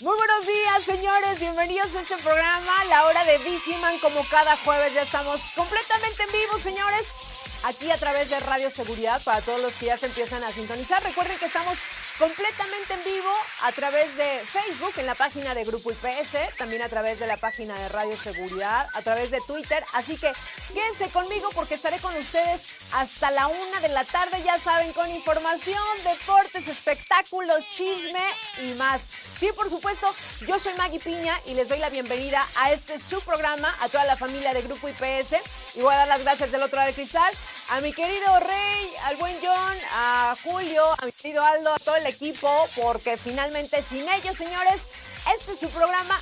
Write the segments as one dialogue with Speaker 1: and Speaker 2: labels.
Speaker 1: Muy buenos días, señores. Bienvenidos a este programa, La Hora de Vigiman. Como cada jueves ya estamos completamente en vivo, señores. Aquí a través de Radio Seguridad para todos los que ya se empiezan a sintonizar. Recuerden que estamos completamente en vivo a través de Facebook en la página de Grupo IPS, también a través de la página de Radio Seguridad, a través de Twitter. Así que quédense conmigo porque estaré con ustedes hasta la una de la tarde, ya saben, con información, deportes, espectáculos, chisme y más. Sí, por supuesto, yo soy Maggie Piña y les doy la bienvenida a este su programa, a toda la familia de Grupo IPS. Y voy a dar las gracias del otro lado del cristal a mi querido Rey, al buen John, a Julio, a mi querido Aldo, a todo el equipo, porque finalmente sin ellos, señores, este su programa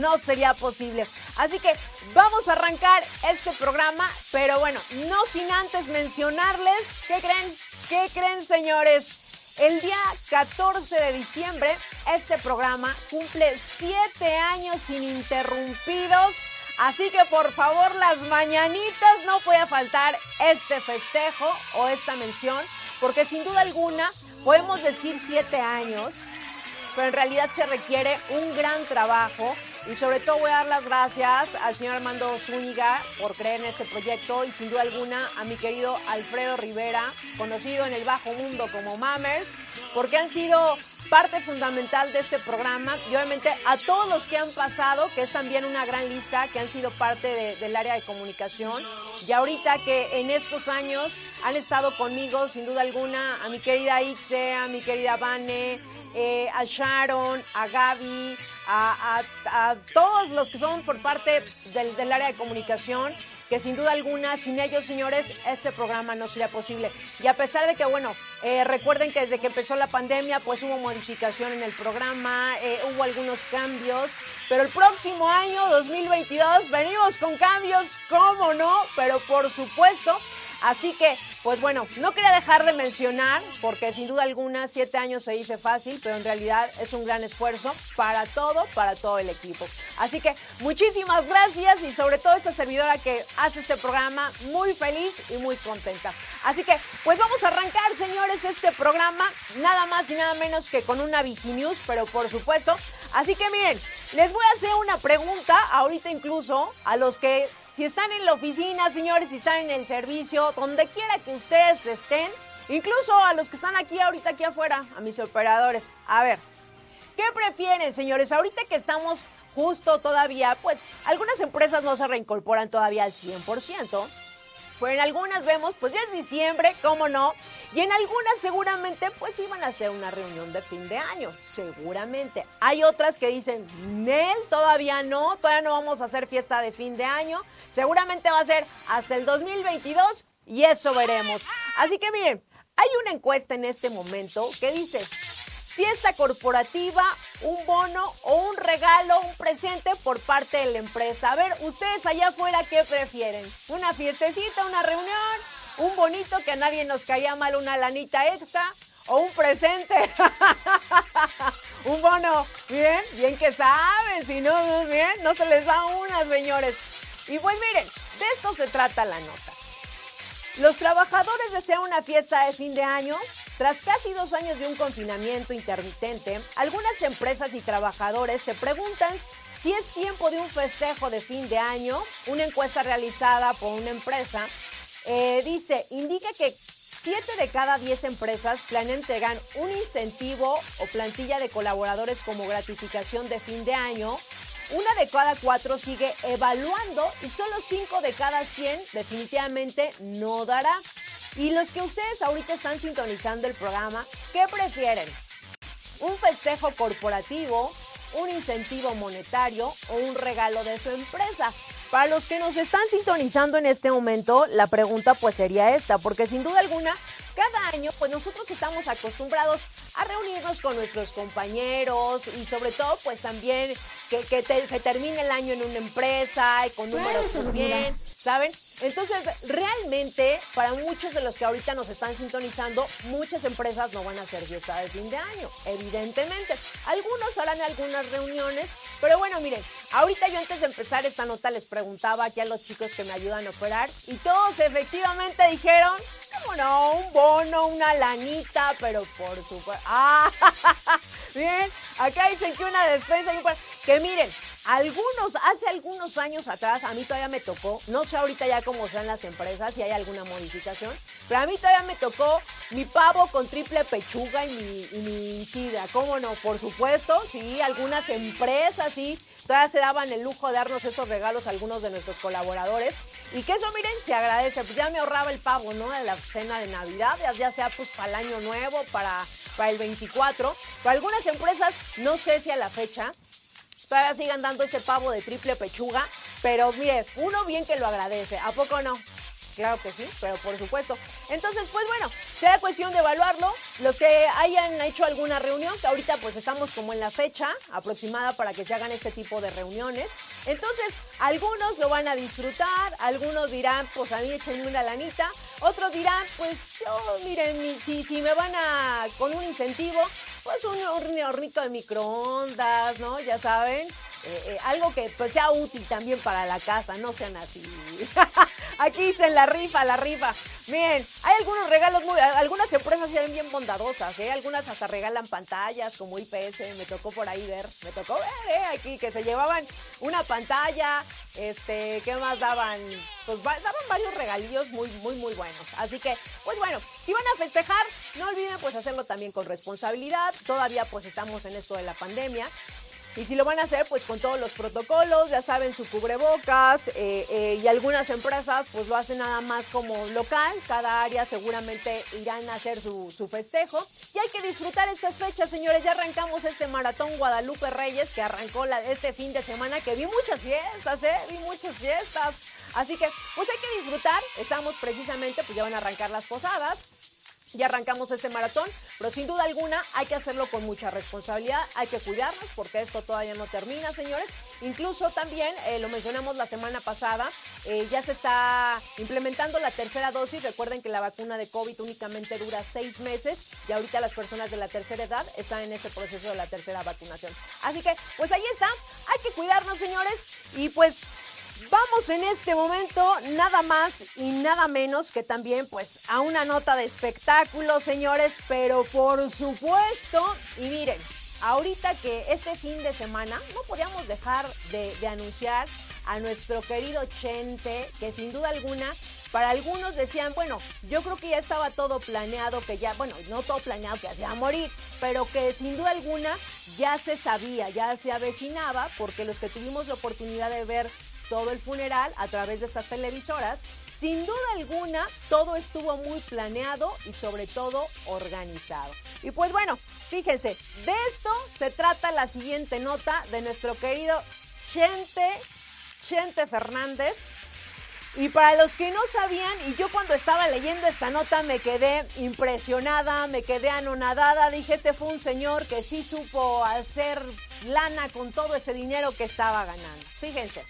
Speaker 1: no sería posible. Así que vamos a arrancar este programa, pero bueno, no sin antes mencionarles, ¿qué creen? ¿Qué creen, señores? El día 14 de diciembre, este programa cumple siete años ininterrumpidos. Así que por favor, las mañanitas no puede faltar este festejo o esta mención, porque sin duda alguna podemos decir siete años, pero en realidad se requiere un gran trabajo. Y sobre todo voy a dar las gracias al señor Armando Zúñiga por creer en este proyecto y sin duda alguna a mi querido Alfredo Rivera, conocido en el bajo mundo como Mammers, porque han sido parte fundamental de este programa. Y obviamente a todos los que han pasado, que es también una gran lista, que han sido parte de, del área de comunicación. Y ahorita que en estos años han estado conmigo, sin duda alguna, a mi querida Ixe, a mi querida Vane, eh, a Sharon, a Gaby, a, todos los que son por parte del, del, área de comunicación, que sin duda alguna, sin ellos, señores, ese programa no sería posible. Y a pesar de que, bueno, eh, recuerden que desde que empezó la pandemia, pues hubo modificación en el programa, eh, hubo algunos cambios, pero el próximo año, 2022, venimos con cambios, ¿cómo no? Pero por supuesto, Así que, pues bueno, no quería dejar de mencionar, porque sin duda alguna, siete años se dice fácil, pero en realidad es un gran esfuerzo para todo, para todo el equipo. Así que muchísimas gracias y sobre todo esta servidora que hace este programa muy feliz y muy contenta. Así que, pues vamos a arrancar, señores, este programa, nada más y nada menos que con una Viginews, pero por supuesto. Así que miren, les voy a hacer una pregunta ahorita incluso a los que si están en la oficina, señores, si están en el servicio, donde quiera que ustedes estén, incluso a los que están aquí ahorita aquí afuera, a mis operadores. A ver, ¿qué prefieren, señores? Ahorita que estamos justo todavía, pues algunas empresas no se reincorporan todavía al 100%. Pero en algunas vemos, pues ya es diciembre, ¿cómo no? Y en algunas seguramente pues iban a hacer una reunión de fin de año, seguramente. Hay otras que dicen, Nel, todavía no, todavía no vamos a hacer fiesta de fin de año, seguramente va a ser hasta el 2022 y eso veremos. Así que miren, hay una encuesta en este momento que dice, fiesta corporativa, un bono o un regalo, un presente por parte de la empresa. A ver, ustedes allá afuera, ¿qué prefieren? ¿Una fiestecita, una reunión? ¿Un bonito que a nadie nos caía mal, una lanita extra? ¿O un presente? un bono. Bien, bien que saben. Si no, bien, no se les da una, señores. Y pues miren, de esto se trata la nota. Los trabajadores desean una fiesta de fin de año. Tras casi dos años de un confinamiento intermitente, algunas empresas y trabajadores se preguntan si es tiempo de un festejo de fin de año. Una encuesta realizada por una empresa eh, dice, indica que 7 de cada 10 empresas planean entregar un incentivo o plantilla de colaboradores como gratificación de fin de año una de cada cuatro sigue evaluando y solo cinco de cada 100 definitivamente no dará. Y los que ustedes ahorita están sintonizando el programa, ¿qué prefieren? ¿Un festejo corporativo, un incentivo monetario o un regalo de su empresa? Para los que nos están sintonizando en este momento, la pregunta pues sería esta, porque sin duda alguna cada año pues nosotros estamos acostumbrados a reunirnos con nuestros compañeros y sobre todo pues también que, se termine el año en una empresa y con números pues, bien, ¿saben? Entonces, realmente, para muchos de los que ahorita nos están sintonizando, muchas empresas no van a hacer fiesta de fin de año, evidentemente. Algunos harán algunas reuniones, pero bueno, miren, ahorita yo antes de empezar esta nota les preguntaba aquí a los chicos que me ayudan a operar y todos efectivamente dijeron, ¿cómo no? Un bono, una lanita, pero por supuesto. Ah, bien, acá dicen que una despensa y un... Que miren, algunos, hace algunos años atrás, a mí todavía me tocó, no sé ahorita ya cómo sean las empresas, si hay alguna modificación, pero a mí todavía me tocó mi pavo con triple pechuga y mi, y mi sidra, ¿cómo no? Por supuesto, sí, algunas empresas, sí, todavía se daban el lujo de darnos esos regalos a algunos de nuestros colaboradores. Y que eso, miren, se agradece. Pues ya me ahorraba el pavo, ¿no? De la cena de Navidad, ya sea pues para el año nuevo, para, para el 24. Para algunas empresas, no sé si a la fecha, todavía sigan dando ese pavo de triple pechuga, pero mire, uno bien que lo agradece, ¿a poco no? Claro que sí, pero por supuesto. Entonces, pues bueno, será cuestión de evaluarlo. Los que hayan hecho alguna reunión, que ahorita pues estamos como en la fecha aproximada para que se hagan este tipo de reuniones. Entonces, algunos lo van a disfrutar, algunos dirán, pues a mí échenme una lanita, otros dirán, pues yo, miren, si, si me van a, con un incentivo, pues un hornito de microondas, ¿no? Ya saben, eh, eh, algo que pues, sea útil también para la casa, no sean así. Aquí dicen la rifa, la rifa. Miren, hay algunos regalos muy, algunas empresas se ven bien bondadosas, ¿eh? Algunas hasta regalan pantallas como IPS, me tocó por ahí ver, me tocó ver, ¿eh? Aquí que se llevaban una pantalla, este, ¿qué más daban? Pues daban varios regalillos muy, muy, muy buenos. Así que, pues bueno, si van a festejar, no olviden pues hacerlo también con responsabilidad. Todavía pues estamos en esto de la pandemia. Y si lo van a hacer, pues con todos los protocolos, ya saben, su cubrebocas eh, eh, y algunas empresas pues lo hacen nada más como local, cada área seguramente irán a hacer su, su festejo. Y hay que disfrutar estas fechas, señores, ya arrancamos este maratón Guadalupe Reyes que arrancó la, este fin de semana, que vi muchas fiestas, ¿eh? Vi muchas fiestas. Así que pues hay que disfrutar, estamos precisamente, pues ya van a arrancar las posadas ya arrancamos este maratón, pero sin duda alguna hay que hacerlo con mucha responsabilidad, hay que cuidarnos porque esto todavía no termina, señores. Incluso también, eh, lo mencionamos la semana pasada, eh, ya se está implementando la tercera dosis. Recuerden que la vacuna de COVID únicamente dura seis meses y ahorita las personas de la tercera edad están en ese proceso de la tercera vacunación. Así que, pues ahí está, hay que cuidarnos, señores, y pues Vamos en este momento nada más y nada menos que también pues a una nota de espectáculo, señores, pero por supuesto, y miren, ahorita que este fin de semana no podíamos dejar de, anunciar a nuestro querido Chente, que sin duda alguna para algunos decían, bueno, yo creo que ya estaba todo planeado, que ya, bueno, no todo planeado que hacía morir, pero que sin duda alguna ya se sabía, ya se avecinaba, porque los que tuvimos la oportunidad de ver todo el funeral a través de estas televisoras. Sin duda alguna, todo estuvo muy planeado y sobre todo organizado. Y pues bueno, fíjense, de esto se trata la siguiente nota de nuestro querido Chente, Chente Fernández. Y para los que no sabían, y yo cuando estaba leyendo esta nota me quedé impresionada, me quedé anonadada, dije, este fue un señor que sí supo hacer lana con todo ese dinero que estaba ganando. Fíjense,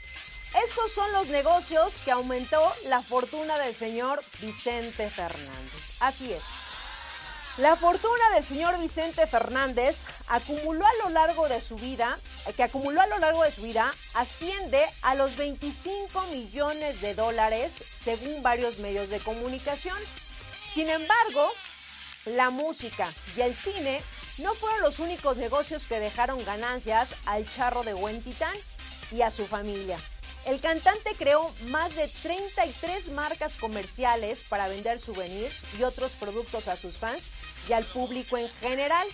Speaker 1: esos son los negocios que aumentó la fortuna del señor Vicente Fernández. Así es. La fortuna del señor Vicente Fernández acumuló a lo largo de su vida, que acumuló a lo largo de su vida, asciende a los 25 millones de dólares según varios medios de comunicación. Sin embargo, la música y el cine no fueron los únicos negocios que dejaron ganancias al charro de Huentitán y a su familia. El cantante creó más de 33 marcas comerciales para vender souvenirs y otros productos a sus fans y al público en general.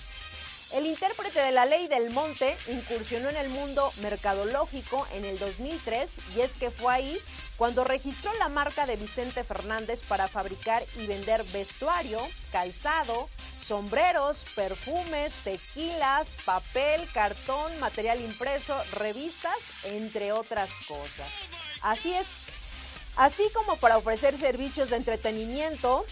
Speaker 1: El intérprete de la ley del monte incursionó en el mundo mercadológico en el 2003 y es que fue ahí cuando registró la marca de Vicente Fernández para fabricar y vender vestuario, calzado, sombreros, perfumes, tequilas, papel, cartón, material impreso, revistas, entre otras cosas. Así es, así como para ofrecer servicios de entretenimiento,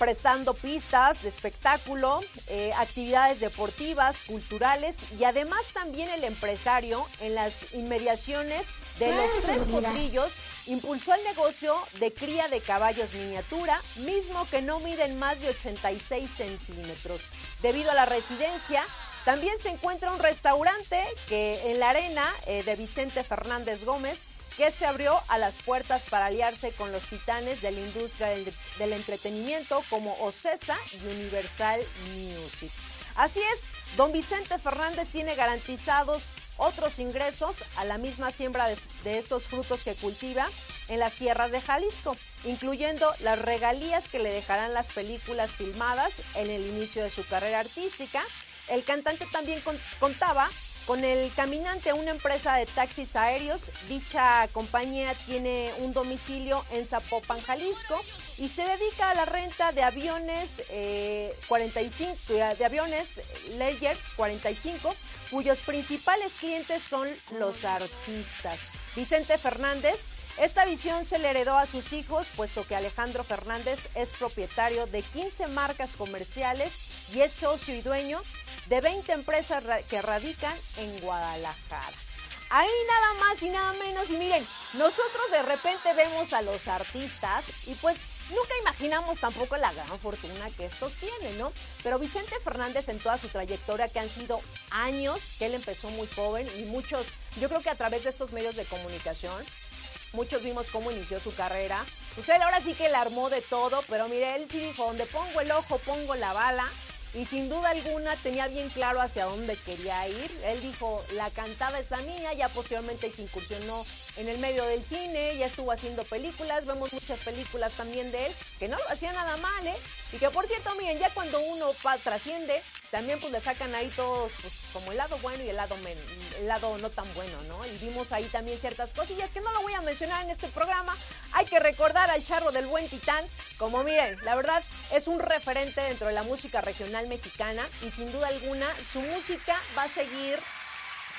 Speaker 1: prestando pistas de espectáculo, eh, actividades deportivas, culturales y además también el empresario en las inmediaciones de los tres potrillos impulsó el negocio de cría de caballos miniatura, mismo que no miden más de 86 centímetros. Debido a la residencia, también se encuentra un restaurante que en la arena eh, de Vicente Fernández Gómez que se abrió a las puertas para aliarse con los titanes de la industria del, entretenimiento como Ocesa y Universal Music. Así es, don Vicente Fernández tiene garantizados otros ingresos a la misma siembra de, estos frutos que cultiva en las tierras de Jalisco, incluyendo las regalías que le dejarán las películas filmadas en el inicio de su carrera artística. El cantante también contaba con el caminante, una empresa de taxis aéreos, dicha compañía tiene un domicilio en Zapopan, Jalisco, y se dedica a la renta de aviones 45, eh, de aviones Layers 45, cuyos principales clientes son los artistas. Vicente Fernández esta visión se le heredó a sus hijos, puesto que Alejandro Fernández es propietario de 15 marcas comerciales y es socio y dueño de 20 empresas que radican en Guadalajara. Ahí nada más y nada menos. Y miren, nosotros de repente vemos a los artistas y pues nunca imaginamos tampoco la gran fortuna que estos tienen, ¿no? Pero Vicente Fernández en toda su trayectoria, que han sido años, que él empezó muy joven y muchos, yo creo que a través de estos medios de comunicación, muchos vimos cómo inició su carrera. Pues él ahora sí que le armó de todo, pero mire, él sí dijo, donde pongo el ojo, pongo la bala y sin duda alguna tenía bien claro hacia dónde quería ir. Él dijo, la cantada es la mía, ya posteriormente se incursionó en el medio del cine, ya estuvo haciendo películas, vemos muchas películas también de él, que no lo hacía nada mal, ¿eh? Y que por cierto, miren, ya cuando uno trasciende, también pues le sacan ahí todos, pues como el lado bueno y el lado, el lado no tan bueno, ¿no? Y vimos ahí también ciertas cosillas que no lo voy a mencionar en este programa. Hay que recordar al charro del buen titán, como miren, la verdad es un referente dentro de la música regional mexicana y sin duda alguna su música va a seguir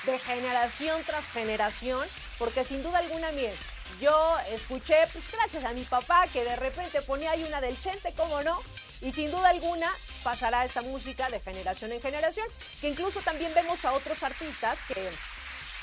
Speaker 1: de generación tras generación, porque sin duda alguna, miren, yo escuché, pues gracias a mi papá, que de repente ponía ahí una del Chente, ¿cómo no? Y sin duda alguna pasará esta música de generación en generación, que incluso también vemos a otros artistas que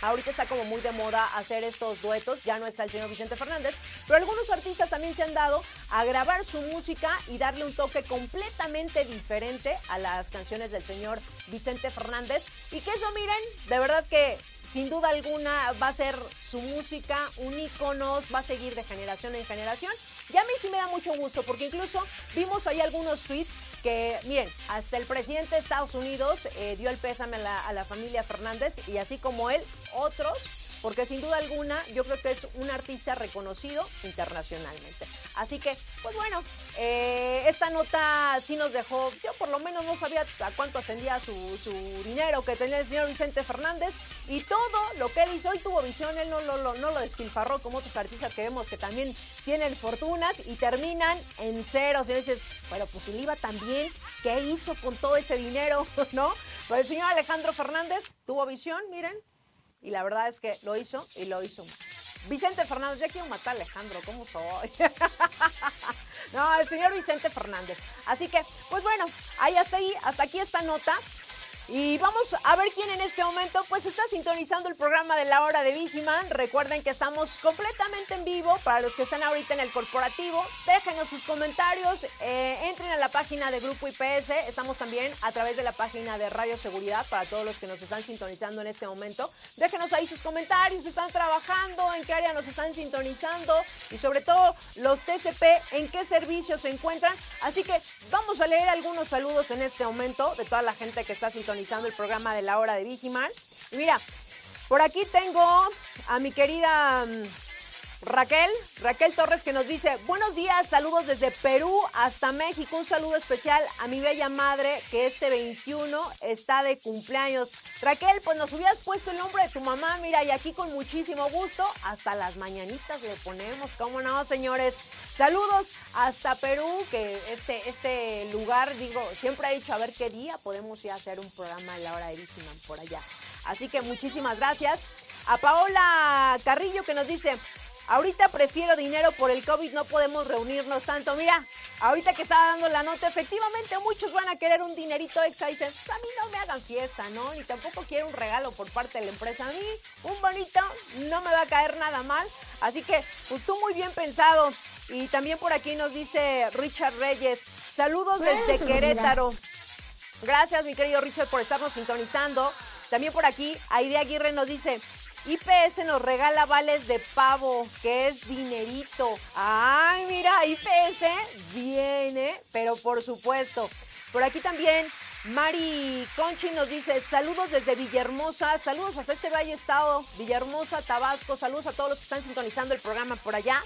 Speaker 1: Ahorita está como muy de moda hacer estos duetos, ya no está el señor Vicente Fernández, pero algunos artistas también se han dado a grabar su música y darle un toque completamente diferente a las canciones del señor Vicente Fernández. Y que eso miren, de verdad que sin duda alguna va a ser su música un ícono, va a seguir de generación en generación. Y a mí sí me da mucho gusto, porque incluso vimos ahí algunos tweets que, miren, hasta el presidente de Estados Unidos eh, dio el pésame a la, familia Fernández y así como él, otros porque sin duda alguna yo creo que es un artista reconocido internacionalmente. Así que, pues bueno, eh, esta nota sí nos dejó, yo por lo menos no sabía a cuánto ascendía su, dinero que tenía el señor Vicente Fernández y todo lo que él hizo, hoy tuvo visión, él no, lo no lo despilfarró como otros artistas que vemos que también tienen fortunas y terminan en ceros. Y dices, bueno, pues le iba también, ¿qué hizo con todo ese dinero? ¿No? Pues el señor Alejandro Fernández tuvo visión, miren, y la verdad es que lo hizo y lo hizo. Vicente Fernández, ya quiero matar a Alejandro, ¿cómo soy? no, el señor Vicente Fernández. Así que, pues bueno, ahí hasta ahí, hasta aquí esta nota. Y vamos a ver quién en este momento pues está sintonizando el programa de la hora de Vigiman. Recuerden que estamos completamente en vivo para los que están ahorita en el corporativo. Déjenos sus comentarios, eh, entren a la página de Grupo IPS. Estamos también a través de la página de Radio Seguridad para todos los que nos están sintonizando en este momento. Déjenos ahí sus comentarios, están trabajando, en qué área nos están sintonizando y sobre todo los TCP, en qué servicios se encuentran. Así que vamos a leer algunos saludos en este momento de toda la gente que está sintonizando el programa de la hora de Vigiman. Y mira, por aquí tengo a mi querida mm, Raquel, Raquel Torres que nos dice, buenos días, saludos desde Perú hasta México, un saludo especial a mi bella madre que este 21 está de cumpleaños. Raquel, pues nos hubieras puesto el nombre de tu mamá, mira, y aquí con muchísimo gusto, hasta las mañanitas le ponemos, ¿cómo no, señores? Saludos hasta Perú, que este, este lugar, digo, siempre ha dicho a ver qué día podemos ir a hacer un programa en la hora de Víctima por allá. Así que muchísimas gracias. A Paola Carrillo que nos dice, Ahorita prefiero dinero por el COVID, no podemos reunirnos tanto. Mira, ahorita que estaba dando la nota, efectivamente muchos van a querer un dinerito extra y dicen, pues a mí no me hagan fiesta, ¿no? Ni tampoco quiero un regalo por parte de la empresa. A mí un bonito no me va a caer nada mal. Así que, pues tú muy bien pensado. Y también por aquí nos dice Richard Reyes, saludos desde Querétaro. Gracias, mi querido Richard, por estarnos sintonizando. También por aquí, Aide Aguirre nos dice, IPS nos regala vales de pavo, que es dinerito. Ay, mira, IPS viene, pero por supuesto. Por aquí también Mari Conchi nos dice, saludos desde Villahermosa, saludos hasta este Valle Estado, Villahermosa, Tabasco, saludos a todos los que están sintonizando el programa por allá.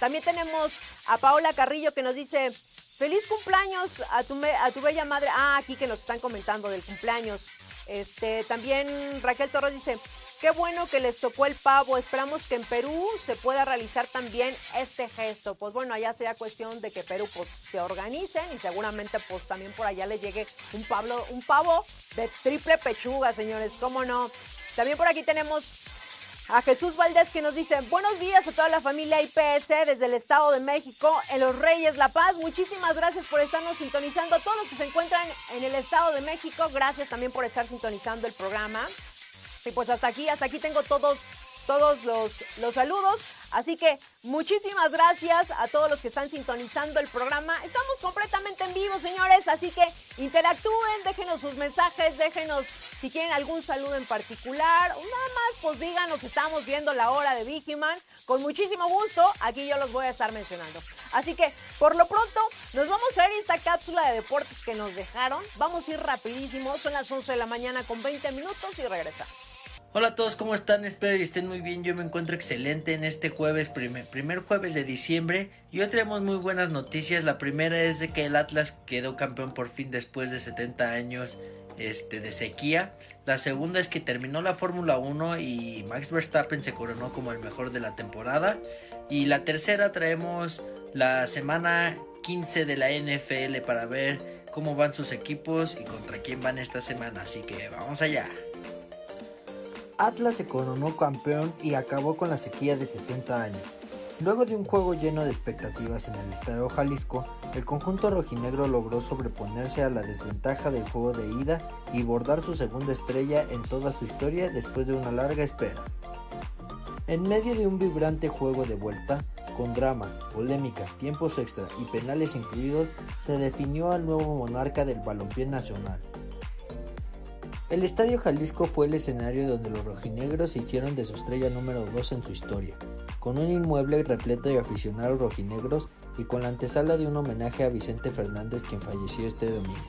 Speaker 1: También tenemos a Paola Carrillo que nos dice, feliz cumpleaños a tu, a tu bella madre. Ah, aquí que nos están comentando del cumpleaños. Este, también Raquel Torres dice, qué bueno que les tocó el pavo, esperamos que en Perú se pueda realizar también este gesto. Pues bueno, allá sea cuestión de que Perú pues se organicen y seguramente pues también por allá le llegue un, un pavo de triple pechuga, señores, cómo no. También por aquí tenemos a Jesús Valdés que nos dice, buenos días a toda la familia IPS desde el Estado de México, en Los Reyes La Paz. Muchísimas gracias por estarnos sintonizando. A todos los que se encuentran en el Estado de México, gracias también por estar sintonizando el programa. Y pues hasta aquí, hasta aquí tengo todos todos los, los saludos. Así que muchísimas gracias a todos los que están sintonizando el programa. Estamos completamente en vivo, señores, así que interactúen, déjenos sus mensajes, déjenos si quieren algún saludo en particular. Nada más, pues díganos, estamos viendo la hora de Vigiman. Con muchísimo gusto, aquí yo los voy a estar mencionando. Así que, por lo pronto, nos vamos a ver esta cápsula de deportes que nos dejaron. Vamos a ir rapidísimo, son las 11 de la mañana con 20 minutos y regresamos.
Speaker 2: Hola a todos, ¿cómo están? Espero que estén muy bien. Yo me encuentro excelente en este jueves, primer, primer, jueves de diciembre. Y hoy tenemos muy buenas noticias. La primera es de que el Atlas quedó campeón por fin después de 70 años este, de sequía. La segunda es que terminó la Fórmula 1 y Max Verstappen se coronó como el mejor de la temporada. Y la tercera traemos la semana 15 de la NFL para ver cómo van sus equipos y contra quién van esta semana. Así que vamos allá.
Speaker 3: Atlas se coronó campeón y acabó con la sequía de 70 años. Luego de un juego lleno de expectativas en el Estadio Jalisco, el conjunto rojinegro logró sobreponerse a la desventaja del juego de ida y bordar su segunda estrella en toda su historia después de una larga espera. En medio de un vibrante juego de vuelta, con drama, polémica, tiempos extra y penales incluidos, se definió al nuevo monarca del balompié nacional. El Estadio Jalisco fue el escenario donde los rojinegros hicieron de su estrella número 2 en su historia, con un inmueble repleto de aficionados rojinegros y con la antesala de un homenaje a Vicente Fernández quien falleció este domingo.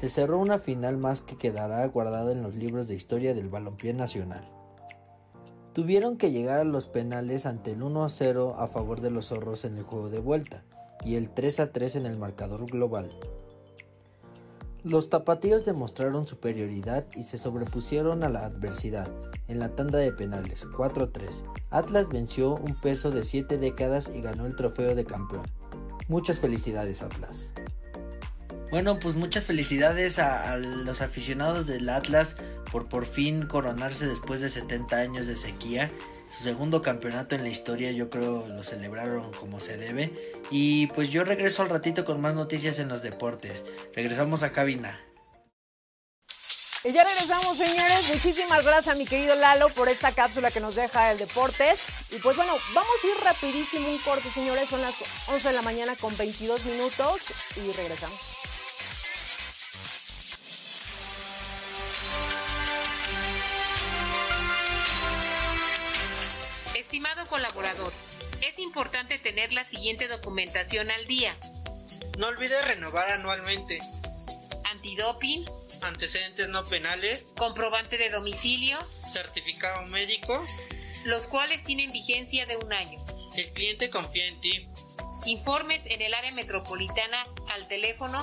Speaker 3: Se cerró una final más que quedará guardada en los libros de historia del balompié nacional. Tuvieron que llegar a los penales ante el 1-0 a favor de los zorros en el juego de vuelta y el 3-3 en el marcador global, los tapatíos demostraron superioridad y se sobrepusieron a la adversidad en la tanda de penales 4-3. Atlas venció un peso de 7 décadas y ganó el trofeo de campeón. Muchas felicidades Atlas.
Speaker 2: Bueno, pues muchas felicidades a, los aficionados del Atlas por por fin coronarse después de 70 años de sequía su segundo campeonato en la historia, yo creo lo celebraron como se debe. Y pues yo regreso al ratito con más noticias en los deportes. Regresamos a cabina.
Speaker 1: Y ya regresamos, señores. Muchísimas gracias a mi querido Lalo por esta cápsula que nos deja el Deportes. Y pues bueno, vamos a ir rapidísimo un corte, señores. Son las 11 de la mañana con 22 minutos y regresamos.
Speaker 4: Estimado colaborador, es importante tener la siguiente documentación al día.
Speaker 5: No olvides renovar anualmente.
Speaker 4: Antidoping.
Speaker 5: Antecedentes no penales.
Speaker 4: Comprobante de domicilio.
Speaker 5: Certificado médico.
Speaker 4: Los cuales tienen vigencia de un año.
Speaker 5: El cliente confía en ti.
Speaker 4: Informes en el área metropolitana al teléfono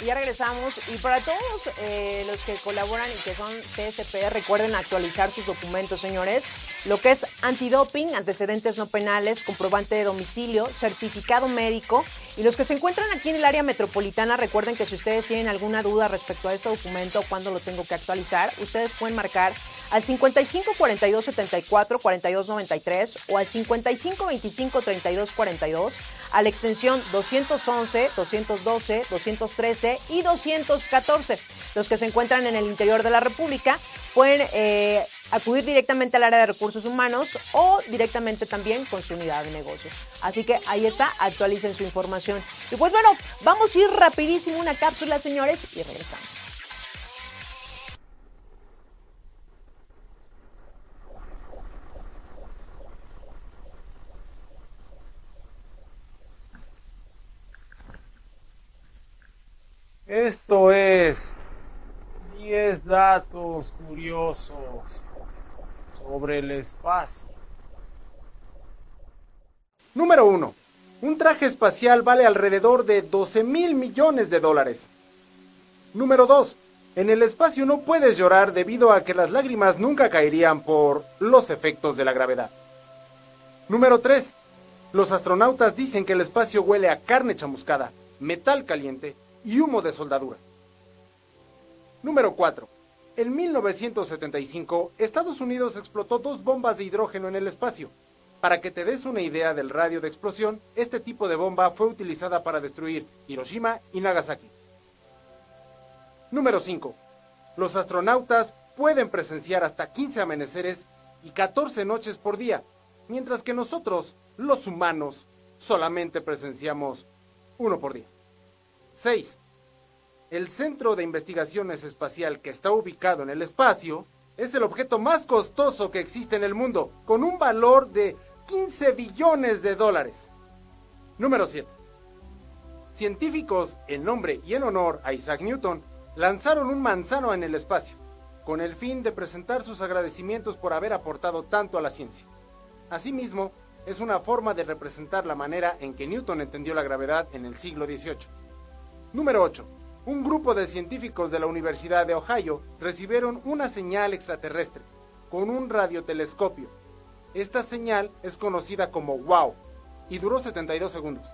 Speaker 1: Y ya regresamos. Y para todos eh, los que colaboran y que son TSP, recuerden actualizar sus documentos, señores. Lo que es antidoping, antecedentes no penales, comprobante de domicilio, certificado médico. Y los que se encuentran aquí en el área metropolitana, recuerden que si ustedes tienen alguna duda respecto a este documento, cuándo lo tengo que actualizar, ustedes pueden marcar al 55 42 74 42 93 o al 55 25 32 42 a la extensión 211, 212, 213 y 214. Los que se encuentran en el interior de la República pueden eh, acudir directamente al área de recursos humanos o directamente también con su unidad de negocios. Así que ahí está, actualicen su información. Y pues bueno, vamos a ir rapidísimo una cápsula, señores, y regresamos.
Speaker 6: Esto es 10 datos curiosos sobre el espacio. Número 1. Un traje espacial vale alrededor de 12 mil millones de dólares. Número 2. En el espacio no puedes llorar debido a que las lágrimas nunca caerían por los efectos de la gravedad. Número 3. Los astronautas dicen que el espacio huele a carne chamuscada, metal caliente y humo de soldadura. Número 4. En 1975, Estados Unidos explotó dos bombas de hidrógeno en el espacio. Para que te des una idea del radio de explosión, este tipo de bomba fue utilizada para destruir Hiroshima y Nagasaki. Número 5. Los astronautas pueden presenciar hasta 15 amaneceres y 14 noches por día, mientras que nosotros, los humanos, solamente presenciamos uno por día. 6. El Centro de Investigaciones Espacial que está ubicado en el espacio es el objeto más costoso que existe en el mundo, con un valor de 15 billones de dólares. Número 7. Científicos, en nombre y en honor a Isaac Newton, lanzaron un manzano en el espacio, con el fin de presentar sus agradecimientos por haber aportado tanto a la ciencia. Asimismo, es una forma de representar la manera en que Newton entendió la gravedad en el siglo XVIII. Número 8. Un grupo de científicos de la Universidad de Ohio recibieron una señal extraterrestre con un radiotelescopio. Esta señal es conocida como WOW y duró 72 segundos.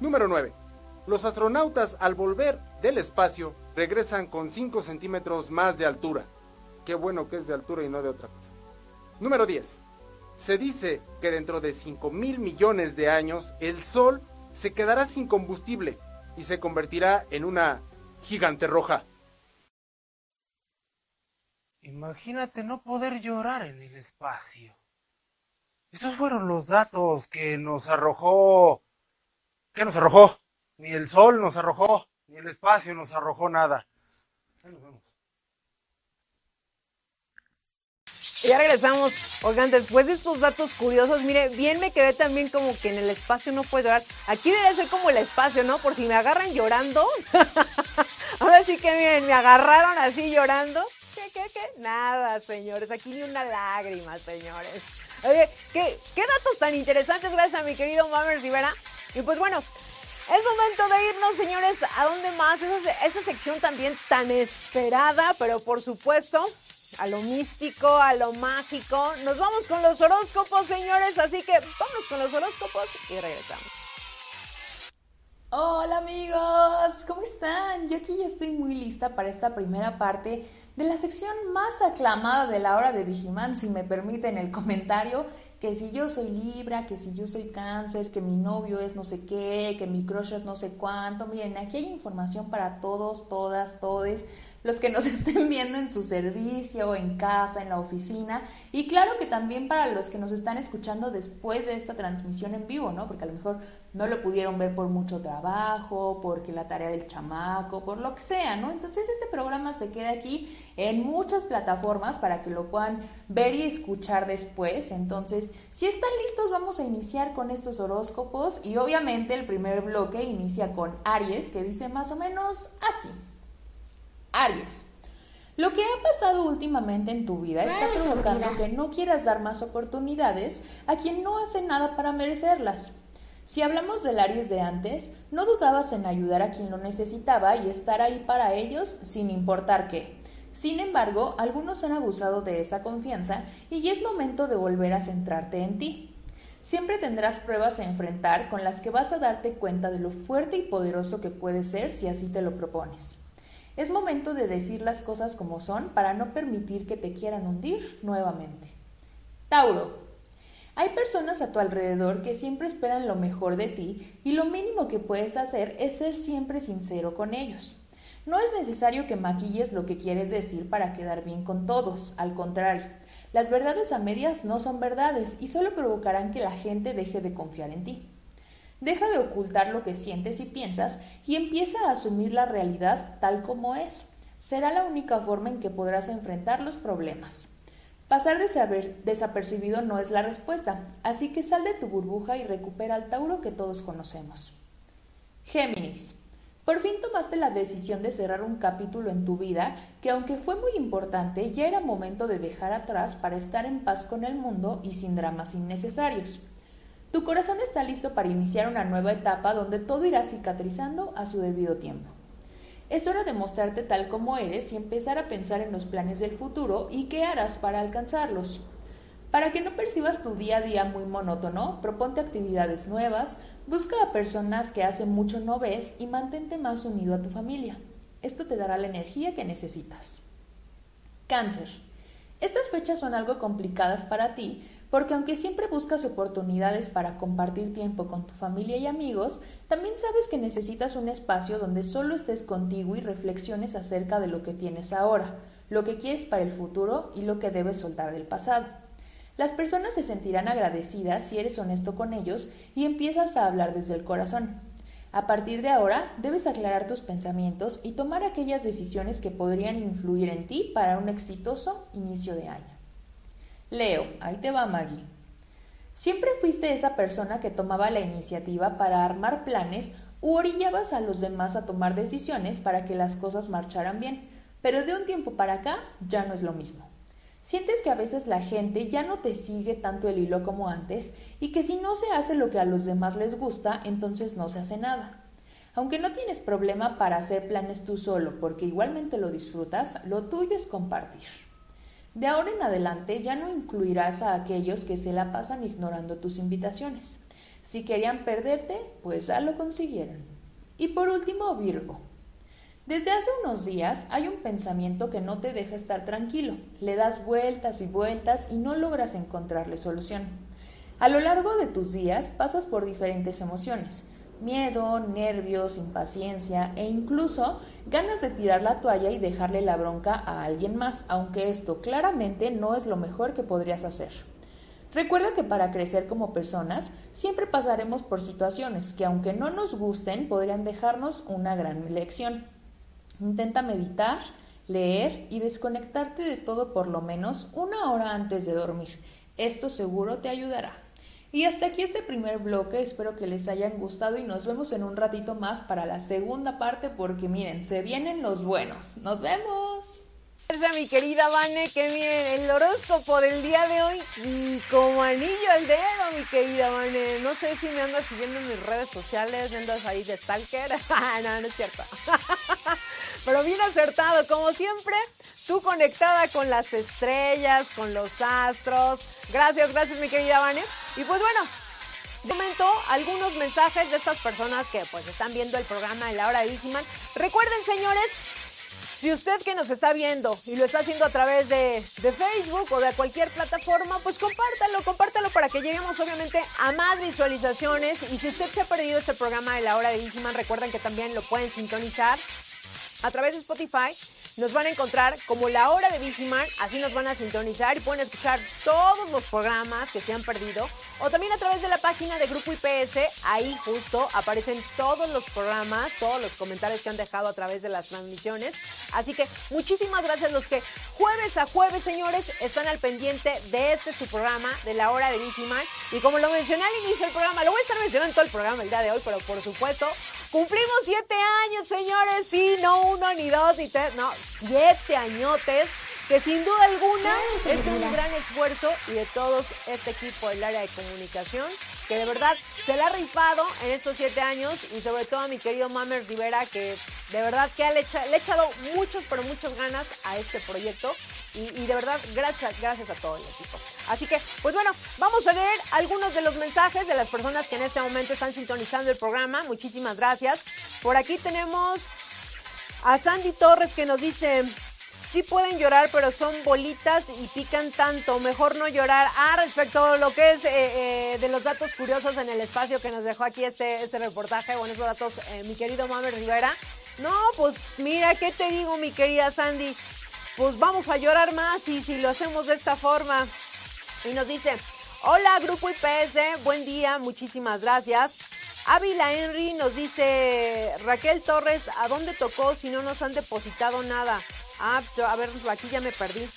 Speaker 6: Número 9. Los astronautas al volver del espacio regresan con 5 centímetros más de altura. Qué bueno que es de altura y no de otra cosa. Número 10. Se dice que dentro de 5 mil millones de años el Sol se quedará sin combustible y se convertirá en una gigante roja. Imagínate no poder llorar en el espacio. Esos fueron los datos que nos arrojó... ¿Qué nos arrojó? Ni el sol nos arrojó, ni el espacio nos arrojó nada. Ahí nos vemos.
Speaker 1: Y ya regresamos. Oigan, después de estos datos curiosos, mire, bien me quedé también como que en el espacio no puedo llorar. Aquí debe ser como el espacio, ¿no? Por si me agarran llorando. Ahora sí que miren, me agarraron así llorando. ¿Qué, qué, qué? Nada, señores. Aquí ni una lágrima, señores. Oye, ¿qué, qué datos tan interesantes gracias a mi querido Mamer Rivera. Y pues bueno, es momento de irnos, señores. ¿A dónde más? Esa sección también tan esperada, pero por supuesto a lo místico, a lo mágico. Nos vamos con los horóscopos, señores, así que vamos con los horóscopos y regresamos.
Speaker 7: Hola amigos, ¿cómo están? Yo aquí ya estoy muy lista para esta primera parte de la sección más aclamada de la hora de Vigimán, si me permiten el comentario, que si yo soy Libra, que si yo soy Cáncer, que mi novio es no sé qué, que mi crush es no sé cuánto. Miren, aquí hay información para todos, todas, todes los que nos estén viendo en su servicio, en casa, en la oficina, y claro que también para los que nos están escuchando después de esta transmisión en vivo, ¿no? Porque a lo mejor no lo pudieron ver por mucho trabajo, porque la tarea del chamaco, por lo que sea, ¿no? Entonces este programa se queda aquí en muchas plataformas para que lo puedan ver y escuchar después. Entonces, si están listos, vamos a iniciar con estos horóscopos y obviamente el primer bloque inicia con Aries, que dice más o menos así. Aries. Lo que ha pasado últimamente en tu vida está provocando que no quieras dar más oportunidades a quien no hace nada para merecerlas. Si hablamos del Aries de antes, no dudabas en ayudar a quien lo necesitaba y estar ahí para ellos sin importar qué. Sin embargo, algunos han abusado de esa confianza y es momento de volver a centrarte en ti. Siempre tendrás pruebas a enfrentar con las que vas a darte cuenta de lo fuerte y poderoso que puedes ser si así te lo propones. Es momento de decir las cosas como son para no permitir que te quieran hundir nuevamente. Tauro. Hay personas a tu alrededor que siempre esperan lo mejor de ti y lo mínimo que puedes hacer es ser siempre sincero con ellos. No es necesario que maquilles lo que quieres decir para quedar bien con todos, al contrario, las verdades a medias no son verdades y solo provocarán que la gente deje de confiar en ti. Deja de ocultar lo que sientes y piensas y empieza a asumir la realidad tal como es. Será la única forma en que podrás enfrentar los problemas. Pasar desapercibido no es la respuesta, así que sal de tu burbuja y recupera al Tauro que todos conocemos. Géminis. Por fin tomaste la decisión de cerrar un capítulo en tu vida que aunque fue muy importante, ya era momento de dejar atrás para estar en paz con el mundo y sin dramas innecesarios. Tu corazón está listo para iniciar una nueva etapa donde todo irá cicatrizando a su debido tiempo. Es hora de mostrarte tal como eres y empezar a pensar en los planes del futuro y qué harás para alcanzarlos. Para que no percibas tu día a día muy monótono, proponte actividades nuevas, busca a personas que hace mucho no ves y mantente más unido a tu familia. Esto te dará la energía que necesitas. Cáncer. Estas fechas son algo complicadas para ti, porque aunque siempre buscas oportunidades para compartir tiempo con tu familia y amigos, también sabes que necesitas un espacio donde solo estés contigo y reflexiones acerca de lo que tienes ahora, lo que quieres para el futuro y lo que debes soltar del pasado. Las personas se sentirán agradecidas si eres honesto con ellos y empiezas a hablar desde el corazón. A partir de ahora, debes aclarar tus pensamientos y tomar aquellas decisiones que podrían influir en ti para un exitoso inicio de año. Leo, ahí te va Maggie. Siempre fuiste esa persona que tomaba la iniciativa para armar planes u orillabas a los demás a tomar decisiones para que las cosas marcharan bien, pero de un tiempo para acá ya no es lo mismo. Sientes que a veces la gente ya no te sigue tanto el hilo como antes y que si no se hace lo que a los demás les gusta, entonces no se hace nada. Aunque no tienes problema para hacer planes tú solo porque igualmente lo disfrutas, lo tuyo es compartir. De ahora en adelante ya no incluirás a aquellos que se la pasan ignorando tus invitaciones. Si querían perderte, pues ya lo consiguieron. Y por último, Virgo. Desde hace unos días hay un pensamiento que no te deja estar tranquilo. Le das vueltas y vueltas y no logras encontrarle solución. A lo largo de tus días pasas por diferentes emociones miedo, nervios, impaciencia e incluso ganas de tirar la toalla y dejarle la bronca a alguien más, aunque esto claramente no es lo mejor que podrías hacer. Recuerda que para crecer como personas siempre pasaremos por situaciones que aunque no nos gusten podrían dejarnos una gran lección. Intenta meditar, leer y desconectarte de todo por lo menos una hora antes de dormir. Esto seguro te ayudará. Y hasta aquí este primer bloque, espero que les hayan gustado y nos vemos en un ratito más para la segunda parte porque miren, se vienen los buenos. Nos vemos.
Speaker 1: Gracias mi querida Vane, que miren, el horóscopo del día de hoy, mm, como anillo al dedo, mi querida Vane. No sé si me andas siguiendo en mis redes sociales, me andas ahí de stalker. no, no es cierto. Pero bien acertado, como siempre, tú conectada con las estrellas, con los astros. Gracias, gracias mi querida Vane. Y pues bueno, de momento algunos mensajes de estas personas que pues están viendo el programa de la hora de Digiman. Recuerden señores, si usted que nos está viendo y lo está haciendo a través de, Facebook o de cualquier plataforma, pues compártalo, compártalo para que lleguemos obviamente a más visualizaciones. Y si usted se ha perdido ese programa de la hora de Digiman, recuerden que también lo pueden sintonizar a través de Spotify nos van a encontrar como la hora de Vigiman, así nos van a sintonizar y pueden escuchar todos los programas que se han perdido. O también a través de la página de Grupo IPS, ahí justo aparecen todos los programas, todos los comentarios que han dejado a través de las transmisiones. Así que muchísimas gracias a los que jueves a jueves, señores, están al pendiente de este su programa, de la hora de Vigiman. Y como lo mencioné al inicio del programa, lo voy a estar mencionando en todo el programa el día de hoy, pero por supuesto, cumplimos siete años, señores, sí, no uno, ni dos, ni tres, no, siete añotes, que sin duda alguna es un gran esfuerzo y de todo este equipo del área de comunicación, que de verdad se le ha rifado en estos siete años y sobre todo a mi querido Mamer Rivera, que de verdad que le, le ha echado muchos, pero muchas ganas a este proyecto y, y, de verdad gracias, gracias a todo el equipo. Así que, pues bueno, vamos a leer algunos de los mensajes de las personas que en este momento están sintonizando el programa. Muchísimas gracias. Por aquí tenemos a Sandy Torres que nos dice, sí pueden llorar, pero son bolitas y pican tanto. Mejor no llorar. Ah, respecto a lo que es eh, eh, de los datos curiosos en el espacio que nos dejó aquí este, este reportaje, bueno, esos datos, eh, mi querido Mamer Rivera. No, pues mira, ¿qué te digo, mi querida Sandy? Pues vamos a llorar más y si lo hacemos de esta forma. Y nos dice, hola Grupo IPS, buen día, muchísimas gracias. Ávila Henry nos dice, Raquel Torres, ¿a dónde tocó si no nos han depositado nada? Ah, a ver, aquí ya me perdí.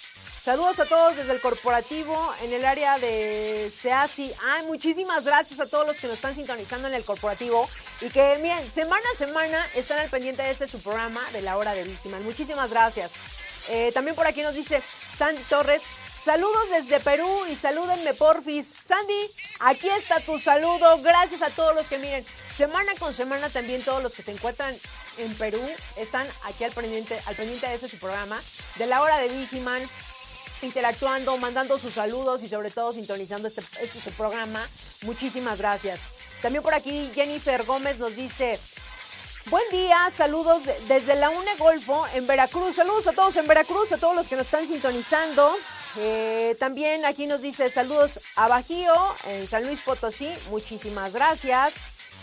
Speaker 1: Saludos a todos desde el corporativo en el área de SEASI. Ay, muchísimas gracias a todos los que nos están sintonizando en el corporativo y que, miren, semana a semana están al pendiente de este su programa de la hora de víctimas. Muchísimas gracias. Eh, también por aquí nos dice Sandy Torres, saludos desde Perú y salúdenme porfis. Sandy, aquí está tu saludo. Gracias a todos los que miren. Semana con semana también todos los que se encuentran en Perú están aquí al pendiente, al pendiente de ese su programa, de la hora de Vigiman, interactuando, mandando sus saludos y sobre todo sintonizando este, este programa. Muchísimas gracias. También por aquí Jennifer Gómez nos dice, Buen día, saludos desde la UNE Golfo en Veracruz. Saludos a todos en Veracruz, a todos los que nos están sintonizando. Eh, también aquí nos dice saludos a Bajío en San Luis Potosí. Muchísimas gracias.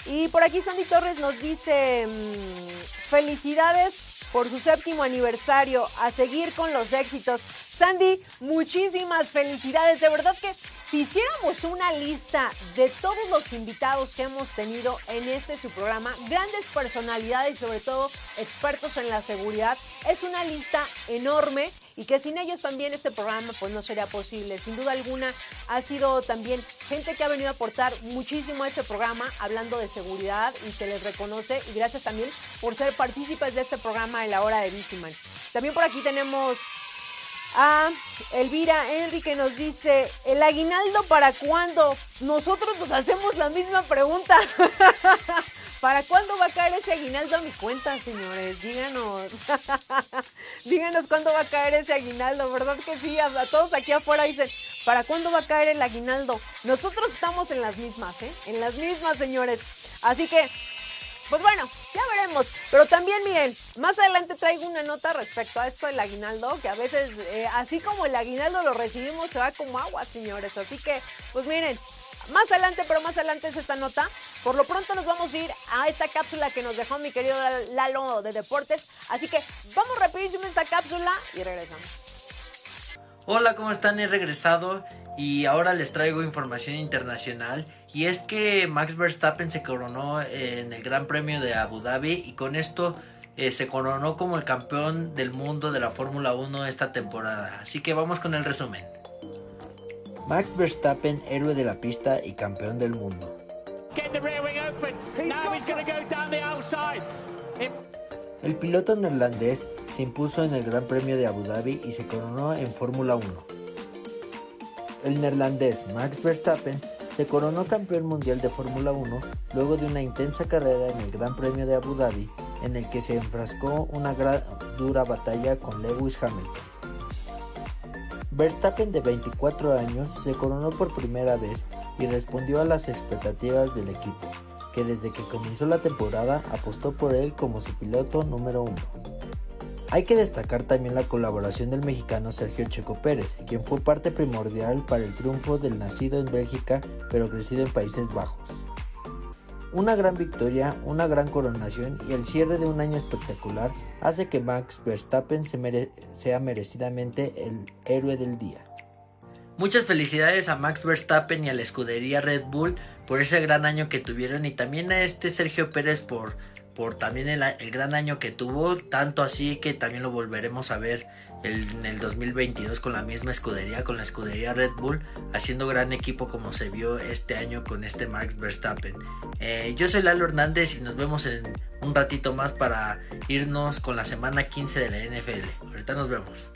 Speaker 1: Y por aquí Sandy Torres nos dice mmm, felicidades por su séptimo aniversario. A seguir con los éxitos. Sandy, muchísimas felicidades. De verdad que si hiciéramos una lista de todos los invitados que hemos tenido en este su programa, grandes personalidades y sobre todo expertos en la seguridad, es una lista enorme y que sin ellos también este programa pues no sería posible. Sin duda alguna ha sido también gente que ha venido a aportar muchísimo a este programa hablando de seguridad y se les reconoce y gracias también por ser partícipes de este programa en la hora de Víctiman. También por aquí tenemos a Elvira Enrique nos dice, ¿el aguinaldo para cuándo? Nosotros nos hacemos la misma pregunta. ¿Para cuándo va a caer ese aguinaldo a mi cuenta, señores? Díganos. Díganos cuándo va a caer ese aguinaldo, ¿verdad que sí? A, todos aquí afuera dicen, ¿para cuándo va a caer el aguinaldo? Nosotros estamos en las mismas, ¿eh? En las mismas, señores. Así que pues bueno, ya veremos. Pero también miren, más adelante traigo una nota respecto a esto del aguinaldo, que a veces, eh, así como el aguinaldo lo recibimos, se va como agua, señores. Así que, pues miren, más adelante, pero más adelante es esta nota. Por lo pronto nos vamos a ir a esta cápsula que nos dejó mi querido Lalo de Deportes. Así que vamos rapidísimo a esta cápsula y regresamos.
Speaker 2: Hola, ¿cómo están? He regresado y ahora les traigo información internacional. Y es que Max Verstappen se coronó en el Gran Premio de Abu Dhabi y con esto eh, se coronó como el campeón del mundo de la Fórmula 1 esta temporada. Así que vamos con el resumen.
Speaker 3: Max Verstappen, héroe de la pista y campeón del mundo. El piloto neerlandés se impuso en el Gran Premio de Abu Dhabi y se coronó en Fórmula 1. El neerlandés Max Verstappen se coronó campeón mundial de Fórmula 1 luego de una intensa carrera en el Gran Premio de Abu Dhabi en el que se enfrascó una dura batalla con Lewis Hamilton. Verstappen de 24 años se coronó por primera vez y respondió a las expectativas del equipo, que desde que comenzó la temporada apostó por él como su piloto número uno. Hay que destacar también la colaboración del mexicano Sergio Checo Pérez, quien fue parte primordial para el triunfo del nacido en Bélgica pero crecido en Países Bajos. Una gran victoria, una gran coronación y el cierre de un año espectacular hace que Max Verstappen sea merecidamente el héroe del día.
Speaker 2: Muchas felicidades a Max Verstappen y a la escudería Red Bull por ese gran año que tuvieron y también a este Sergio Pérez por, por también el, el gran año que tuvo, tanto así que también lo volveremos a ver en el 2022 con la misma escudería, con la escudería Red Bull, haciendo gran equipo como se vio este año con este Max Verstappen. Eh, yo soy Lalo Hernández y nos vemos en un ratito más para irnos con la semana 15 de la NFL. Ahorita nos vemos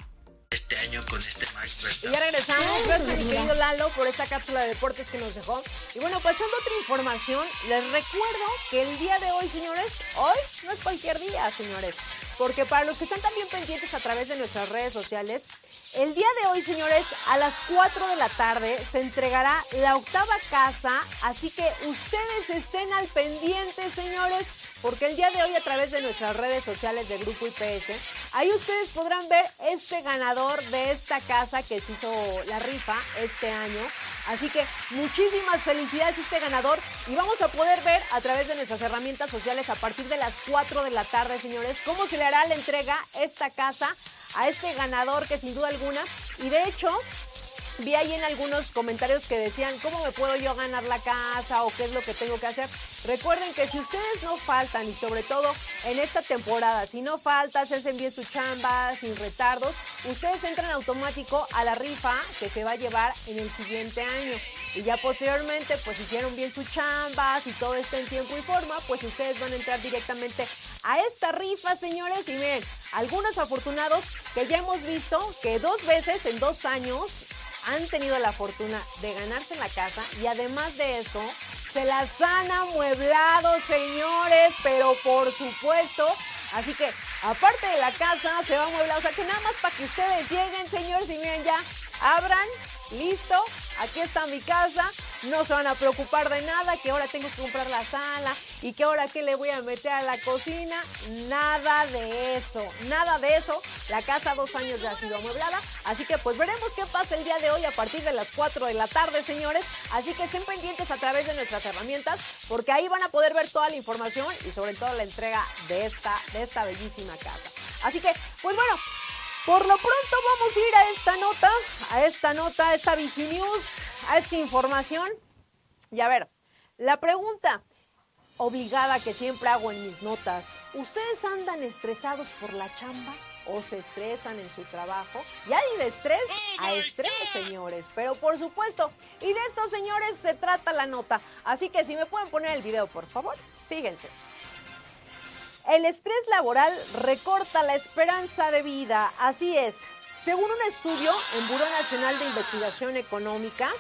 Speaker 2: este año con este Max Verstappen.
Speaker 1: Y ya regresamos. Gracias, mi querido Lalo, por esta cápsula de deportes que nos dejó. Y bueno, pasando otra información, les recuerdo que el día de hoy, señores, hoy no es cualquier día, señores. Porque para los que están también pendientes a través de nuestras redes sociales, el día de hoy, señores, a las 4 de la tarde se entregará la octava casa. Así que ustedes estén al pendiente, señores porque el día de hoy a través de nuestras redes sociales de Grupo IPS, ahí ustedes podrán ver este ganador de esta casa que se hizo la rifa este año. Así que muchísimas felicidades a este ganador y vamos a poder ver a través de nuestras herramientas sociales a partir de las 4 de la tarde, señores, cómo se le hará la entrega esta casa a este ganador que sin duda alguna y de hecho vi ahí en algunos comentarios que decían, ¿cómo me puedo yo ganar la casa o qué es lo que tengo que hacer? Recuerden que si ustedes no faltan y sobre todo en esta temporada, si no faltan, se hacen bien su chamba, sin retardos, ustedes entran automático a la rifa que se va a llevar en el siguiente año. Y ya posteriormente, pues hicieron bien su chamba, si todo está en tiempo y forma, pues ustedes van a entrar directamente a esta rifa, señores. Y miren, algunos afortunados que ya hemos visto que dos veces en dos años han tenido la fortuna de ganarse la casa y además de eso, se las han amueblado, señores, pero por supuesto. Así que, aparte de la casa, se va a amueblar. O sea que nada más para que ustedes lleguen, señores, y miren ya, abran, listo, aquí está mi casa, no se van a preocupar de nada, que ahora tengo que comprar la sala y que ahora qué le voy a meter a la cocina, nada de eso, nada de eso. La casa dos años ya ha sido amueblada, así que pues veremos qué pasa el día de hoy a partir de las 4 de la tarde, señores. Así que estén pendientes a través de nuestras herramientas, porque ahí van a poder ver toda la información y sobre todo la entrega de esta, de esta bellísima casa. Así que, pues bueno, por lo pronto vamos a ir a esta nota, a esta nota, a esta Viginews, a esta información. Y a ver, la pregunta obligada que siempre hago en mis notas, ¿ustedes andan estresados por la chamba o se estresan en su trabajo? Y hay de estrés a estrés, señores, pero por supuesto, y de estos señores se trata la nota. Así que si me pueden poner el video, por favor, fíjense. El estrés laboral recorta la esperanza de vida, así es. Según un estudio en Buró Nacional de Investigación Económica,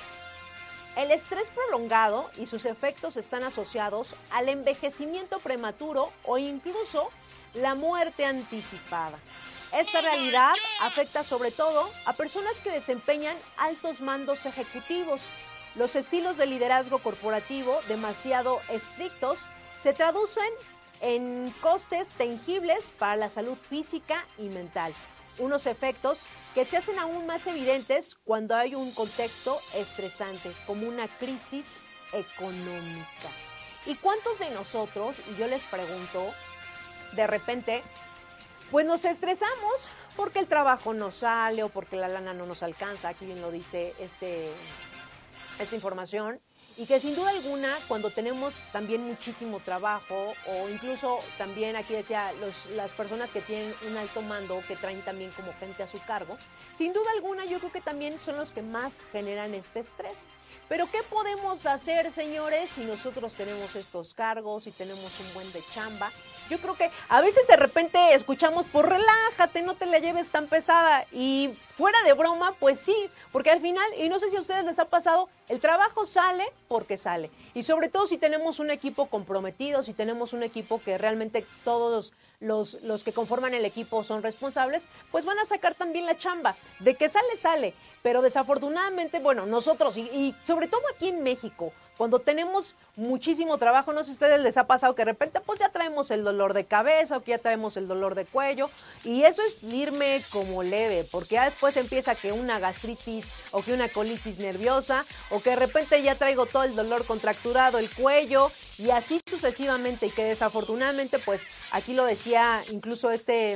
Speaker 1: el estrés prolongado y sus efectos están asociados al envejecimiento prematuro o incluso la muerte anticipada. Esta realidad afecta sobre todo a personas que desempeñan altos mandos ejecutivos. Los estilos de liderazgo corporativo demasiado estrictos se traducen en costes tangibles para la salud física y mental. Unos efectos que se hacen aún más evidentes cuando hay un contexto estresante, como una crisis económica. ¿Y cuántos de nosotros, y yo les pregunto, de repente, pues nos estresamos porque el trabajo no sale o porque la lana no nos alcanza? Aquí bien lo dice este, esta información y que sin duda alguna cuando tenemos también muchísimo trabajo o incluso también aquí decía las personas que tienen un alto mando que traen también como gente a su cargo, sin duda alguna yo creo que también son los que más generan este estrés. Pero ¿qué podemos hacer, señores, si nosotros tenemos estos cargos y tenemos un buen de chamba? Yo creo que a veces de repente escuchamos, pues relájate, no te la lleves tan pesada. Y fuera de broma, pues sí, porque al final, y no sé si a ustedes les ha pasado, el trabajo sale porque sale. Y sobre todo si tenemos un equipo comprometido, si tenemos un equipo que realmente todos los, los que conforman el equipo son responsables, pues van a sacar también la chamba. De que sale, sale. Pero desafortunadamente, bueno, nosotros, y, y sobre todo aquí en México, cuando tenemos muchísimo trabajo, no sé si a ustedes les ha pasado que de repente pues ya traemos el dolor de cabeza o que ya traemos el dolor de cuello y eso es irme como leve, porque ya después empieza que una gastritis o que una colitis nerviosa o que de repente ya traigo todo el dolor contracturado, el cuello y así sucesivamente y que desafortunadamente pues aquí lo decía incluso este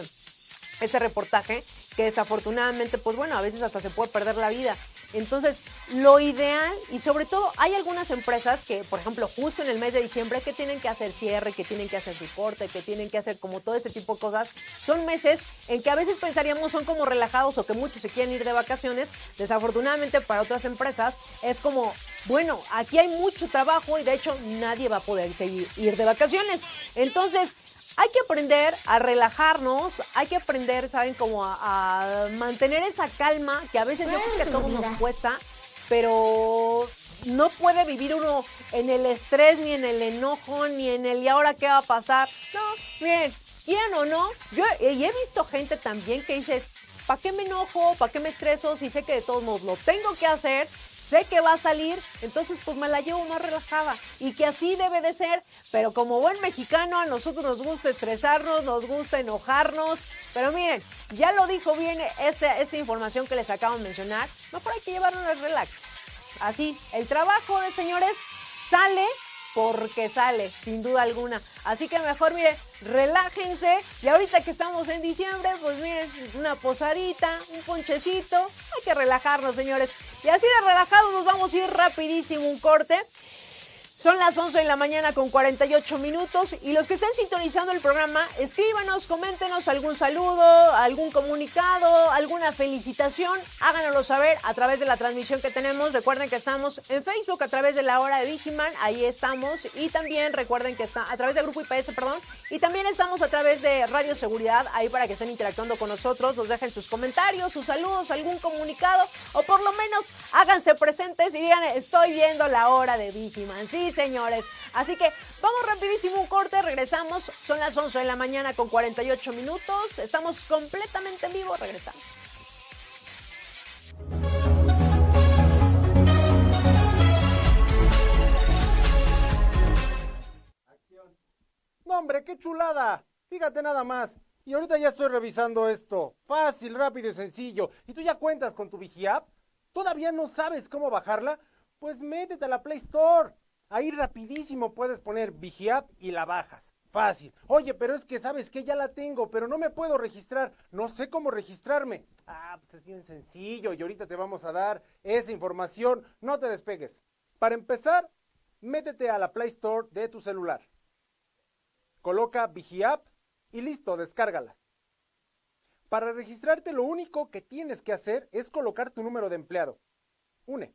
Speaker 1: ese reportaje que desafortunadamente, pues bueno, a veces hasta se puede perder la vida. Entonces, lo ideal, y sobre todo hay algunas empresas que, por ejemplo, justo en el mes de diciembre, que tienen que hacer cierre, que tienen que hacer su corte, que tienen que hacer como todo ese tipo de cosas, son meses en que a veces pensaríamos son como relajados o que muchos se quieren ir de vacaciones. Desafortunadamente para otras empresas es como, bueno, aquí hay mucho trabajo y de hecho nadie va a poder seguir ir de vacaciones. Entonces, hay que aprender a relajarnos, hay que aprender, ¿saben? Como a, mantener esa calma que a veces yo creo que a todos nos cuesta, pero no puede vivir uno en el estrés, ni en el enojo, ni en el y ahora qué va a pasar. No, miren, quieran o no, yo he visto gente también que dices, ¿para qué me enojo? ¿Para qué me estreso? Si sé que de todos modos lo tengo que hacer, sé que va a salir, entonces pues me la llevo más relajada y que así debe de ser, pero como buen mexicano a nosotros nos gusta estresarnos, nos gusta enojarnos, pero miren, ya lo dijo bien este, esta información que les acabo de mencionar, mejor hay que llevarnos al relax. Así, el trabajo de señores sale porque sale, sin duda alguna. Así que mejor, miren, relájense. Y ahorita que estamos en diciembre, pues miren, una posadita, un ponchecito. Hay que relajarnos, señores. Y así de relajados nos vamos a ir rapidísimo un corte. Son las 11 de la mañana con 48 minutos y los que estén sintonizando el programa, escríbanos, coméntenos algún saludo, algún comunicado, alguna felicitación, háganoslo saber a través de la transmisión que tenemos. Recuerden que estamos en Facebook a través de la hora de Digiman, ahí estamos y también recuerden que está a través del grupo IPS, perdón, y también estamos a través de Radio Seguridad, ahí para que estén interactuando con nosotros, nos dejen sus comentarios, sus saludos, algún comunicado o por lo menos háganse presentes y digan, estoy viendo la hora de Digiman. Sí, señores. Así que vamos rapidísimo un corte, regresamos. Son las 11 de la mañana con 48 minutos. Estamos completamente en vivo, regresamos.
Speaker 6: No, hombre, qué chulada. Fíjate nada más. Y ahorita ya estoy revisando esto. Fácil, rápido y sencillo. ¿Y tú ya cuentas con tu VigiApp? ¿Todavía no sabes cómo bajarla? Pues métete a la Play Store. Ahí rapidísimo puedes poner Vigiap y la bajas. Fácil. Oye, pero es que sabes que ya la tengo, pero no me puedo registrar. No sé cómo registrarme. Ah, pues es bien sencillo y ahorita te vamos a dar esa información. No te despegues. Para empezar, métete a la Play Store de tu celular. Coloca Vigiap y listo, descárgala. Para registrarte lo único que tienes que hacer es colocar tu número de empleado. UNE.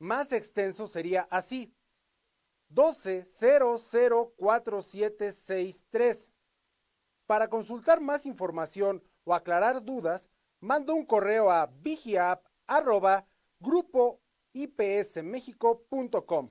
Speaker 6: más extenso sería así. 12004763. Para consultar más información o aclarar dudas, manda un correo a vigiap grupo
Speaker 8: ipsmexico.com.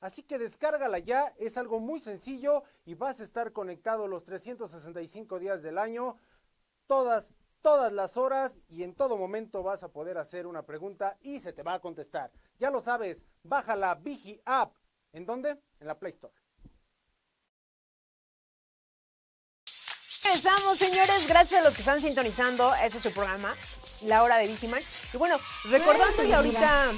Speaker 8: Así que descárgala ya, es algo muy sencillo y vas a estar conectado los 365 días del año, todas, todas las horas y en todo momento vas a poder hacer una pregunta y se te va a contestar. Ya lo sabes, baja la Vigi App. ¿En dónde? En la Play Store.
Speaker 1: Empezamos, señores, gracias a los que están sintonizando. Ese es su programa, La Hora de Vigiman. Y bueno, recordando y ahorita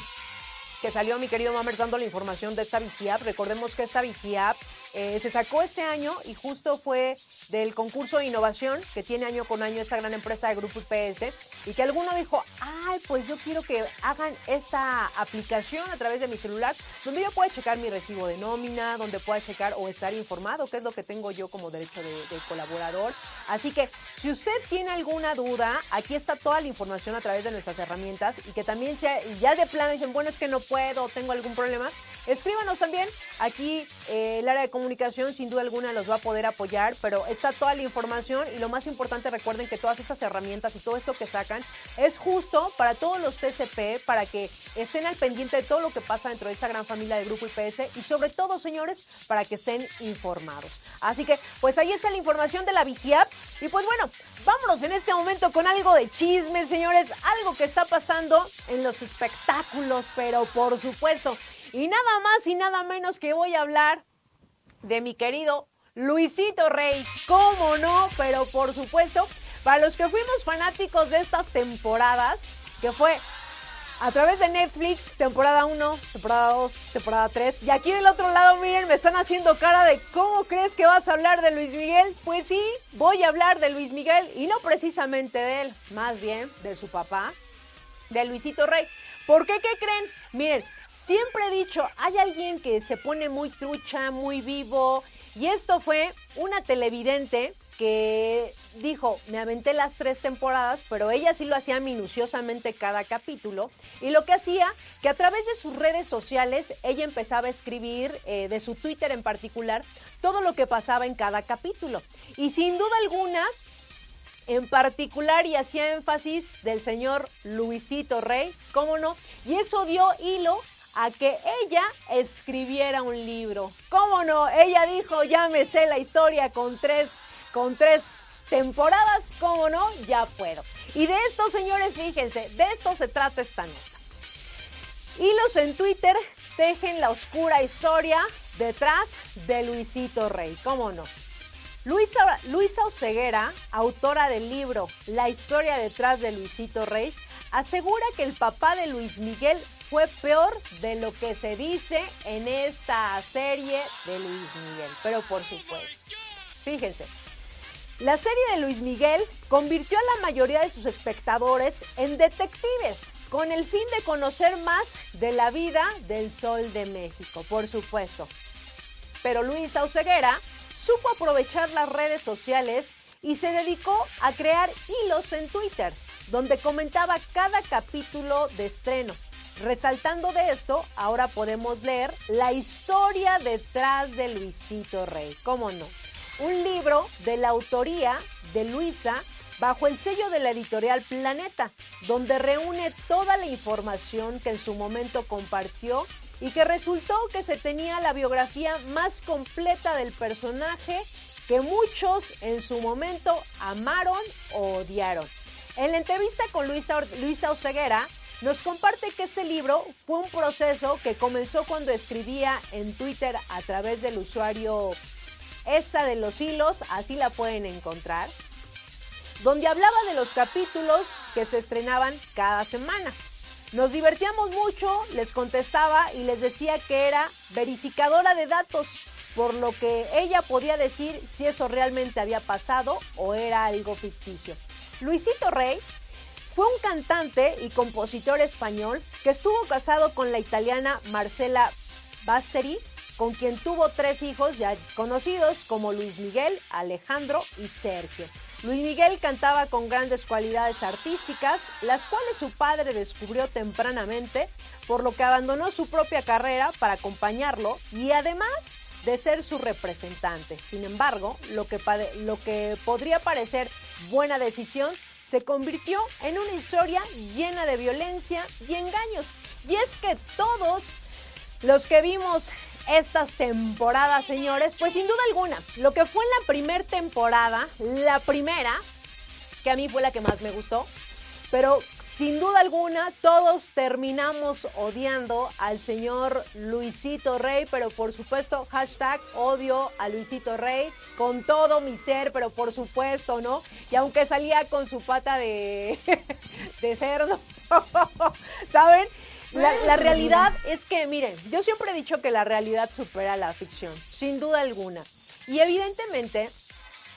Speaker 1: que salió mi querido Mammers dando la información de esta Vigiap. Recordemos que esta Vigiap eh, se sacó este año y justo fue del concurso de innovación que tiene año con año esa gran empresa de Grupo IPS y que alguno dijo, ay, pues yo quiero que hagan esta aplicación a través de mi celular donde yo pueda checar mi recibo de nómina, donde pueda checar o estar informado, qué es lo que tengo yo como derecho de, de colaborador. Así que si usted tiene alguna duda, aquí está toda la información a través de nuestras herramientas y que también sea, ya de plano dicen, bueno, es que no puedo, tengo algún problema, escríbanos también. Aquí eh, el área de comunicación sin duda alguna los va a poder apoyar, pero está toda la información y lo más importante recuerden que todas esas herramientas y todo esto que sacan es justo para todos los TCP, para que estén al pendiente de todo lo que pasa dentro de esta gran familia de Grupo IPS y sobre todo, señores, para que estén informados. Así que, pues ahí está la información de la Vigiap. Y pues bueno, vámonos en este momento con algo de chisme, señores, algo que está pasando en los espectáculos, pero por supuesto. Y nada más y nada menos que voy a hablar de mi querido Luisito Rey. ¿Cómo no? Pero por supuesto, para los que fuimos fanáticos de estas temporadas, que fue a través de Netflix, temporada 1, temporada 2, temporada 3. Y aquí del otro lado, miren, me están haciendo cara de ¿cómo crees que vas a hablar de Luis Miguel? Pues sí, voy a hablar de Luis Miguel y no precisamente de él, más bien de su papá, de Luisito Rey. ¿Por qué? ¿Qué creen? Miren, siempre he dicho, hay alguien que se pone muy trucha, muy vivo. Y esto fue una televidente que dijo, me aventé las tres temporadas, pero ella sí lo hacía minuciosamente cada capítulo. Y lo que hacía, que a través de sus redes sociales, ella empezaba a escribir, eh, de su Twitter en particular, todo lo que pasaba en cada capítulo. Y sin duda alguna, en particular y hacía énfasis del señor Luisito Rey, ¿cómo no? Y eso dio hilo a que ella escribiera un libro. ¿Cómo no? Ella dijo, ya me sé la historia con tres, con tres temporadas, ¿cómo no? Ya puedo. Y de esto, señores, fíjense, de esto se trata esta nota. Hilos en Twitter tejen la oscura historia detrás de Luisito Rey, ¿cómo no? Luisa, Luisa Oceguera, autora del libro La historia detrás de Luisito Rey, asegura que el papá de Luis Miguel fue peor de lo que se dice en esta serie de Luis Miguel. Pero por supuesto, fíjense, la serie de Luis Miguel convirtió a la mayoría de sus espectadores en detectives, con el fin de conocer más de la vida del Sol de México, por supuesto. Pero Luisa Oceguera supo aprovechar las redes sociales y se dedicó a crear hilos en Twitter, donde comentaba cada capítulo de estreno. Resaltando de esto, ahora podemos leer la historia detrás de Luisito Rey. ¿Cómo no? Un libro de la autoría de Luisa bajo el sello de la editorial Planeta, donde reúne toda la información que en su momento compartió y que resultó que se tenía la biografía más completa del personaje que muchos en su momento amaron o odiaron. En la entrevista con Luisa, Luisa Oceguera, nos comparte que este libro fue un proceso que comenzó cuando escribía en Twitter a través del usuario esa de los hilos, así la pueden encontrar, donde hablaba de los capítulos que se estrenaban cada semana. Nos divertíamos mucho, les contestaba y les decía que era verificadora de datos, por lo que ella podía decir si eso realmente había pasado o era algo ficticio. Luisito Rey fue un cantante y compositor español que estuvo casado con la italiana Marcela Basteri, con quien tuvo tres hijos ya conocidos como Luis Miguel, Alejandro y Sergio. Luis Miguel cantaba con grandes cualidades artísticas, las cuales su padre descubrió tempranamente, por lo que abandonó su propia carrera para acompañarlo y además de ser su representante. Sin embargo, lo que, lo que podría parecer buena decisión se convirtió en una historia llena de violencia y engaños. Y es que todos los que vimos estas temporadas, señores, pues sin duda alguna, lo que fue en la primera temporada, la primera, que a mí fue la que más me gustó, pero sin duda alguna, todos terminamos odiando al señor Luisito Rey, pero por supuesto, hashtag odio a Luisito Rey con todo mi ser, pero por supuesto, ¿no? Y aunque salía con su pata de, de cerdo, ¿saben? La, la, realidad es que, miren, yo siempre he dicho que la realidad supera la ficción, sin duda alguna. Y evidentemente,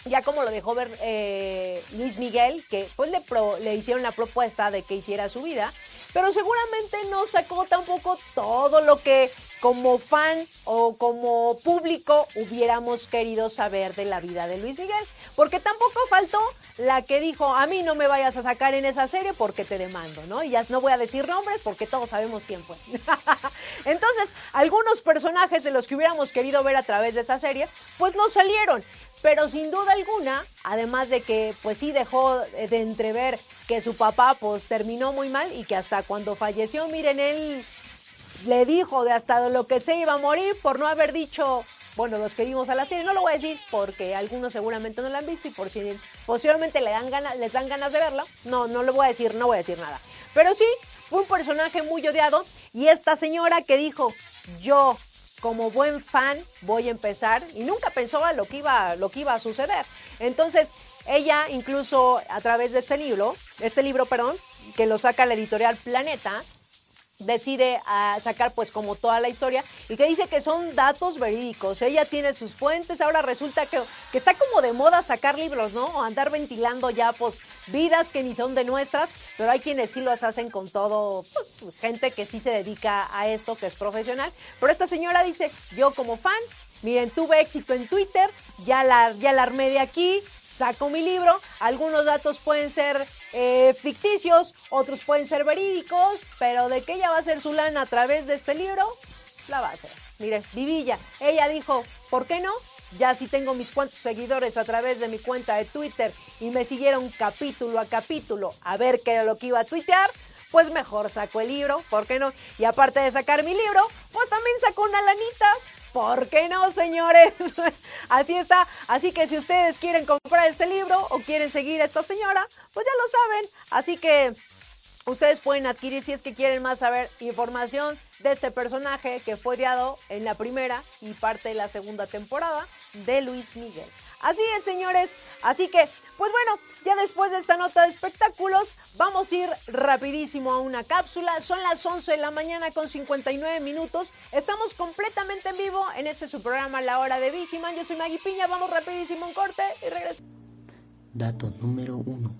Speaker 1: ya como lo dejó ver eh, Luis Miguel, que pues le, le hicieron la propuesta de que hiciera su vida, pero seguramente no sacó tampoco todo lo que como fan o como público hubiéramos querido saber de la vida de Luis Miguel. Porque tampoco faltó la que dijo, a mí no me vayas a sacar en esa serie porque te demando, ¿no? Y ya no voy a decir nombres porque todos sabemos quién fue. Entonces, algunos personajes de los que hubiéramos querido ver a través de esa serie, pues no salieron. Pero sin duda alguna, además de que pues sí dejó de entrever que su papá pues terminó muy mal y que hasta cuando falleció, miren, él le dijo de hasta lo que se iba a morir por no haber dicho, bueno, los que vimos a la serie, no lo voy a decir porque algunos seguramente no la han visto y por si posiblemente le dan ganas, les dan ganas de verla, no, no le voy a decir, no voy a decir nada. Pero sí, fue un personaje muy odiado y esta señora que dijo, yo como buen fan voy a empezar y nunca pensó lo que iba, lo que iba a suceder. Entonces, ella incluso a través de este libro, este libro, perdón, que lo saca la editorial Planeta, decide a sacar pues como toda la historia y que dice que son datos verídicos. Ella tiene sus fuentes, ahora resulta que, que está como de moda sacar libros, ¿no? O andar ventilando ya pues vidas que ni son de nuestras, pero hay quienes sí las hacen con todo, pues gente que sí se dedica a esto, que es profesional. Pero esta señora dice, yo como fan, miren, tuve éxito en Twitter, ya la, ya la armé de aquí, saco mi libro, algunos datos pueden ser eh, ficticios, otros pueden ser verídicos, pero de que ella va a hacer su lana a través de este libro, la va a hacer. Mire, Vivilla, ella dijo, ¿por qué no? Ya si tengo mis cuantos seguidores a través de mi cuenta de Twitter y me siguieron capítulo a capítulo a ver qué era lo que iba a tuitear, pues mejor saco el libro, ¿por qué no? Y aparte de sacar mi libro, pues también saco una lanita, ¿Por qué no, señores? Así está. Así que si ustedes quieren comprar este libro o quieren seguir a esta señora, pues ya lo saben. Así que ustedes pueden adquirir si es que quieren más saber información de este personaje que fue odiado en la primera y parte de la segunda temporada de Luis Miguel. Así es, señores. Así que, pues bueno, ya después de esta nota de espectáculos, vamos a ir rapidísimo a una cápsula. Son las 11 de la mañana con 59 minutos. Estamos completamente en vivo en este su programa La Hora de Vigiman. Yo soy Maggie Piña. Vamos rapidísimo un corte y regresamos.
Speaker 9: Dato número 1.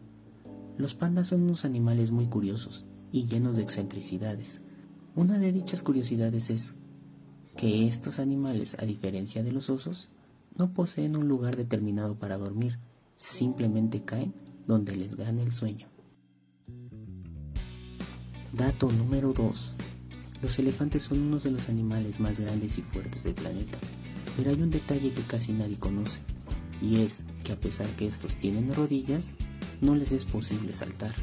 Speaker 9: Los pandas son unos animales muy curiosos y llenos de excentricidades. Una de dichas curiosidades es que estos animales, a diferencia de los osos, no poseen un lugar determinado para dormir, simplemente caen donde les gane el sueño. Dato número 2. Los elefantes son unos de los animales más grandes y fuertes del planeta, pero hay un detalle que casi nadie conoce, y es que a pesar que estos tienen rodillas, no les es posible saltar.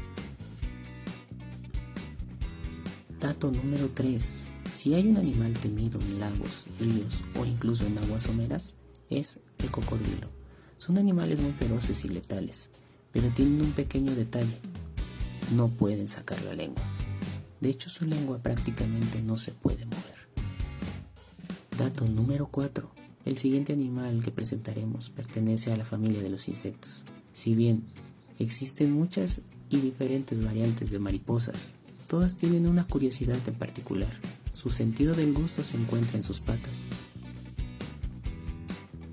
Speaker 9: Dato número 3. Si hay un animal temido en lagos, ríos o incluso en aguas someras, es el cocodrilo. Son animales muy feroces y letales, pero tienen un pequeño detalle. No pueden sacar la lengua. De hecho, su lengua prácticamente no se puede mover. Dato número 4. El siguiente animal que presentaremos pertenece a la familia de los insectos. Si bien existen muchas y diferentes variantes de mariposas, todas tienen una curiosidad en particular. Su sentido del gusto se encuentra en sus patas.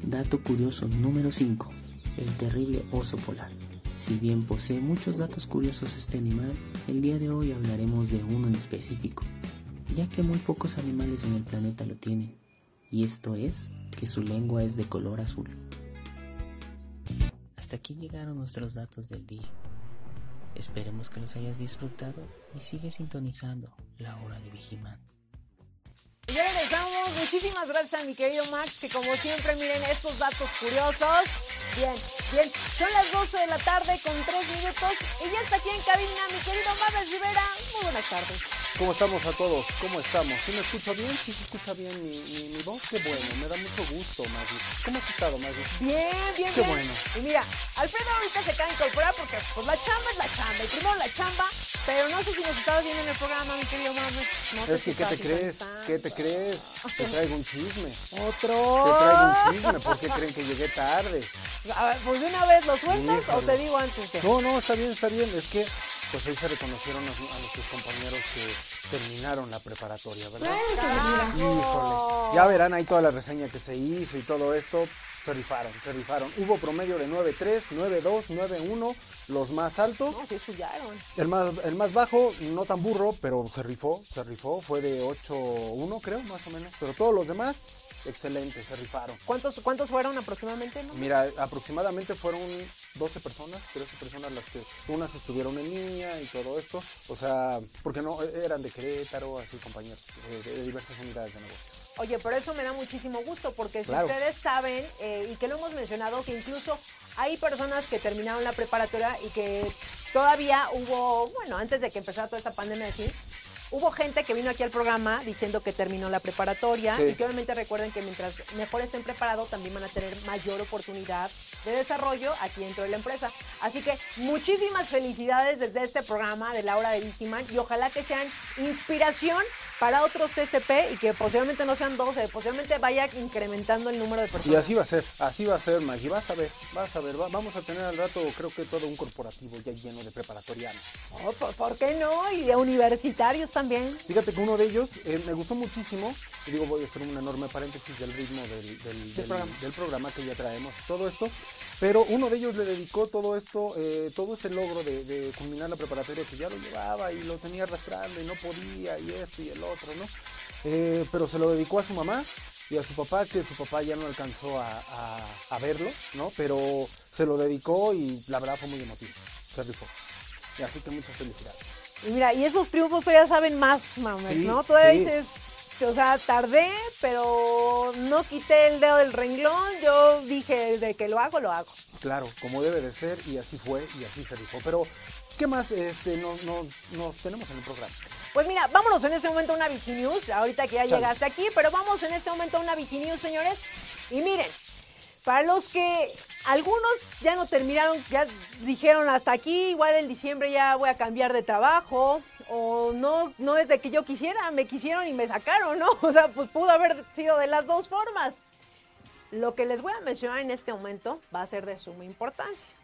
Speaker 9: Dato curioso número 5. El terrible oso polar. Si bien posee muchos datos curiosos este animal, el día de hoy hablaremos de uno en específico, ya que muy pocos animales en el planeta lo tienen, y esto es que su lengua es de color azul. Hasta aquí llegaron nuestros datos del día. Esperemos que los hayas disfrutado y sigue sintonizando la hora de Vigiman.
Speaker 1: Ya regresamos. Muchísimas gracias a mi querido Max, que como siempre, miren estos datos curiosos. Bien, bien. Son las 12 de la tarde con 3 minutos y ya está aquí en cabina mi querido Maves Rivera. Muy buenas tardes.
Speaker 6: ¿Cómo estamos a todos? ¿Cómo estamos? ¿Sí me escucha bien? ¿Sí se escucha bien mi, mi, mi voz? Qué bueno, me da mucho gusto, Maggie. ¿Cómo has estado, Maggie?
Speaker 1: Bien, bien,
Speaker 6: Qué
Speaker 1: bien.
Speaker 6: bueno.
Speaker 1: Y mira, Alfredo ahorita se acaba de incorporar porque pues la chamba es la chamba. Y primero la chamba, pero no sé si nos estabas viendo en el programa, mi querido Mames. No sé
Speaker 6: Es
Speaker 1: si
Speaker 6: que, ¿qué te crees? ¿Qué te crees? Te traigo un chisme.
Speaker 1: Otro.
Speaker 6: Te traigo un chisme. ¿Por qué creen que llegué tarde?
Speaker 1: A ver, pues de una vez lo sueltas o te digo antes de.
Speaker 6: No, no, está bien, está bien. Es que, pues hoy se reconocieron a, a nuestros compañeros que terminaron la preparatoria, ¿verdad? Híjole. Ya verán ahí toda la reseña que se hizo y todo esto. Se rifaron, se rifaron. Hubo promedio de 9.3, 9.2, 9.1, los más altos.
Speaker 1: No, sí estudiaron.
Speaker 6: El más, el más bajo, no tan burro, pero se rifó, se rifó. Fue de 8.1, creo, más o menos. Pero todos los demás, excelente, se rifaron.
Speaker 1: ¿Cuántos, ¿Cuántos fueron aproximadamente? No?
Speaker 6: Mira, aproximadamente fueron 12 personas, 13 personas las que unas estuvieron en línea y todo esto, o sea, porque no eran de Querétaro, así compañeros, eh, de, de diversas unidades de negocio.
Speaker 1: Oye, pero eso me da muchísimo gusto porque si
Speaker 6: Claro.
Speaker 1: ustedes saben eh, y que lo hemos mencionado que incluso hay personas que terminaron la preparatoria y que todavía hubo, bueno, antes de que empezara toda esta pandemia así, hubo gente que vino aquí al programa diciendo que terminó la preparatoria
Speaker 6: Sí.
Speaker 1: y que obviamente recuerden que mientras mejor estén preparados también van a tener mayor oportunidad de desarrollo aquí dentro de la empresa. Así que muchísimas felicidades desde este programa de la hora de Vigiman y ojalá que sean inspiración para otros TCP y que posiblemente no sean 12, posiblemente vaya incrementando el número de personas.
Speaker 6: Y así va a ser, así va a ser, Maggie, vas a ver, vas a ver, va- vamos a tener al rato creo que todo un corporativo ya lleno de preparatorianos.
Speaker 1: Oh, ¿por, por qué no? Y de universitarios también.
Speaker 6: Fíjate que uno de ellos eh, me gustó muchísimo, y digo, voy a hacer un enorme paréntesis del ritmo del, del- del-
Speaker 1: programa.
Speaker 6: del programa que ya traemos, todo esto, pero uno de ellos le dedicó todo esto, eh, todo ese logro de, de culminar la preparatoria que ya lo llevaba y lo tenía arrastrando y no podía y esto y el otro, ¿no? Eh, pero se lo dedicó a su mamá y a su papá, que su papá ya no alcanzó a, a- a verlo, ¿no? Pero se lo dedicó y la verdad fue muy emotivo, se rifó. Y así que muchas felicidades.
Speaker 1: Y mira, y esos triunfos todavía saben más, mames,
Speaker 6: Sí,
Speaker 1: ¿no? Todavía
Speaker 6: sí.
Speaker 1: dices, o sea, tardé, pero no quité el dedo del renglón. Yo dije, de que lo hago, lo hago.
Speaker 6: Claro, como debe de ser, y así fue, y así se rifó. Pero, ¿qué más este, nos, nos- nos tenemos en el programa?
Speaker 1: Pues mira, vámonos en este momento a una Viginews, ahorita que ya
Speaker 6: Chale.
Speaker 1: llegaste aquí, pero vamos en este momento a una Viginews, señores. Y miren, para los que algunos ya no terminaron, ya dijeron hasta aquí, igual en diciembre ya voy a cambiar de trabajo, o no, no es de que yo quisiera, me quisieron y me sacaron, ¿no? O sea, pues pudo haber sido de las dos formas. Lo que les voy a mencionar en este momento va a ser de suma importancia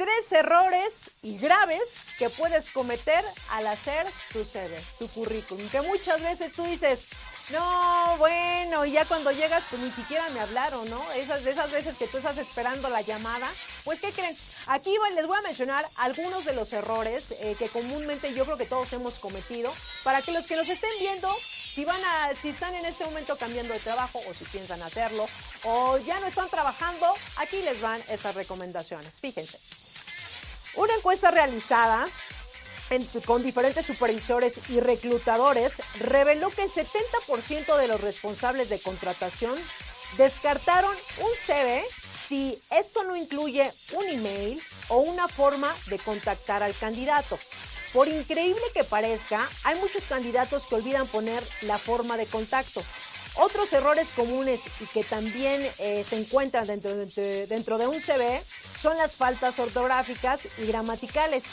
Speaker 1: tres errores y graves que puedes cometer al hacer tu CV, tu currículum. Que muchas veces tú dices, no, bueno, y ya cuando llegas, pues ni siquiera me hablaron, ¿no? Esas de esas veces que tú estás esperando la llamada. Pues, ¿qué creen? Aquí les voy a mencionar algunos de los errores eh, que comúnmente yo creo que todos hemos cometido, para que los que nos estén viendo, si van a, si están en este momento cambiando de trabajo, o si piensan hacerlo, o ya no están trabajando, aquí les van esas recomendaciones. Fíjense. Una encuesta realizada con diferentes supervisores y reclutadores reveló que el 70% de los responsables de contratación descartaron un CV si esto no incluye un email o una forma de contactar al candidato. Por increíble que parezca, hay muchos candidatos que olvidan poner la forma de contacto. Otros errores comunes y que también eh, se encuentran dentro, de- dentro de un CV son las faltas ortográficas y gramaticales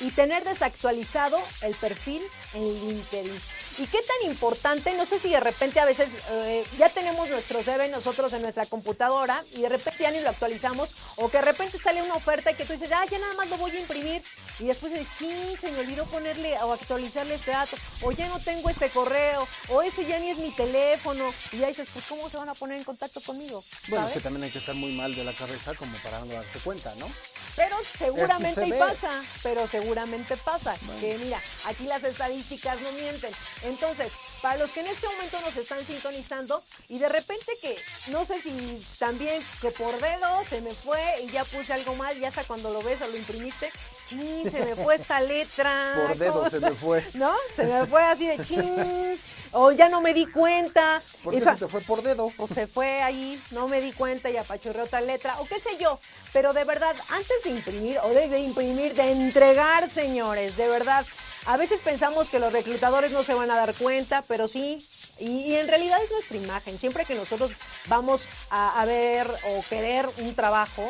Speaker 1: y tener desactualizado el perfil en LinkedIn. ¿Y qué tan importante? No sé si de repente a veces eh, ya tenemos nuestro CV nosotros en nuestra computadora y de repente ya ni lo actualizamos o que de repente sale una oferta y que tú dices, ah, ya nada más lo voy a imprimir y después de chin, se me olvidó ponerle o actualizarle este dato o ya no tengo este correo o ese ya ni es mi teléfono y ya dices, pues ¿cómo se van a poner en contacto conmigo?
Speaker 6: Bueno,
Speaker 1: ¿Sabes?
Speaker 6: es que también hay que estar muy mal de la cabeza como para no darse cuenta, ¿no?
Speaker 1: Pero seguramente y pasa, pero seguramente seguramente pasa. Que mira, aquí las estadísticas no mienten. Entonces, para los que en este momento nos están sintonizando y de repente que no sé si también que por dedo se me fue y ya puse algo mal, ya hasta cuando lo ves o lo imprimiste, ¡chin! Se me fue esta letra.
Speaker 6: Por dedo se me fue.
Speaker 1: ¿No? Se me fue así de ¡chin! O ya no me di cuenta.
Speaker 6: ¿Por qué
Speaker 1: Eso-
Speaker 6: se te fue por dedo?
Speaker 1: o se fue ahí, no me di cuenta y apachurré otra letra, o qué sé yo. Pero de verdad, antes de imprimir, o de, de imprimir, de entregar, señores, de verdad, a veces pensamos que los reclutadores no se van a dar cuenta, pero sí. Y, y en realidad es nuestra imagen. Siempre que nosotros vamos a, a ver o querer un trabajo,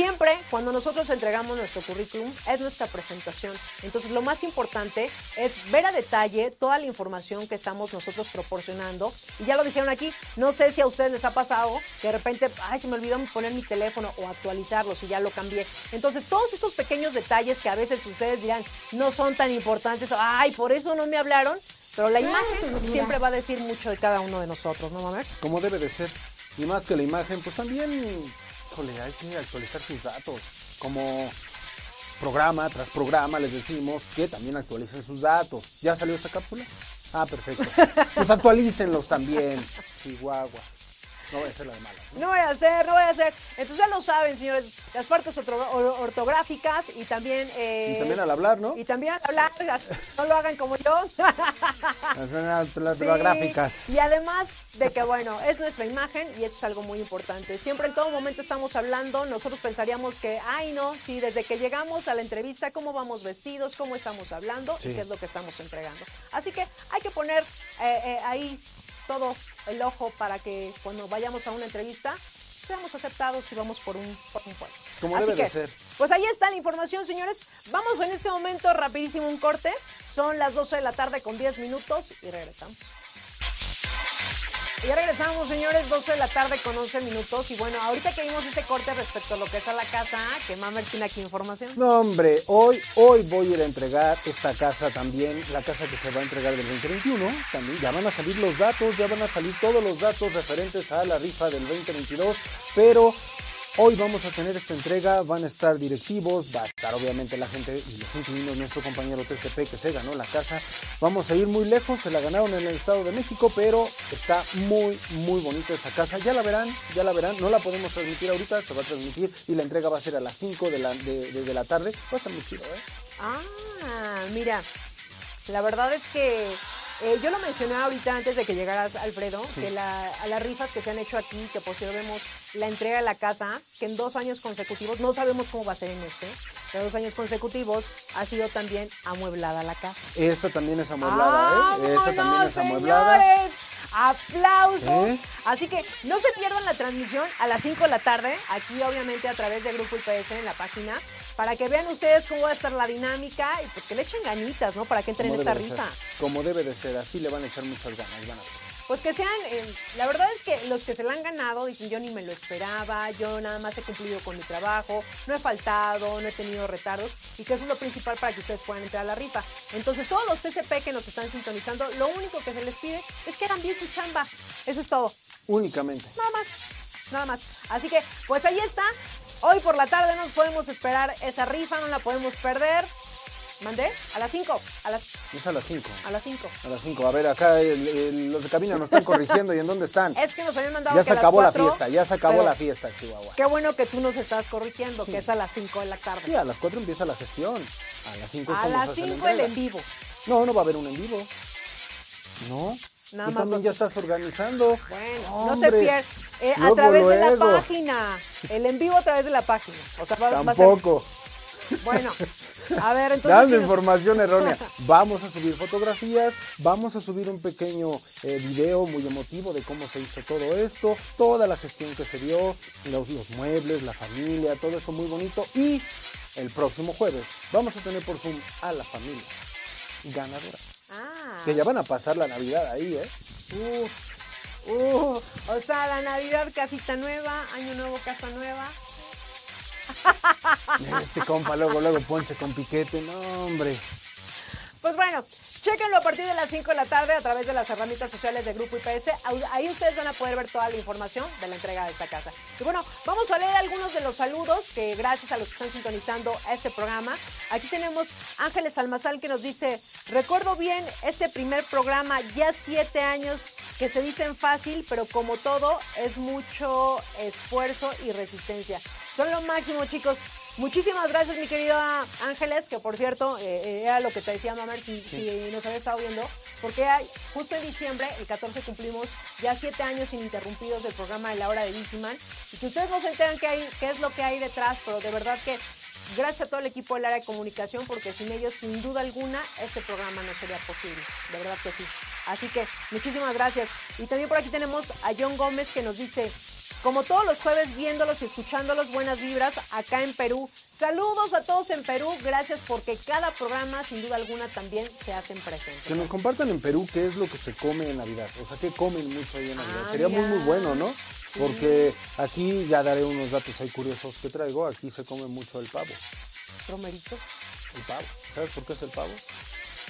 Speaker 1: Siempre cuando nosotros entregamos nuestro currículum es nuestra presentación. Entonces lo más importante es ver a detalle toda la información que estamos nosotros proporcionando. Y ya lo dijeron aquí, no sé si a ustedes les ha pasado que de repente, ay, se me olvidó poner mi teléfono o actualizarlo si ya lo cambié. Entonces todos estos pequeños detalles que a veces ustedes dirán no son tan importantes, ay, por eso no me hablaron. Pero la imagen siempre va a decir mucho de cada uno de nosotros, ¿no, Mamer?
Speaker 6: Como debe de ser. Y más que la imagen, pues también, híjole, hay que actualizar sus datos. Como programa tras programa les decimos que también actualicen sus datos. ¿Ya salió esa cápsula? Ah, perfecto. Pues actualícenlos también, chihuahuas. No voy a ser la de mala. ¿no?
Speaker 1: No voy a hacer, no voy a hacer. Entonces ya lo saben, señores, las partes orto- or- ortográficas y también... eh,
Speaker 6: Y también al hablar, ¿no?
Speaker 1: Y también al hablar, no lo hagan como yo.
Speaker 6: Las, las
Speaker 1: Sí,
Speaker 6: gráficas.
Speaker 1: Y además de que, bueno, es nuestra imagen y eso es algo muy importante. Siempre en todo momento estamos hablando, nosotros pensaríamos que, ay, no, sí, desde que llegamos a la entrevista, cómo vamos vestidos, cómo estamos hablando y qué es lo que estamos entregando. Así que hay que poner eh, eh, ahí todo el ojo para que cuando vayamos a una entrevista seamos aceptados y vamos por un, por un puesto.
Speaker 6: Como
Speaker 1: Así
Speaker 6: debe de
Speaker 1: que,
Speaker 6: ser.
Speaker 1: Pues ahí está la información, señores. Vamos en este momento rapidísimo un corte. Son las 12 de la tarde con 10 minutos y regresamos. Ya regresamos, señores, 12 de la tarde con 11 minutos. Y bueno, ahorita que vimos ese corte respecto a lo que es a la casa, que Mamer tiene aquí información.
Speaker 6: No, hombre, hoy, hoy voy a ir a entregar esta casa también, la casa que se va a entregar del 2021. También ya van a salir los datos, ya van a salir todos los datos referentes a la rifa del 2022, pero hoy vamos a tener esta entrega, van a estar directivos, va a estar obviamente la gente y los inquilinos, nuestro compañero TCP que se ganó la casa. Vamos a ir muy lejos, se la ganaron en el Estado de México, pero está muy, muy bonita esa casa. Ya la verán, ya la verán, no la podemos transmitir ahorita, se va a transmitir y la entrega va a ser a las 5 de la, de- de la tarde. Va a estar muy chido, ¿eh?
Speaker 1: Ah, mira, la verdad es que eh, yo lo mencioné ahorita antes de que llegaras, Alfredo, que la, a las rifas que se han hecho aquí, que posterior vemos la entrega de la casa, que en dos años consecutivos, no sabemos cómo va a ser en este, pero dos años consecutivos ha sido también amueblada la casa.
Speaker 6: Esta también es amueblada, ¿eh? Esta también
Speaker 1: ¡Vámonos,
Speaker 6: es amueblada.
Speaker 1: señores! ¡Aplausos!
Speaker 6: ¿Eh?
Speaker 1: Así que no se pierdan la transmisión a las 5 de la tarde, aquí obviamente a través de Grupo IPS en la página, para que vean ustedes cómo va a estar la dinámica y pues que le echen ganitas, ¿no? Para que entren en esta rifa.
Speaker 6: Como debe de ser, así le van a echar muchas ganas, van a ver.
Speaker 1: Pues que sean, eh, la verdad es que los que se la han ganado dicen yo ni me lo esperaba, yo nada más he cumplido con mi trabajo, no he faltado, no he tenido retardos y que eso es lo principal para que ustedes puedan entrar a la rifa. Entonces todos los TCP que nos están sintonizando, lo único que se les pide es que hagan bien su chamba. Eso es todo.
Speaker 6: Únicamente.
Speaker 1: Nada más, nada más. Así que, pues ahí está. Hoy por la tarde nos podemos esperar esa rifa, no la podemos perder. ¿Mandé? A las 5. A las,
Speaker 6: Es a las 5.
Speaker 1: a las 5.
Speaker 6: A las 5. A ver, acá el- el- los de cabina nos están corrigiendo. ¿Y en dónde están?
Speaker 1: Es que nos habían mandado
Speaker 6: Ya
Speaker 1: que
Speaker 6: se
Speaker 1: a las
Speaker 6: acabó la fiesta, ya se acabó la fiesta, Chihuahua.
Speaker 1: Qué bueno que tú nos estás corrigiendo,
Speaker 6: Sí.
Speaker 1: que es a las 5 de la tarde.
Speaker 6: Sí, a las 4 empieza la gestión. A las 5
Speaker 1: a las 5 el en vivo.
Speaker 6: No, no va a haber un en vivo. No.
Speaker 1: Nada
Speaker 6: Tú
Speaker 1: más
Speaker 6: también ya estás organizando.
Speaker 1: Bueno, no se
Speaker 6: Hombre.
Speaker 1: pierda. Eh, a
Speaker 6: Luego,
Speaker 1: través de la
Speaker 6: luego.
Speaker 1: página. El en vivo a través de la página. O sea, va, va a ser-
Speaker 6: Tampoco.
Speaker 1: Bueno, a ver, entonces.
Speaker 6: Dando
Speaker 1: nos-
Speaker 6: información errónea. Vamos a subir fotografías, vamos a subir un pequeño eh, video muy emotivo de cómo se hizo todo esto, toda la gestión que se dio, los, los muebles, la familia, todo esto muy bonito. Y el próximo jueves vamos a tener por Zoom a la familia ganadora.
Speaker 1: Ah.
Speaker 6: Que ya van a pasar la Navidad ahí, ¿eh?
Speaker 1: Uf. O sea, la Navidad casita nueva, año nuevo casa nueva.
Speaker 6: Este compa luego, luego ponche con piquete, no hombre.
Speaker 1: Pues bueno, Chéquenlo a partir de las 5 de la tarde a través de las herramientas sociales de Grupo IPS. Ahí ustedes van a poder ver toda la información de la entrega de esta casa. Y bueno, vamos a leer algunos de los saludos que gracias a los que están sintonizando este programa. Aquí tenemos Ángeles Almazal que nos dice, recuerdo bien ese primer programa, ya siete años que se dicen fácil, pero como todo es mucho esfuerzo y resistencia. Son lo máximo, chicos. Muchísimas gracias, mi querida Ángeles, que por cierto, eh, eh, era lo que te decía Mamer, si, si nos había estado viendo, porque hay, justo en diciembre, el 14, cumplimos ya siete años ininterrumpidos del programa de la hora de Vigiman, y que ustedes no se enteran qué, hay, qué es lo que hay detrás, pero de verdad que gracias a todo el equipo del área de comunicación, porque sin ellos, sin duda alguna, ese programa no sería posible, de verdad que sí. Así que muchísimas gracias. Y también por aquí tenemos a John Gómez que nos dice, como todos los jueves viéndolos y escuchándolos, buenas vibras acá en Perú. Saludos a todos en Perú, gracias porque cada programa sin duda alguna también se hacen presentes.
Speaker 6: Que nos compartan en Perú qué es lo que se come en Navidad, o sea, qué comen mucho ahí en Navidad. Ah, Sería muy muy bueno, ¿no? Porque aquí ya daré unos datos ahí curiosos que traigo, aquí se come mucho el pavo.
Speaker 1: ¿Romerito?
Speaker 6: El pavo. ¿Sabes por qué es el pavo?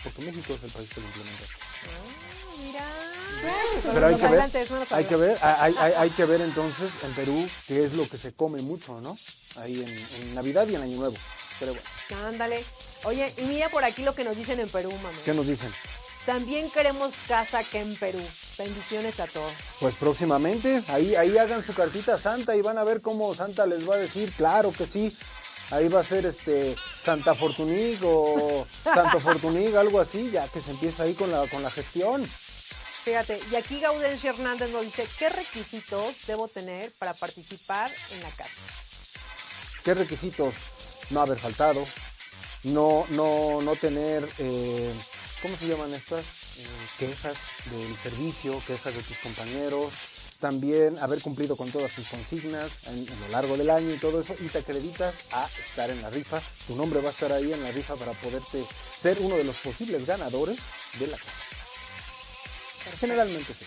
Speaker 6: Porque México es el país que lo implementa.
Speaker 1: Ah, mira.
Speaker 6: Pero hay que, ver, hay que ver, hay, hay, que ver entonces en Perú qué es lo que se come mucho, ¿no? Ahí en, Navidad y en Año Nuevo. Pero bueno.
Speaker 1: Ándale. Oye, y mira por aquí lo que nos dicen en Perú, mamá.
Speaker 6: ¿Qué nos dicen?
Speaker 1: También queremos casa aquí en Perú. Bendiciones a todos.
Speaker 6: Pues próximamente, ahí, ahí hagan su cartita Santa y van a ver cómo Santa les va a decir, claro que sí. Ahí va a ser este Santa Fortunig o Santo Fortunig, algo así, ya que se empieza ahí con la, con la gestión.
Speaker 1: Fíjate, y aquí Gaudencio Hernández nos dice, ¿qué requisitos debo tener para participar en la casa?
Speaker 6: ¿Qué requisitos? No haber faltado, no, no, no tener, eh, ¿cómo se llaman estas? Eh, quejas del servicio, quejas de tus compañeros, también haber cumplido con todas tus consignas en, lo largo del año y todo eso, y te acreditas a estar en la rifa. Tu nombre va a estar ahí en la rifa para poderte ser uno de los posibles ganadores de la casa. Generalmente sí.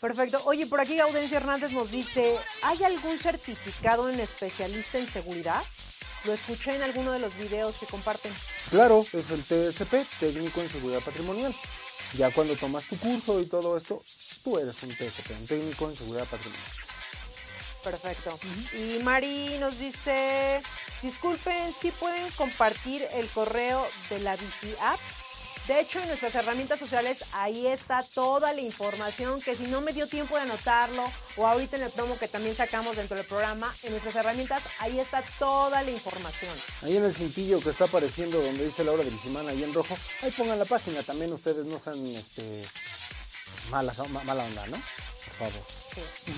Speaker 1: Perfecto. Oye, por aquí Gaudencia Hernández nos dice, ¿hay algún certificado en especialista en seguridad? Lo escuché en alguno de los videos que comparten.
Speaker 6: Claro, es el TSP, técnico en seguridad patrimonial. Ya cuando tomas tu curso y todo esto, tú eres un TSP, un técnico en seguridad patrimonial.
Speaker 1: Perfecto. Y Mari nos dice, disculpen, si pueden compartir el correo de la Vigi App? De hecho, en nuestras herramientas sociales ahí está toda la información que si no me dio tiempo de anotarlo o ahorita en el promo que también sacamos dentro del programa, en nuestras herramientas ahí está toda la información.
Speaker 6: Ahí en el cintillo que está apareciendo donde dice la hora de Vigimán ahí en rojo, ahí pongan la página, también ustedes no sean este, mala onda, ¿no? Por favor.
Speaker 1: Sí.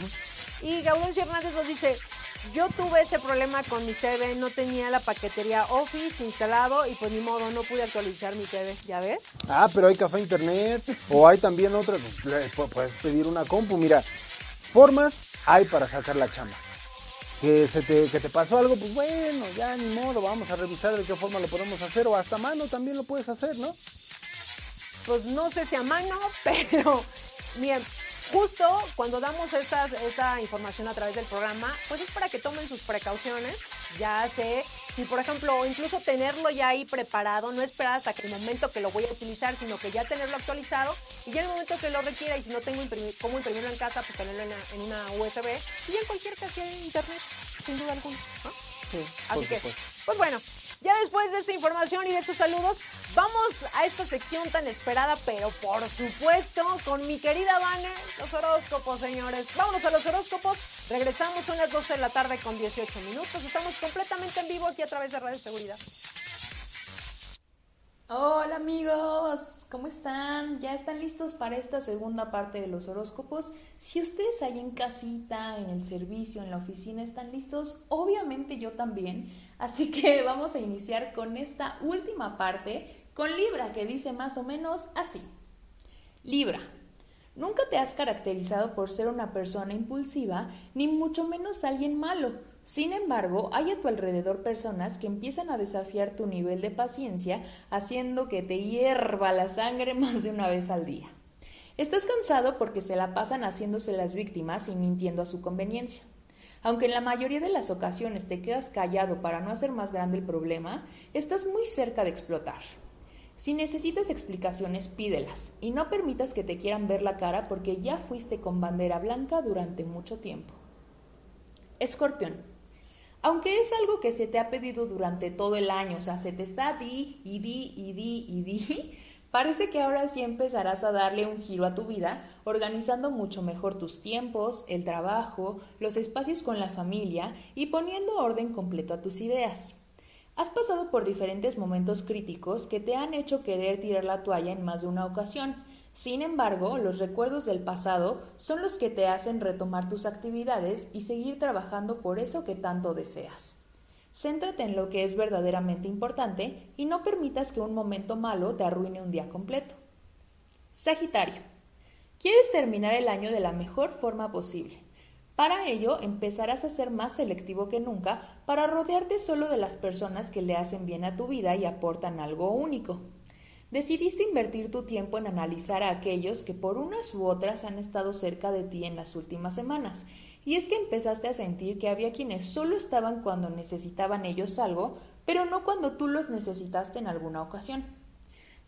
Speaker 1: Y Gaudencio Hernández nos dice, yo tuve ese problema con mi CV, no tenía la paquetería Office instalado y pues ni modo, no pude actualizar mi CV, ¿ya ves?
Speaker 6: Ah, pero hay café internet o hay también otras, puedes pedir una compu, mira, formas hay para sacar la chamba. Que, se te, que te pasó algo, pues bueno, ya ni modo, vamos a revisar de qué forma lo podemos hacer o hasta mano también lo puedes hacer, ¿no?
Speaker 1: Pues no sé si a mano, pero bien, justo cuando damos estas, esta información a través del programa, pues es para que tomen sus precauciones. Ya sé, si por ejemplo, incluso tenerlo ya ahí preparado, no esperar hasta que el momento que lo voy a utilizar, sino que ya tenerlo actualizado y ya en el momento que lo requiera y si no tengo imprimir, cómo imprimirlo en casa, pues tenerlo en una, USB y en cualquier casilla de internet, sin duda alguna. Sí, Así que, pues bueno, ya después de esta información y de estos saludos, vamos a esta sección tan esperada, pero por supuesto, con mi querida Vane, los horóscopos, señores. Vámonos a los horóscopos. Regresamos, son las 12 de la tarde con 18 minutos. Estamos completamente en vivo aquí a través de Radio Seguridad.
Speaker 7: Hola amigos, ¿cómo están? ¿Ya están listos para esta segunda parte de los horóscopos? Si ustedes ahí en casita, en el servicio, en la oficina están listos, obviamente yo también. Así que vamos a iniciar con esta última parte con Libra, que dice más o menos así. Libra, nunca te has caracterizado por ser una persona impulsiva, ni mucho menos alguien malo. Sin embargo, hay a tu alrededor personas que empiezan a desafiar tu nivel de paciencia, haciendo que te hierva la sangre más de una vez al día. Estás cansado porque se la pasan haciéndose las víctimas y mintiendo a su conveniencia. Aunque en la mayoría de las ocasiones te quedas callado para no hacer más grande el problema, estás muy cerca de explotar. Si necesitas explicaciones, pídelas y no permitas que te quieran ver la cara porque ya fuiste con bandera blanca durante mucho tiempo. Escorpión. Aunque es algo que se te ha pedido durante todo el año, o sea, se te está di y di y di y di, parece que ahora sí empezarás a darle un giro a tu vida, organizando mucho mejor tus tiempos, el trabajo, los espacios con la familia y poniendo orden completo a tus ideas. Has pasado por diferentes momentos críticos que te han hecho querer tirar la toalla en más de una ocasión. Sin embargo, los recuerdos del pasado son los que te hacen retomar tus actividades y seguir trabajando por eso que tanto deseas. Céntrate en lo que es verdaderamente importante y no permitas que un momento malo te arruine un día completo. Sagitario. Quieres terminar el año de la mejor forma posible. Para ello, empezarás a ser más selectivo que nunca para rodearte solo de las personas que le hacen bien a tu vida y aportan algo único. Decidiste invertir tu tiempo en analizar a aquellos que por unas u otras han estado cerca de ti en las últimas semanas, y es que empezaste a sentir que había quienes solo estaban cuando necesitaban ellos algo, pero no cuando tú los necesitaste en alguna ocasión.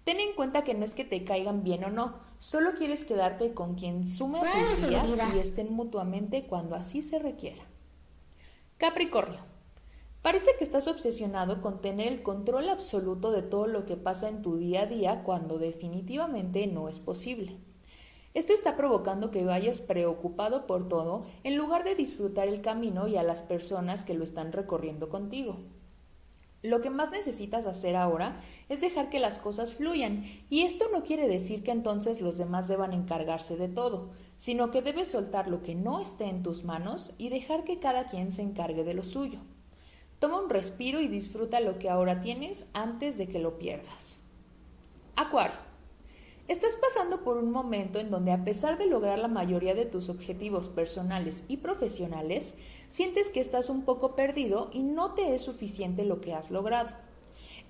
Speaker 7: Ten en cuenta que no es que te caigan bien o no, solo quieres quedarte con quien sume a tus días y estén mutuamente cuando así se requiera. Capricornio. Parece que estás obsesionado con tener el control absoluto de todo lo que pasa en tu día a día cuando definitivamente no es posible. Esto está provocando que vayas preocupado por todo en lugar de disfrutar el camino y a las personas que lo están recorriendo contigo. Lo que más necesitas hacer ahora es dejar que las cosas fluyan, y esto no quiere decir que entonces los demás deban encargarse de todo, sino que debes soltar lo que no esté en tus manos y dejar que cada quien se encargue de lo suyo. Toma un respiro y disfruta lo que ahora tienes antes de que lo pierdas. Acuario. Estás pasando por un momento en donde a pesar de lograr la mayoría de tus objetivos personales y profesionales, sientes que estás un poco perdido y no te es suficiente lo que has logrado.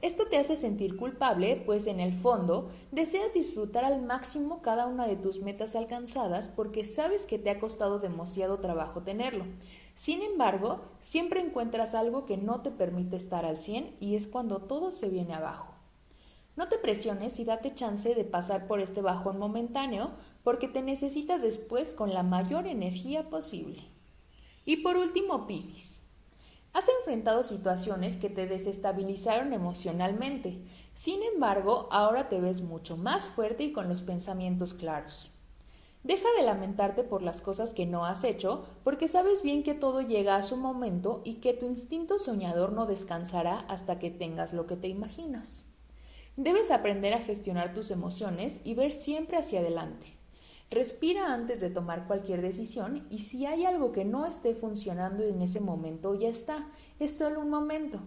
Speaker 7: Esto te hace sentir culpable, pues en el fondo deseas disfrutar al máximo cada una de tus metas alcanzadas porque sabes que te ha costado demasiado trabajo tenerlo. Sin embargo, siempre encuentras algo que no te permite estar al 100 y es cuando todo se viene abajo. No te presiones y date chance de pasar por este bajón momentáneo porque te necesitas después con la mayor energía posible. Y por último, Piscis. Has enfrentado situaciones que te desestabilizaron emocionalmente. Sin embargo, ahora te ves mucho más fuerte y con los pensamientos claros. Deja de lamentarte por las cosas que no has hecho, porque sabes bien que todo llega a su momento y que tu instinto soñador no descansará hasta que tengas lo que te imaginas. Debes aprender a gestionar tus emociones y ver siempre hacia adelante. Respira antes de tomar cualquier decisión y si hay algo que no esté funcionando en ese momento, ya está, es solo un momento.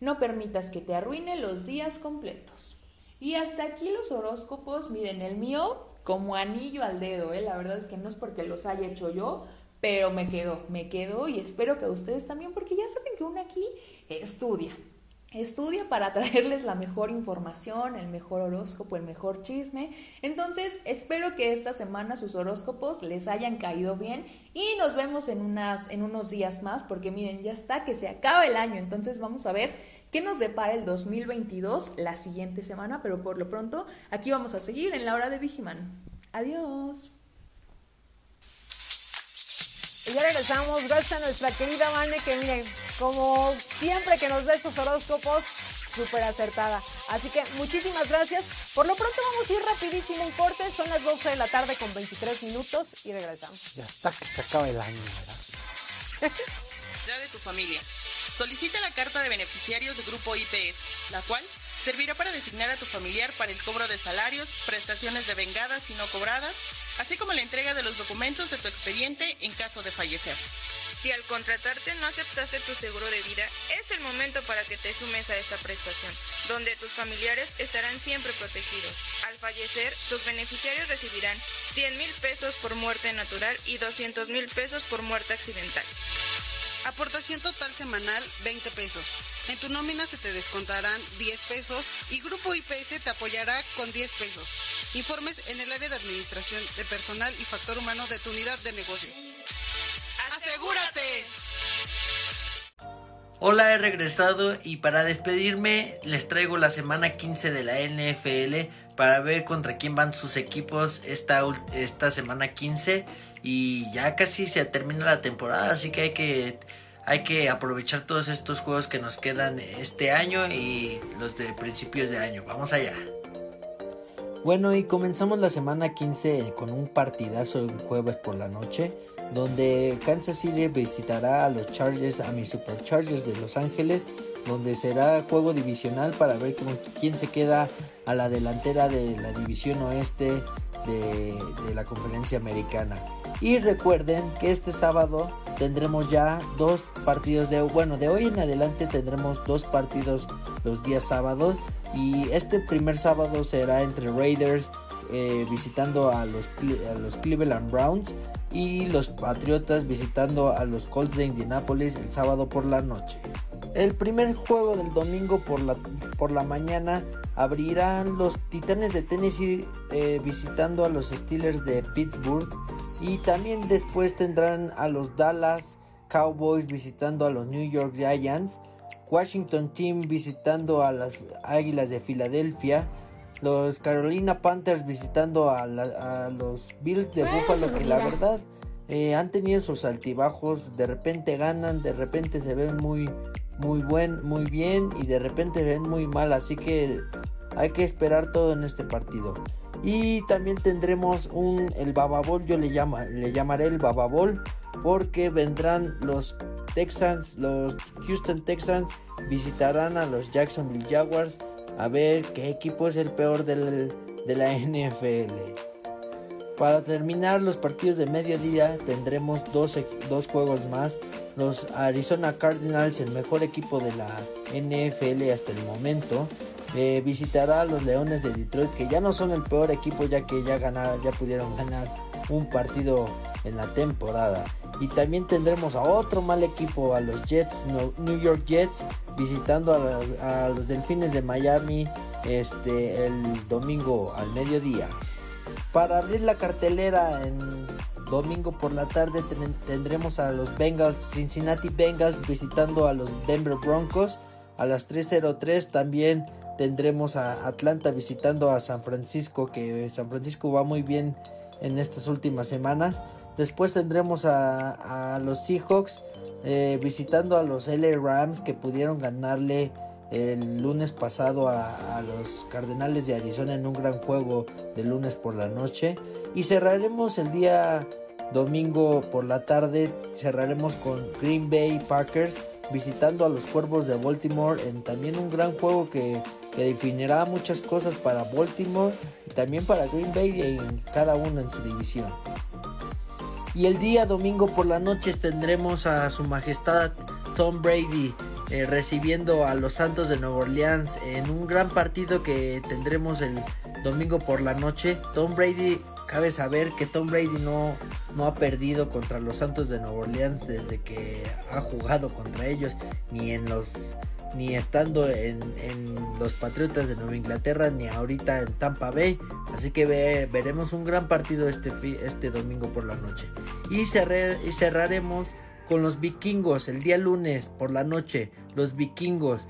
Speaker 7: No permitas que te arruine los días completos. Y hasta aquí los horóscopos, miren, el mío como anillo al dedo, ¿eh? la verdad es que no es porque los haya hecho yo, pero me quedo, me quedo y espero que ustedes también, porque ya saben que uno aquí estudia, Estudia para traerles la mejor información, el mejor horóscopo, el mejor chisme. Entonces, espero que esta semana sus horóscopos les hayan caído bien y nos vemos en, unas, en unos días más porque miren, ya está que se acaba el año. Entonces, vamos a ver qué nos depara el 2022 la siguiente semana, pero por lo pronto aquí vamos a seguir en la hora de Vigiman. Adiós.
Speaker 1: Y ya regresamos, gracias a nuestra querida Vane, que miren, como siempre que nos da estos horóscopos, súper acertada. Así que muchísimas gracias. Por lo pronto vamos a ir rapidísimo un corte, son las 12 de la tarde con 23 minutos y regresamos.
Speaker 6: Ya está que se acaba el año, ¿verdad?
Speaker 10: Ya de tu familia. Solicita la carta de beneficiarios de Grupo IPS, la cual servirá para designar a tu familiar para el cobro de salarios, prestaciones de vengadas y no cobradas, así como la entrega de los documentos de tu expediente en caso de fallecer.
Speaker 11: Si al contratarte no aceptaste tu seguro de vida, es el momento para que te sumes a esta prestación, donde tus familiares estarán siempre protegidos. Al fallecer, tus beneficiarios recibirán 100 mil pesos por muerte natural y 200 mil pesos por muerte accidental.
Speaker 12: Aportación total semanal 20 pesos. En tu nómina se te descontarán 10 pesos y Grupo IPS te apoyará con 10 pesos. Informes en el área de administración de personal y factor humano de tu unidad de negocio. ¡Asegúrate!
Speaker 2: Hola, he regresado y para despedirme les traigo la semana 15 de la NFL para ver contra quién van sus equipos esta, esta semana 15 y ya casi se termina la temporada, así que hay que hay que aprovechar todos estos juegos que nos quedan este año y los de principios de año. Vamos allá.
Speaker 3: Bueno, y comenzamos la semana 15 con un partidazo el jueves por la noche donde Kansas City visitará a los Chargers, a mis Superchargers de Los Ángeles, donde será juego divisional para ver quién se queda a la delantera de la división oeste de, de la conferencia americana. Y recuerden que este sábado tendremos ya dos partidos de, bueno, de hoy en adelante tendremos dos partidos los días sábados y este primer sábado será entre Raiders eh, visitando a los, a los Cleveland Browns y los Patriotas visitando a los Colts de Indianapolis el sábado por la noche. El primer juego del domingo por la, por la mañana abrirán los Titanes de Tennessee eh, visitando a los Steelers de Pittsburgh y también después tendrán a los Dallas Cowboys visitando a los New York Giants, Washington Team visitando a las Águilas de Filadelfia, los Carolina Panthers visitando a, los Bills de Buffalo que la verdad eh, han tenido sus altibajos, de repente ganan, de repente se ven muy muy buen, muy bien y de repente se ven muy mal, así que hay que esperar todo en este partido. Y también tendremos un el Bababol, yo le llama, le llamaré el Bababol porque vendrán los Texans, los Houston Texans visitarán a los Jacksonville Jaguars a ver qué equipo es el peor de la NFL. Para terminar los partidos de mediodía tendremos dos, dos, juegos más. Los Arizona Cardinals, el mejor equipo de la NFL hasta el momento, eh, visitará a los Leones de Detroit, que ya no son el peor equipo ya que ya, ganaron, ya pudieron ganar un partido en la temporada. Y también tendremos a otro mal equipo, a los Jets, New York Jets, visitando a, los Delfines de Miami este, el domingo al mediodía. Para abrir la cartelera en domingo por la tarde tendremos a los Bengals, Cincinnati Bengals visitando a los Denver Broncos. A las 3.03 también tendremos a Atlanta visitando a San Francisco, que San Francisco va muy bien en estas últimas semanas. Después tendremos a, los Seahawks eh, visitando a los LA Rams que pudieron ganarle el lunes pasado a, los Cardenales de Arizona en un gran juego de lunes por la noche. Y cerraremos el día domingo por la tarde, cerraremos con Green Bay Packers visitando a los Cuervos de Baltimore en también un gran juego que, que definirá muchas cosas para Baltimore y también para Green Bay en cada uno en su división. Y el día domingo por la noche tendremos a su majestad Tom Brady eh, recibiendo a los Santos de Nueva Orleans en un gran partido que tendremos el domingo por la noche. Tom Brady, cabe saber que Tom Brady no, no ha perdido contra los Santos de Nueva Orleans desde que ha jugado contra ellos, ni en los ni estando en, los Patriotas de Nueva Inglaterra, ni ahorita en Tampa Bay. Así que veremos un gran partido este, este domingo por la noche. Y, y cerraremos con los vikingos el día lunes por la noche. Los vikingos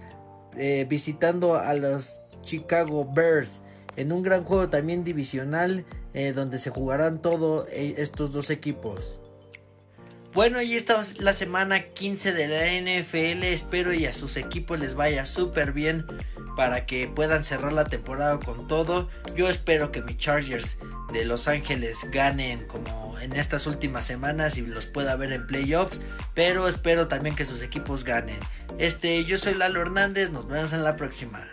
Speaker 3: eh, visitando a los Chicago Bears en un gran juego también divisional eh, donde se jugarán todos eh, estos dos equipos. Bueno, y esta es la semana 15 de la NFL. Espero y a sus equipos les vaya súper bien para que puedan cerrar la temporada con todo. Yo espero que mis Chargers de Los Ángeles ganen como en estas últimas semanas y los pueda ver en playoffs. Pero espero también que sus equipos ganen. Este, yo soy Lalo Hernández. Nos vemos en la próxima.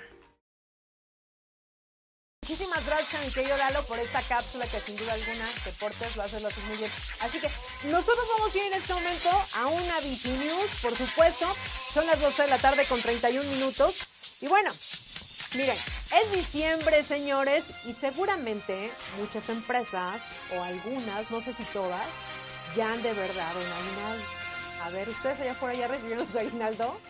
Speaker 1: Muchísimas gracias, mi querido Lalo, por esta cápsula que sin duda alguna Deportes lo haces, lo haces muy bien. Así que nosotros vamos a ir en este momento a una VP News, por supuesto. Son las 12 de la tarde con 31 minutos. Y bueno, miren, es diciembre, señores, y seguramente muchas empresas, o algunas, no sé si todas, ya han de verdad un aguinaldo. A ver, ¿ustedes allá por allá recibieron su aguinaldo?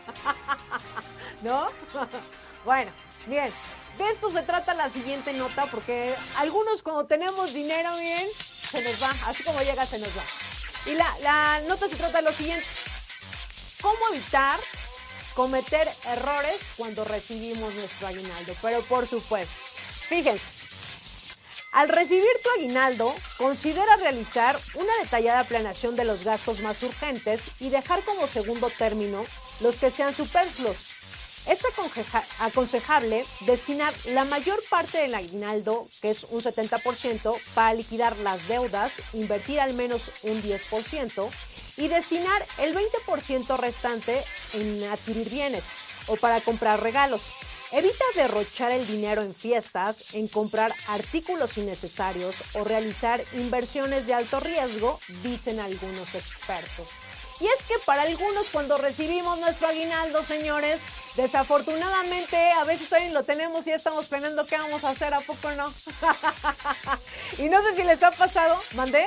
Speaker 1: ¿No? bueno, bien, de esto se trata la siguiente nota, porque algunos cuando tenemos dinero bien, se nos va, así como llega, se nos va. Y la, nota se trata de lo siguiente. ¿Cómo evitar cometer errores cuando recibimos nuestro aguinaldo. Pero por supuesto, fíjense, al recibir tu aguinaldo, considera realizar una detallada planeación de los gastos más urgentes y dejar como segundo término los que sean superfluos. Es aconsejable destinar la mayor parte del aguinaldo, que es un 70%, para liquidar las deudas, invertir al menos un 10% y destinar el 20% restante en adquirir bienes o para comprar regalos. Evita derrochar el dinero en fiestas, en comprar artículos innecesarios o realizar inversiones de alto riesgo, dicen algunos expertos. Y es que para algunos cuando recibimos nuestro aguinaldo, señores, desafortunadamente a veces ahí lo tenemos y ya estamos planeando qué vamos a hacer, ¿a poco no? y no sé si les ha pasado, mandé,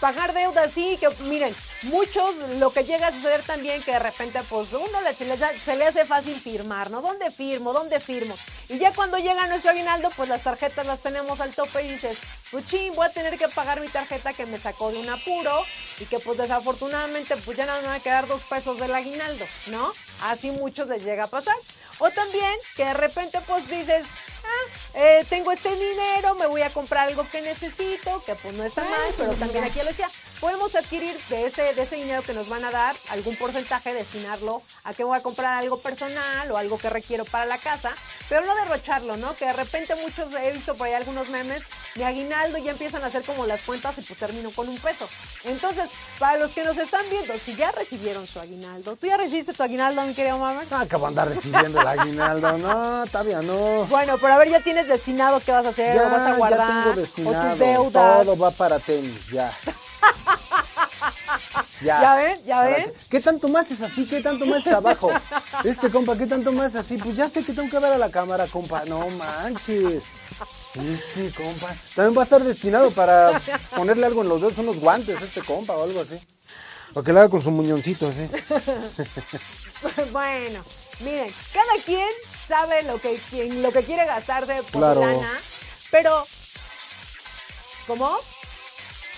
Speaker 1: pagar deudas, sí, que miren, muchos lo que llega a suceder también que de repente pues uno se, le, se le hace fácil firmar, ¿no? ¿Dónde firmo? ¿Dónde firmo? Y ya cuando llega nuestro aguinaldo pues las tarjetas las tenemos al tope y dices, pues voy a tener que pagar mi tarjeta que me sacó de un apuro y que pues desafortunadamente pues ya no me va a quedar dos pesos del aguinaldo, ¿no? Así muchos les llega a pasar. O también que de repente pues dices, ah, eh, tengo este dinero, me voy a comprar algo que necesito, que pues no está mal, pero también aquí lo decía, podemos adquirir de ese, de ese dinero que nos van a dar algún porcentaje, destinarlo a que voy a comprar algo personal o algo que requiero para la casa, pero no derrocharlo, ¿no? Que de repente muchos he visto por ahí algunos memes de aguinaldo y ya empiezan a hacer como las cuentas y pues termino con un peso. Entonces, para los que nos están viendo, si ya recibieron su aguinaldo, ¿tú ya recibiste tu aguinaldo, mi querido mamá?
Speaker 6: No, acabo de andar recibiendo el aguinaldo, no, todavía no.
Speaker 1: Bueno, pero a ver, ya tienes destinado qué vas a hacer,
Speaker 6: ya,
Speaker 1: lo vas a guardar,
Speaker 6: ya tengo destinado,
Speaker 1: o tus deudas.
Speaker 6: Todo va para tenis, ya.
Speaker 1: Ya. ven? ¿Ya ven?
Speaker 6: ¿Qué tanto más es así? ¿Qué tanto más es abajo? Este compa, ¿qué tanto más es así? Pues ya sé que tengo que ver a la cámara, compa. No manches. Este compa. También va a estar destinado para ponerle algo en los dedos, unos guantes, este compa o algo así. Para que le haga con su muñoncito, ¿sí?
Speaker 1: bueno, miren, cada quien sabe lo que, lo que quiere gastarse por
Speaker 6: Claro.
Speaker 1: lana, pero ¿cómo?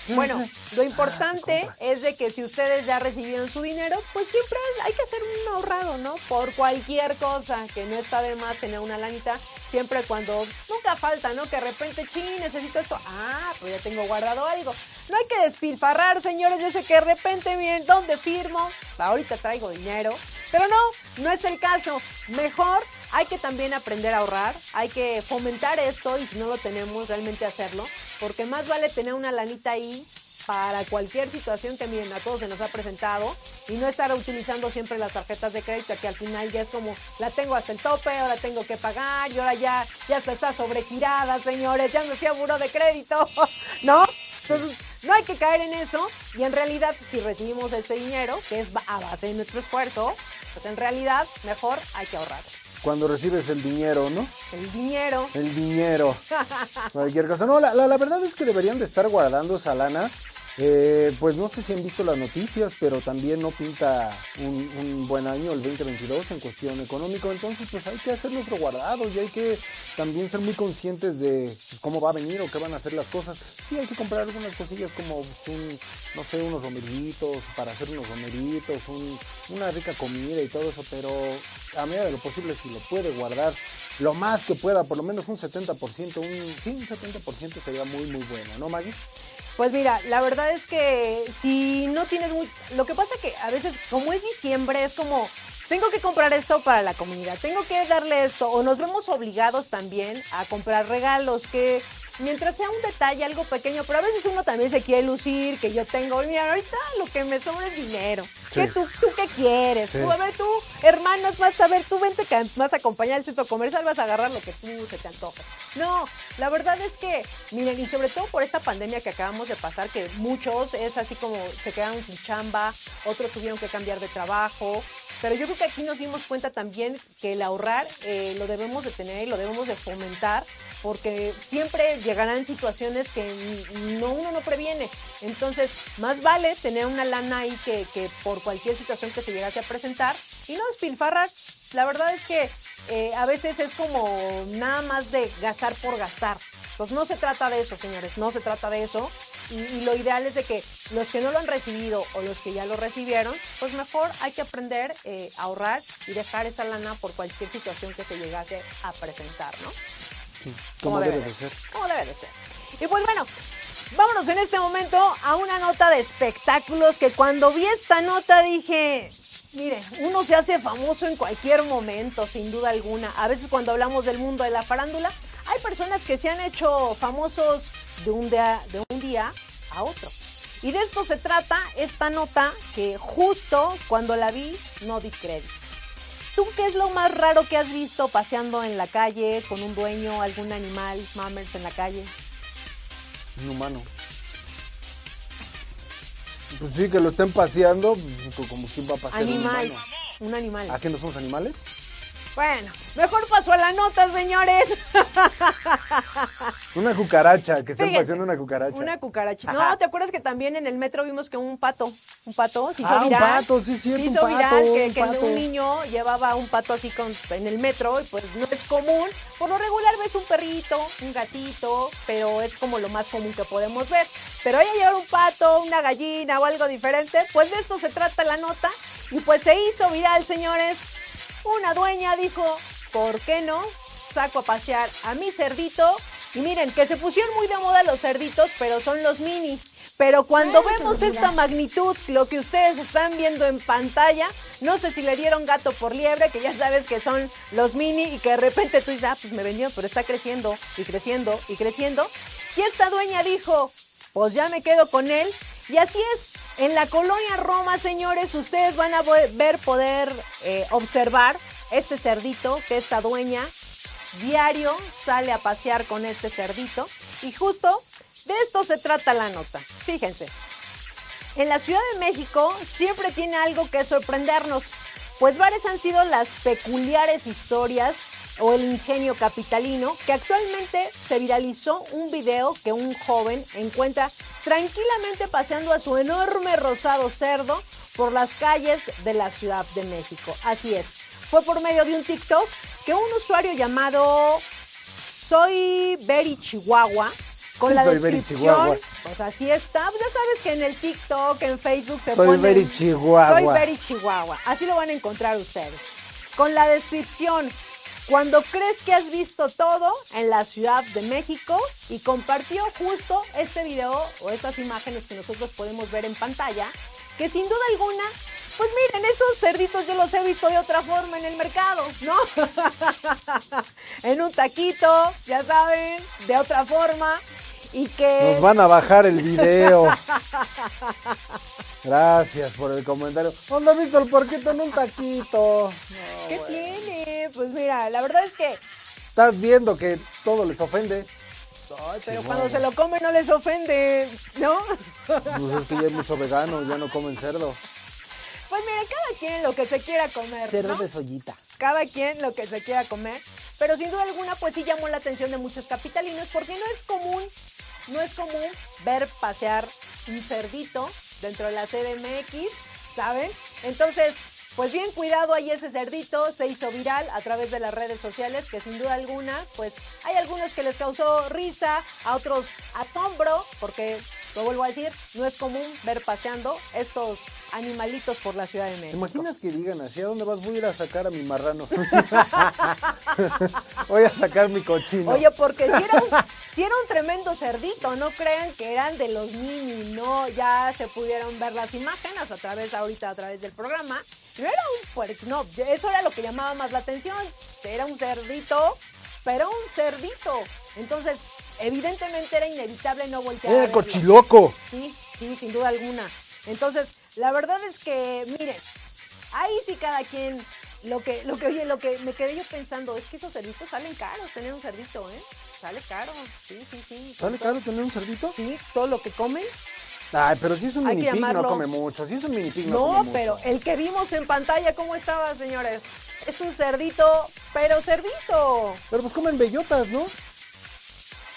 Speaker 1: Bueno, lo importante es de que si ustedes ya recibieron su dinero, pues siempre hay que hacer un ahorrado, ¿no? Por cualquier cosa, que no está de más tener una lanita, siempre cuando nunca falta, ¿no? Que de repente, ching, necesito esto. Ah, pues ya tengo guardado algo. No hay que despilfarrar, señores. Yo sé que de repente, miren, ¿dónde firmo? Ahorita traigo dinero. Pero no, no es el caso. Mejor hay que también aprender a ahorrar, hay que fomentar esto y si no lo tenemos, realmente hacerlo, porque más vale tener una lanita ahí para cualquier situación que miren, a todos se nos ha presentado y no estar utilizando siempre las tarjetas de crédito que al final ya es como la tengo hasta el tope, ahora tengo que pagar y ahora ya, ya hasta está sobregirada, señores, ya me fui a buro de crédito, ¿no? Entonces, no hay que caer en eso y en realidad si recibimos ese dinero, que es a base de nuestro esfuerzo, pues en realidad mejor hay que ahorrar.
Speaker 6: Cuando recibes el dinero, ¿no?
Speaker 1: El dinero.
Speaker 6: El dinero. Cualquier cosa. No, la, la, la verdad es que deberían de estar guardando esa lana. Eh, pues no sé si han visto las noticias, pero también no pinta un, buen año el 2022 en cuestión económica. Entonces, pues hay que hacer nuestro guardado y hay que también ser muy conscientes de pues, cómo va a venir o qué van a hacer las cosas. Sí, hay que comprar algunas cosillas como un, no sé, unos romeritos para hacer unos romeritos, un, una rica comida y todo eso, pero a medida de lo posible, si lo puede guardar lo más que pueda, por lo menos un 70%, un, sí, un 70% sería muy, muy bueno, ¿no, Maggie?
Speaker 1: Pues mira, la verdad es que si no tienes muy... Lo que pasa que a veces, como es diciembre, es como, tengo que comprar esto para la comunidad, tengo que darle esto, o nos vemos obligados también a comprar regalos que mientras sea un detalle, algo pequeño, pero a veces uno también se quiere lucir, que yo tengo, mira, ahorita lo que me sobra es dinero.
Speaker 6: Sí.
Speaker 1: ¿Qué tú, tú qué quieres?
Speaker 6: Sí.
Speaker 1: Tú, a ver, tú, hermanos, vas a ver, tú vente vas a acompañar al centro comercial, vas a agarrar lo que tú se te antoje. No, la verdad es que, miren, y sobre todo por esta pandemia que acabamos de pasar, que muchos es así como se quedaron sin chamba, otros tuvieron que cambiar de trabajo, pero yo creo que aquí nos dimos cuenta también que el ahorrar eh, lo debemos de tener y lo debemos de fomentar porque siempre llegarán situaciones que no, uno no previene. Entonces, más vale tener una lana ahí que, por cualquier situación que se llegase a presentar y no despilfarrar. La verdad es que eh, a veces es como nada más de gastar por gastar. Entonces no se trata de eso, señores, no se trata de eso. Y, y, lo ideal es de que los que no lo han recibido o los que ya lo recibieron, pues mejor hay que aprender eh, a ahorrar y dejar esa lana por cualquier situación que se llegase a presentar, ¿no?
Speaker 6: Sí, como debe de ser.
Speaker 1: Como debe de ser. Y pues bueno, vámonos en este momento a una nota de espectáculos que cuando vi esta nota dije, Mire, uno se hace famoso en cualquier momento, sin duda alguna. A veces cuando hablamos del mundo de la farándula, hay personas que se han hecho famosos de un día, de un día a otro. Y de esto se trata esta nota que justo cuando la vi no di crédito. ¿Tú qué es lo más raro que has visto paseando en la calle con un dueño, algún animal, mammers en la calle?
Speaker 6: Un humano. Pues sí, que lo estén paseando, pues, como quién va a pasear
Speaker 1: Animal,
Speaker 6: un humano.
Speaker 1: un animal.
Speaker 6: ¿A qué no somos animales?
Speaker 1: Bueno, mejor paso a la nota, señores.
Speaker 6: Una cucaracha, que estén
Speaker 1: Fíjense,
Speaker 6: paseando una cucaracha.
Speaker 1: Una cucaracha. No, ¿te acuerdas que también en el metro vimos que un pato, un pato se hizo
Speaker 6: Ah, un
Speaker 1: viral?
Speaker 6: pato, sí, cierto,
Speaker 1: Se
Speaker 6: un
Speaker 1: hizo
Speaker 6: pato,
Speaker 1: viral que,
Speaker 6: un
Speaker 1: que
Speaker 6: pato.
Speaker 1: un niño llevaba un pato así con, en el metro y pues no es común. Por lo regular ves un perrito, un gatito, pero es como lo más común que podemos ver. Pero ella llevar un pato, una gallina o algo diferente, pues de esto se trata la nota. Y pues se hizo viral, señores. Una dueña dijo, ¿por qué no? Saco a pasear a mi cerdito. Y miren, que se pusieron muy de moda los cerditos, pero son los mini. Pero cuando vemos esta magnitud, lo que ustedes están viendo en pantalla, no sé si le dieron gato por liebre, que ya sabes que son los mini y que de repente tú dices, ah, pues me vendió, pero está creciendo y creciendo y creciendo. Y esta dueña dijo, pues ya me quedo con él. Y así es, en la colonia Roma, señores, ustedes van a ver, poder eh, observar este cerdito que esta dueña diario sale a pasear con este cerdito. Y justo de esto se trata la nota. Fíjense, en la Ciudad de México siempre tiene algo que sorprendernos, pues varias han sido las peculiares historias o el ingenio capitalino que actualmente se viralizó un video que un joven encuentra tranquilamente paseando a su enorme rosado cerdo por las calles de la Ciudad de México. Así es, fue por medio de un TikTok que un usuario llamado Soy Berry Chihuahua con la
Speaker 6: Soy
Speaker 1: descripción, pues así está, pues ya sabes que en el TikTok, en Facebook se
Speaker 6: Soy
Speaker 1: pone
Speaker 6: Berry Chihuahua.
Speaker 1: Soy Berry Chihuahua, así lo van a encontrar ustedes. Con la descripción, cuando crees que has visto todo en la Ciudad de México y compartió justo este video o estas imágenes que nosotros podemos ver en pantalla, que sin duda alguna, pues miren, esos cerditos yo los he visto de otra forma en el mercado, ¿no? en un taquito, ya saben, de otra forma. Y que...
Speaker 6: Nos van a bajar el video. Gracias por el comentario. ¿Dónde has visto el porquito en un taquito?
Speaker 1: ¿Qué tiene? Pues mira, la verdad es que
Speaker 6: Estás viendo que todo les ofende.
Speaker 1: pero cuando se lo come no les ofende, ¿no?
Speaker 6: Pues es que ya hay mucho vegano, ya no comen cerdo.
Speaker 1: Pues mira, cada quien lo que se quiera comer,
Speaker 6: Cerdo
Speaker 1: ¿no?
Speaker 6: de soyita.
Speaker 1: Cada quien lo que se quiera comer, pero sin duda alguna pues sí llamó la atención de muchos capitalinos porque no es común, no es común ver pasear un cerdito dentro de la CDMX, ¿saben? Entonces, pues bien cuidado ahí ese cerdito, se hizo viral a través de las redes sociales, que sin duda alguna, pues hay algunos que les causó risa, a otros asombro, porque lo vuelvo a decir, no es común ver paseando estos animalitos por la Ciudad de
Speaker 6: ¿Te
Speaker 1: México.
Speaker 6: imaginas que digan así? ¿A dónde vas? Voy a ir a sacar a mi marrano. Voy a sacar mi cochino.
Speaker 1: Oye, porque si era, un, si era un tremendo cerdito, no crean que eran de los mini, no, ya se pudieron ver las imágenes a través, ahorita a través del programa. No era un puerco, no, eso era lo que llamaba más la atención. Era un cerdito, pero un cerdito. Entonces, evidentemente era inevitable no voltear. a
Speaker 6: ¡Eh,
Speaker 1: verlo.
Speaker 6: cochiloco!
Speaker 1: Sí, sí, sin duda alguna. Entonces, la verdad es que, miren, ahí sí cada quien, lo que, lo que, oye, lo que me quedé yo pensando es que esos cerditos salen caros, tener un cerdito, ¿eh? Sale caro, sí, sí, sí.
Speaker 6: ¿Sale caro tener un cerdito?
Speaker 1: Sí, todo lo que comen.
Speaker 6: Ay, pero si es un
Speaker 1: Hay que
Speaker 6: mini pig no come mucho. Si es un mini pig no,
Speaker 1: No,
Speaker 6: come mucho.
Speaker 1: pero el que vimos en pantalla, ¿cómo estaba, señores? Es un cerdito, pero cerdito.
Speaker 6: Pero pues comen bellotas, ¿no?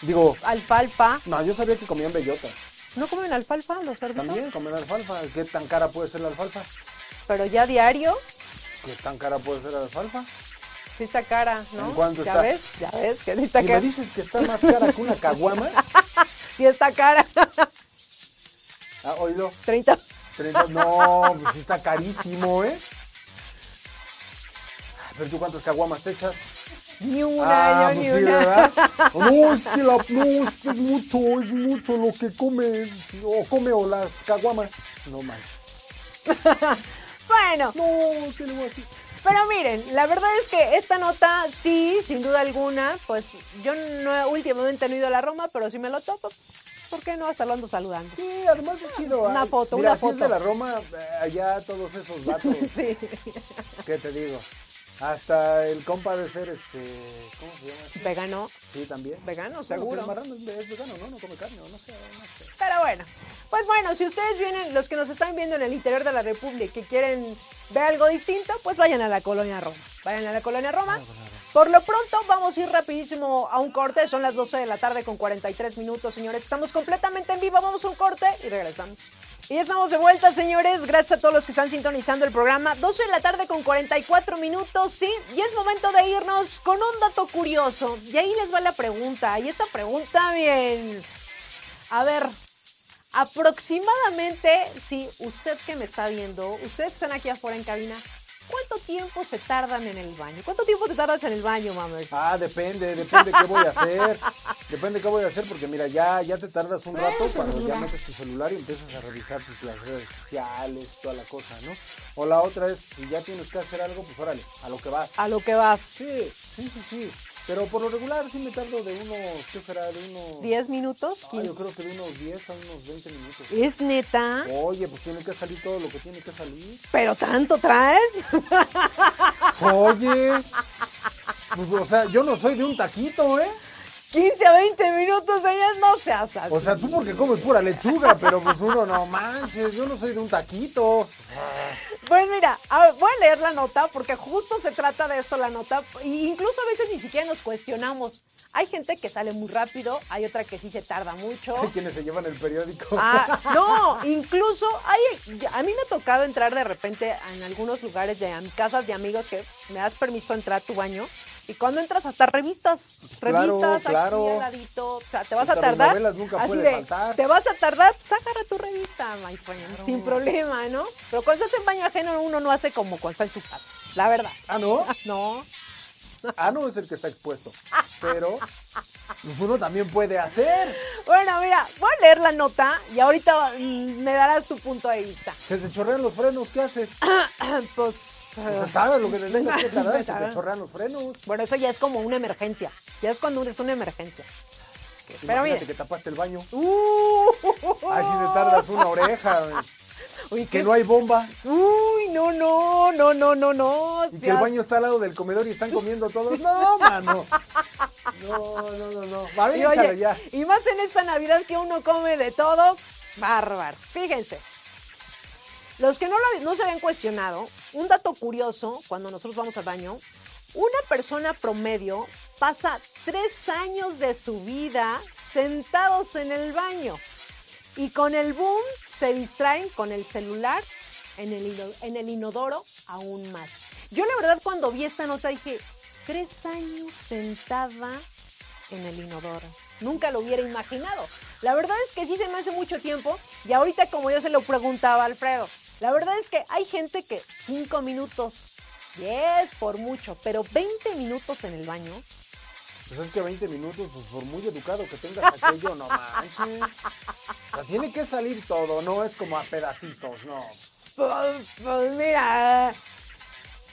Speaker 6: Digo,
Speaker 1: Alfalfa.
Speaker 6: no, yo sabía que comían bellotas.
Speaker 1: ¿No comen alfalfa los cerditos?
Speaker 6: También comen alfalfa. ¿Qué tan cara puede ser la alfalfa?
Speaker 1: Pero ya diario.
Speaker 6: ¿Qué tan cara puede ser la alfalfa?
Speaker 1: Sí está cara, ¿no?
Speaker 6: ¿En cuánto
Speaker 1: ¿Ya
Speaker 6: está?
Speaker 1: ves? ¿Ya ves? Que sí está
Speaker 6: Si
Speaker 1: cara.
Speaker 6: me dices que está más cara que una caguama,
Speaker 1: Sí está cara.
Speaker 6: ah, oílo.
Speaker 1: 30.
Speaker 6: 30, no, pues sí está carísimo, ¿eh? Pero tú cuántas caguamas te echas?
Speaker 1: Ni una,
Speaker 6: Ah,
Speaker 1: yo
Speaker 6: pues
Speaker 1: ni
Speaker 6: sí,
Speaker 1: una.
Speaker 6: ¿verdad? No, es que la, no, es que es mucho, es mucho lo que come, o come o la caguama. No más.
Speaker 1: Bueno.
Speaker 6: No, ¿qué le voy a decir?
Speaker 1: Pero miren, la verdad es que esta nota, sí, sin duda alguna, pues yo no últimamente no he ido a la Roma, pero si me lo topo, ¿por qué no? Hasta lo ando saludando.
Speaker 6: Sí, además es chido.
Speaker 1: Una foto,
Speaker 6: Mira,
Speaker 1: una
Speaker 6: si es
Speaker 1: foto.
Speaker 6: de la Roma, eh, allá todos esos vatos.
Speaker 1: Sí.
Speaker 6: ¿Qué te digo? Hasta el compa de ser este. ¿Cómo se llama? este?
Speaker 1: Vegano.
Speaker 6: Sí, también.
Speaker 1: Vegano, seguro.
Speaker 6: pero Marrano es, es vegano, ¿no? No come carne, o no sé, no sé.
Speaker 1: Pero bueno, pues bueno, si ustedes vienen, los que nos están viendo en el interior de la República y que quieren ver algo distinto, pues vayan a la colonia Roma. Vayan a la colonia Roma. Por lo pronto vamos a ir rapidísimo a un corte, son las 12 de la tarde con 43 minutos, señores. Estamos completamente en vivo, vamos a un corte y regresamos. Y ya estamos de vuelta, señores. Gracias a todos los que están sintonizando el programa. 12 de la tarde con 44 minutos, sí. Y es momento de irnos con un dato curioso. Y ahí les va la pregunta. Y esta pregunta, bien. A ver, aproximadamente, si usted que me está viendo, ustedes están aquí afuera en cabina, ¿cuánto tiempo se tardan en el baño? ¿Cuánto tiempo te tardas en el baño, mames?
Speaker 6: Ah, depende, depende qué voy a hacer. Depende qué voy a hacer, porque mira, ya, ya te tardas un rato
Speaker 1: Pues,
Speaker 6: cuando ya
Speaker 1: mira.
Speaker 6: metes tu celular y empiezas a revisar pues, las redes sociales, toda la cosa, ¿no? O la otra es, si ya tienes que hacer algo, pues órale, a lo que vas.
Speaker 1: A lo que vas.
Speaker 6: Sí, sí, sí, sí. Pero por lo regular sí me tardo de unos, ¿qué será? De unos...
Speaker 1: ¿10 minutos?
Speaker 6: Ah,
Speaker 1: 15.
Speaker 6: yo creo que de unos 10 a unos 20 minutos.
Speaker 1: ¿Es neta?
Speaker 6: Oye, pues tiene que salir todo lo que tiene que salir.
Speaker 1: ¿Pero tanto traes?
Speaker 6: Oye, pues, o sea, yo no soy de un taquito, ¿eh?
Speaker 1: 15 a 20 minutos, señores, no seas así.
Speaker 6: O sea, tú porque comes pura lechuga, pero pues uno no manches, yo no soy de un taquito.
Speaker 1: Pues mira, a ver, voy a leer la nota porque justo se trata de esto la nota. E incluso a veces ni siquiera nos cuestionamos. Hay gente que sale muy rápido, hay otra que sí se tarda mucho.
Speaker 6: Hay quienes se llevan el periódico.
Speaker 1: Ah, no, incluso hay, a mí me ha tocado entrar de repente en algunos lugares de casas de amigos que me das permiso entrar a tu baño y cuando entras hasta revistas,
Speaker 6: Claro,
Speaker 1: revistas
Speaker 6: claro.
Speaker 1: aquí al ladito, o sea, te vas
Speaker 6: Hasta
Speaker 1: a tardar.
Speaker 6: nunca
Speaker 1: así de,
Speaker 6: faltar.
Speaker 1: te vas a tardar, pues agarra tu revista, my friend, sin problema, ¿no? Pero cuando estás en baño ajeno uno no hace como cuando está en tu casa, la verdad.
Speaker 6: Ah, ¿no?
Speaker 1: No.
Speaker 6: Ah, no es el que está expuesto. Pero pues uno también puede hacer.
Speaker 1: Bueno, mira, voy a leer la nota y ahorita mm, me darás tu punto de vista.
Speaker 6: Se te chorrean los frenos, ¿qué haces?
Speaker 1: pues
Speaker 6: Pues tarda lo que le tengas que tardar, se te chorrean los frenos.
Speaker 1: Bueno, eso ya es como una emergencia. Ya es cuando es una emergencia. Pero mire.
Speaker 6: que tapaste el baño.
Speaker 1: Uh,
Speaker 6: Ay, si te tardas una oreja.
Speaker 1: Uy,
Speaker 6: Que no hay bomba.
Speaker 1: Uy, no, no, no, no, no, no.
Speaker 6: Y que el baño está al lado del comedor y están comiendo todos. No, mano. No, no, no, no.
Speaker 1: Y, oye,
Speaker 6: échale ya.
Speaker 1: y más en esta Navidad que uno come de todo, bárbaro. Fíjense. Los que no, lo, se habían cuestionado, un dato curioso, cuando nosotros vamos al baño, una persona promedio pasa tres años de su vida sentados en el baño. Y con el boom se distraen con el celular en el, en el inodoro aún más. Yo la verdad cuando vi esta nota dije, tres años sentada en el inodoro. Nunca lo hubiera imaginado. La verdad es que sí se me hace mucho tiempo y ahorita como yo se lo preguntaba a Alfredo, la verdad es que hay gente que cinco minutos, 10 por mucho, pero 20 minutos en el baño.
Speaker 6: Pues es que 20 minutos, pues por muy educado que tengas aquello, no manches. O sea, tiene que salir todo, no es como a pedacitos, no.
Speaker 1: Pues, pues mira,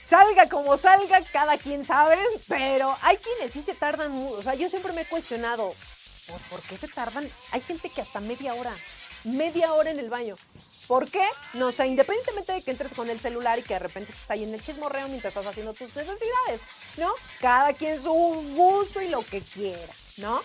Speaker 1: salga como salga, cada quien sabe, pero hay quienes sí se tardan mucho. O sea, yo siempre me he cuestionado, ¿por, por qué se tardan? Hay gente que hasta media hora, media hora en el baño. ¿Por qué? No sé, independientemente de que entres con el celular y que de repente estés ahí en el chismorreo mientras estás haciendo tus necesidades, ¿no? Cada quien su gusto y lo que quiera, ¿no?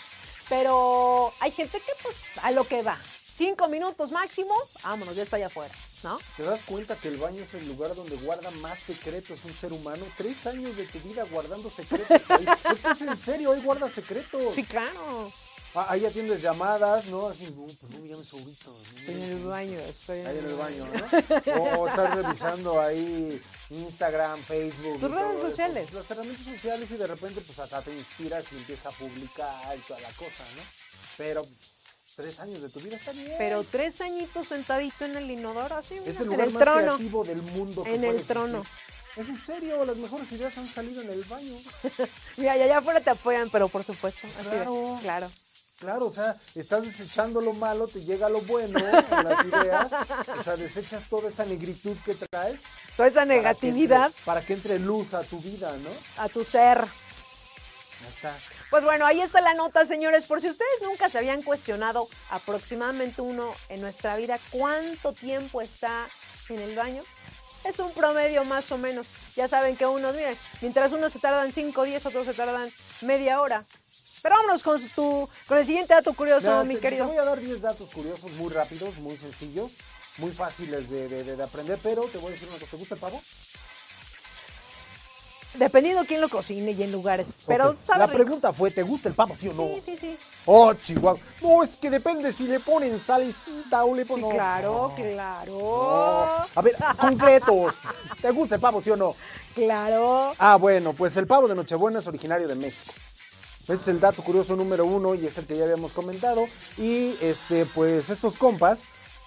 Speaker 1: Pero hay gente que pues a lo que va. Cinco minutos máximo, vámonos, ya está allá afuera, ¿no?
Speaker 6: ¿Te das cuenta que el baño es el lugar donde guarda más secretos un ser humano? Tres años de tu vida guardando secretos ahí. Es que es en serio, ahí guarda secretos.
Speaker 1: Sí, claro.
Speaker 6: Ah, ahí atiendes llamadas, ¿no? Así, no, pues no me llames ahorita. no
Speaker 1: en el baño, estoy en
Speaker 6: Ahí en
Speaker 1: el
Speaker 6: baño. ¿no? O, o estar revisando ahí Instagram, Facebook.
Speaker 1: Tus redes
Speaker 6: eso.
Speaker 1: sociales.
Speaker 6: Las herramientas sociales y de repente pues hasta te inspiras y empiezas a publicar y toda la cosa, ¿no? Pero tres años de tu vida está bien.
Speaker 1: Pero tres añitos sentadito en el inodoro, así, mira,
Speaker 6: es el
Speaker 1: en
Speaker 6: lugar
Speaker 1: el
Speaker 6: más
Speaker 1: trono.
Speaker 6: creativo del mundo.
Speaker 1: En el trono.
Speaker 6: existir. Es en serio, las mejores ideas han salido en el baño.
Speaker 1: Mira, allá afuera te apoyan, pero por supuesto. Así de-
Speaker 6: Claro.
Speaker 1: Claro.
Speaker 6: O sea, estás desechando lo malo, te llega lo bueno en las ideas, o sea, desechas toda esa negritud que traes.
Speaker 1: Toda esa
Speaker 6: para que
Speaker 1: negatividad
Speaker 6: entre- Para que entre luz a tu vida, ¿no?
Speaker 1: a tu ser.
Speaker 6: Ya está.
Speaker 1: Pues bueno, ahí está la nota, señores. Por si ustedes nunca se habían cuestionado aproximadamente uno en nuestra vida cuánto tiempo está en el baño, es un promedio más o menos. Ya saben que unos, miren, mientras unos se tardan 5 10, otros se tardan media hora. Pero vámonos con, tu, con el siguiente dato curioso,
Speaker 6: Mira,
Speaker 1: mi
Speaker 6: te,
Speaker 1: querido.
Speaker 6: Te voy a dar 10 datos curiosos, muy rápidos, muy sencillos, muy fáciles de, de- de- de aprender, pero te voy a decir una cosa, ¿te gusta el pavo?
Speaker 1: Dependiendo quién lo cocine y en lugares. Pero
Speaker 6: Ok.
Speaker 1: sabe
Speaker 6: La
Speaker 1: rico.
Speaker 6: pregunta fue, ¿te gusta el pavo, sí o no?
Speaker 1: Sí, sí, sí.
Speaker 6: Oh, chihuahua. No, es que depende si le ponen salecita o le
Speaker 1: Sí,
Speaker 6: ponen...
Speaker 1: claro,
Speaker 6: No.
Speaker 1: claro.
Speaker 6: No. A ver, concretos. ¿Te gusta el pavo, sí o no?
Speaker 1: Claro.
Speaker 6: Ah, bueno, pues el pavo de Nochebuena es originario de México. Ese es el dato curioso número uno y es el que ya habíamos comentado. Y este, pues estos compas,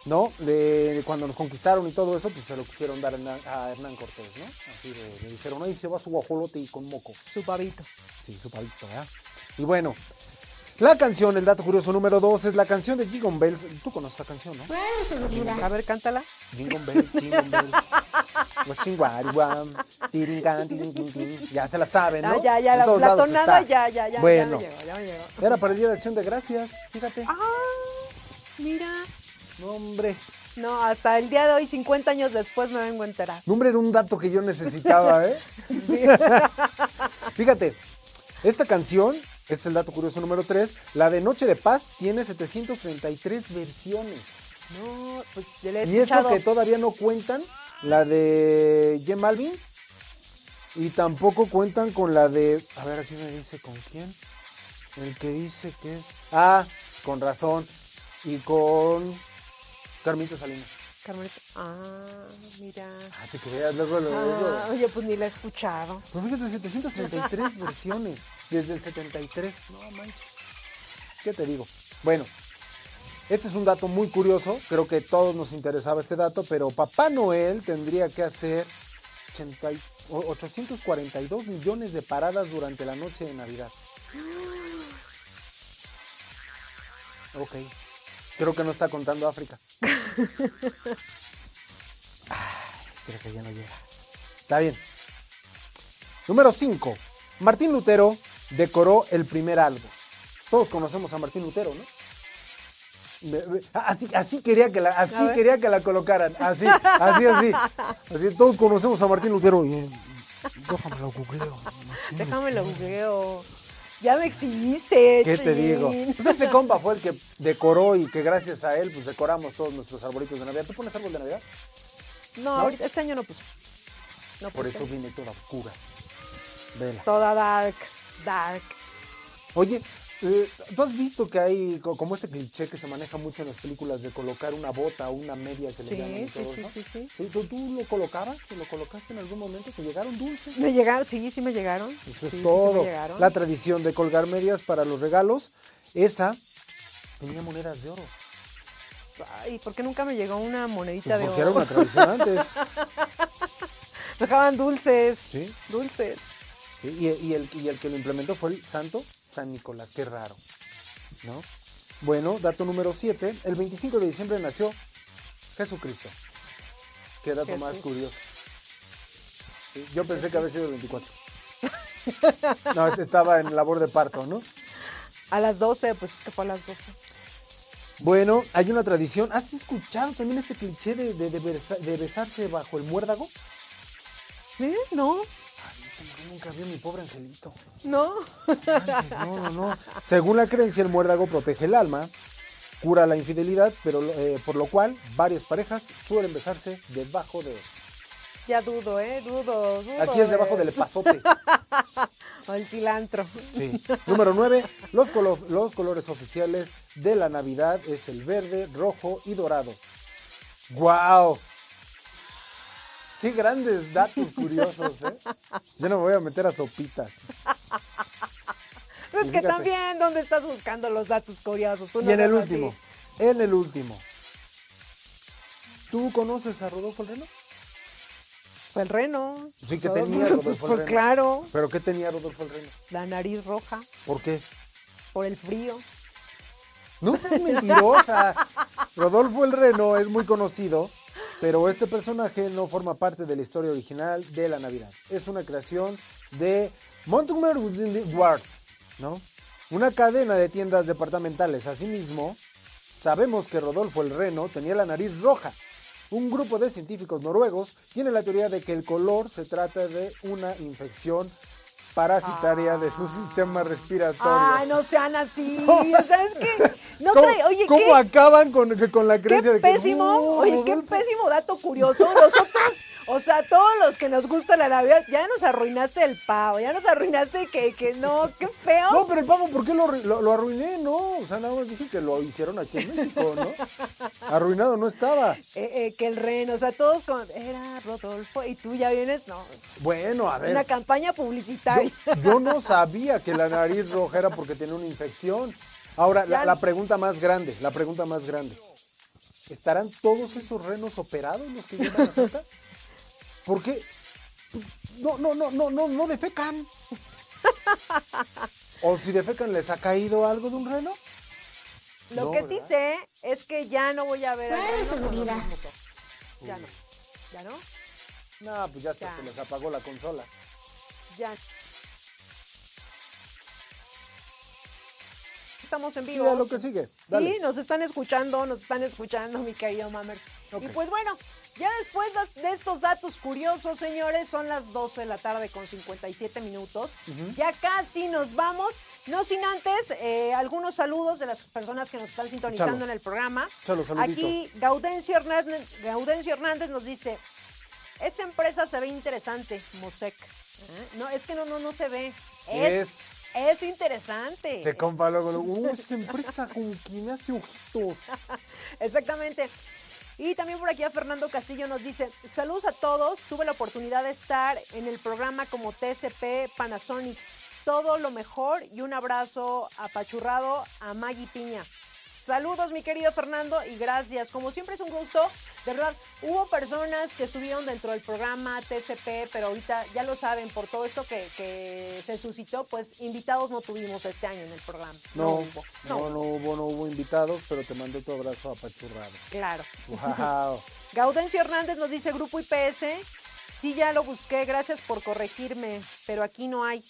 Speaker 6: ¿no? De, cuando nos conquistaron y todo eso, pues se lo quisieron dar a Hernán, a Hernán Cortés, ¿no? Así de, le dijeron, ahí se va su guajolote y con moco.
Speaker 1: Su pavito.
Speaker 6: Sí, su pavito, ¿verdad? Y bueno, la canción, el dato curioso número dos, es la canción de Jingle Bells. Tú conoces esa canción, ¿no?
Speaker 1: A ver, cántala.
Speaker 6: Jingle Bells, Jingle Bells. Los chinguarihuam, tirincan, tirin, tin, tin. Ya se la saben, ¿no?
Speaker 1: Ah, ya, ya,
Speaker 6: En
Speaker 1: la,
Speaker 6: todos
Speaker 1: la
Speaker 6: lados
Speaker 1: tonada
Speaker 6: está.
Speaker 1: ya, ya, ya.
Speaker 6: Bueno,
Speaker 1: Ya me llegó, ya me llegó.
Speaker 6: era para el Día de Acción de Gracias, fíjate.
Speaker 1: Ah, mira.
Speaker 6: No, hombre.
Speaker 1: No, hasta el día de hoy, 50 años después, me vengo a enterar.
Speaker 6: No, hombre, era un dato que yo necesitaba, ¿eh? Fíjate, esta canción, este es el dato curioso número 3, la de Noche de Paz tiene 733 versiones.
Speaker 1: No, pues ya le he
Speaker 6: Y eso
Speaker 1: escuchado.
Speaker 6: que todavía no cuentan la de J Malvin y tampoco cuentan con la de, a ver, aquí me dice con quién. El que dice que es, ah, con razón y con Carmita Salinas.
Speaker 1: Carmelita. Ah, mira.
Speaker 6: Ah, te creas, luego lo.
Speaker 1: Ah, oye, pues ni la he escuchado.
Speaker 6: Pero fíjate, 733 versiones desde el 73. No manches. ¿Qué te digo? Bueno, este es un dato muy curioso. Creo que a todos nos interesaba este dato, pero Papá Noel tendría que hacer 80 y- o- 842 millones de paradas durante la noche de Navidad. Ok. Creo que no está contando África. Ay, creo que ya no llega. Está bien. Número 5. Martín Lutero decoró el primer álbum. Todos conocemos a Martín Lutero, ¿no? Así, así quería que la, así quería que la colocaran. Así, así, así. Así, todos conocemos a Martín Lutero. Y, eh, déjame lo googleo. Martín
Speaker 1: Déjame lo
Speaker 6: Lutero.
Speaker 1: googleo. Ya me exhibiste.
Speaker 6: ¿Qué te digo? Pues ese compa fue el que decoró y que gracias a él pues decoramos todos nuestros arbolitos de Navidad. ¿Tú pones árbol de Navidad?
Speaker 1: No,
Speaker 6: ¿No?
Speaker 1: ahorita este año no puse. No
Speaker 6: Por
Speaker 1: puse.
Speaker 6: eso vine toda oscura. Vela.
Speaker 1: Toda dark, dark.
Speaker 6: Oye, eh, ¿tú has visto que hay co- como este cliché que se maneja mucho en las películas de colocar una bota o una media que le
Speaker 1: Sí,
Speaker 6: llaman y
Speaker 1: sí,
Speaker 6: todo
Speaker 1: sí,
Speaker 6: eso?
Speaker 1: sí, sí.
Speaker 6: Sí, ¿tú, tú lo colocabas? ¿Te lo colocaste en algún momento? ¿Te llegaron dulces?
Speaker 1: Me llegaron, sí, sí me llegaron.
Speaker 6: Eso es
Speaker 1: sí,
Speaker 6: todo. La tradición de colgar medias para los regalos, esa tenía monedas de oro.
Speaker 1: Ay, ¿por qué nunca me llegó una monedita
Speaker 6: Pues
Speaker 1: de
Speaker 6: porque
Speaker 1: oro?
Speaker 6: era una tradición antes.
Speaker 1: Dejaban dulces.
Speaker 6: Sí.
Speaker 1: Dulces.
Speaker 6: Sí, Y, y el, y el que lo implementó fue el santo San Nicolás. Qué raro. ¿No? Bueno, dato número 7. El 25 de diciembre nació Jesucristo. Qué dato más curioso. Sí, Yo pensé que había sido el 24. No, este estaba en labor de parto, ¿no?
Speaker 1: A las 12, pues es que fue a las 12.
Speaker 6: Bueno, hay una tradición. ¿Has escuchado también este cliché de, de- de besa- de besarse bajo el muérdago?
Speaker 1: ¿Eh? No,
Speaker 6: Nunca vio mi pobre angelito.
Speaker 1: no.
Speaker 6: No, no, no. Según la creencia, el muérdago protege el alma, cura la infidelidad, pero eh, por lo cual varias parejas suelen besarse debajo de él.
Speaker 1: Ya dudo, ¿eh? Dudo, dudo.
Speaker 6: Aquí es
Speaker 1: de-
Speaker 6: debajo del pasote.
Speaker 1: o el cilantro.
Speaker 6: Sí. Número 9. Los, colo- los colores oficiales de la Navidad es el verde, rojo y dorado. ¡Guau! Qué grandes datos curiosos, ¿eh? Yo no me voy a meter a sopitas.
Speaker 1: Pues
Speaker 6: Y
Speaker 1: que también, ¿dónde estás buscando los datos curiosos? Tú no
Speaker 6: Y en el
Speaker 1: así.
Speaker 6: último, en el último. ¿Tú conoces a Rodolfo el Reno?
Speaker 1: Pues el reno.
Speaker 6: Sí que
Speaker 1: Todo-
Speaker 6: tenía Rodolfo el
Speaker 1: Pues
Speaker 6: Reno.
Speaker 1: claro,
Speaker 6: ¿Pero qué tenía Rodolfo el Reno?
Speaker 1: la nariz roja
Speaker 6: ¿Por qué?
Speaker 1: por el frío.
Speaker 6: No seas mentirosa. Rodolfo el Reno es muy conocido, pero este personaje no forma parte de la historia original de la Navidad. Es una creación de Montgomery Ward, ¿no? Una cadena de tiendas departamentales. Asimismo, sabemos que Rodolfo el Reno tenía la nariz roja. Un grupo de científicos noruegos tiene la teoría de que el color se trata de una infección parasitaria de su sistema respiratorio.
Speaker 1: Ay, no sean así. O sea, es que no
Speaker 6: ¿Cómo,
Speaker 1: trae, oye,
Speaker 6: cómo
Speaker 1: qué,
Speaker 6: acaban con, con la creencia
Speaker 1: qué
Speaker 6: de que
Speaker 1: pésimo,
Speaker 6: "No,
Speaker 1: oye, qué
Speaker 6: Rodolfo"?
Speaker 1: pésimo dato curioso. Nosotros, o sea, todos los que nos gusta la Navidad, ya nos arruinaste el pavo, ya nos arruinaste que, que no, qué feo.
Speaker 6: No, pero el pavo, ¿por qué lo, lo- lo arruiné? No, o sea, nada más dije que lo hicieron aquí en México, ¿no? Arruinado no estaba.
Speaker 1: Eh, eh, que el reno, o sea, todos con, era Rodolfo y tú ya vienes, no,
Speaker 6: Bueno, a ver.
Speaker 1: una campaña publicitaria.
Speaker 6: Yo, yo no sabía que la nariz roja era porque tenía una infección. Ahora, la, la pregunta más grande, la pregunta más grande. ¿Estarán todos esos renos operados los que llevan a Santa? ¿Por qué? No, no, no, no, no, no defecan. O si defecan, ¿les ha caído algo de un reno?
Speaker 1: Lo
Speaker 6: No,
Speaker 1: que sí sé es que ya no voy a ver
Speaker 6: Claro,
Speaker 1: reno. Ya no, ya no,
Speaker 6: No, pues ya hasta
Speaker 1: Ya.
Speaker 6: se les apagó la consola.
Speaker 1: ya. Estamos en vivo.
Speaker 6: a lo que sigue. Dale.
Speaker 1: Sí, nos están escuchando, nos están escuchando, mi querido Mammers. Y pues bueno, ya después de estos datos curiosos, señores, son las 12 de la tarde con 57 minutos.
Speaker 6: Ujú.
Speaker 1: Ya casi nos vamos. No sin antes, eh, algunos saludos de las personas que nos están sintonizando en el programa.
Speaker 6: Saludito.
Speaker 1: Aquí Gaudencio Hernández, Gaudencio Hernández nos dice, esa empresa se ve interesante, Mosec. ¿Eh? No, es que no, no, no se ve. Es, es interesante.
Speaker 6: Te compa luego, luego, "Uh, esa empresa que me hace ojitos.
Speaker 1: Exactamente. Y también por aquí a Fernando Castillo nos dice, saludos a todos, tuve la oportunidad de estar en el programa como TSP Panasonic. Todo lo mejor y un abrazo apachurrado a Maggie Piña. Saludos mi querido Fernando y gracias. Como siempre es un gusto. De verdad, hubo personas que estuvieron dentro del programa TCP, pero ahorita ya lo saben, por todo esto que, que se suscitó, pues invitados no tuvimos este año en el programa.
Speaker 6: No,
Speaker 1: hubo.
Speaker 6: no, no hubo, no hubo invitados, pero te mandé tu abrazo apachurrado.
Speaker 1: Claro.
Speaker 6: Wow.
Speaker 1: Gaudencio Hernández nos dice Grupo IPS. Sí, ya lo busqué, gracias por corregirme, pero aquí no hay.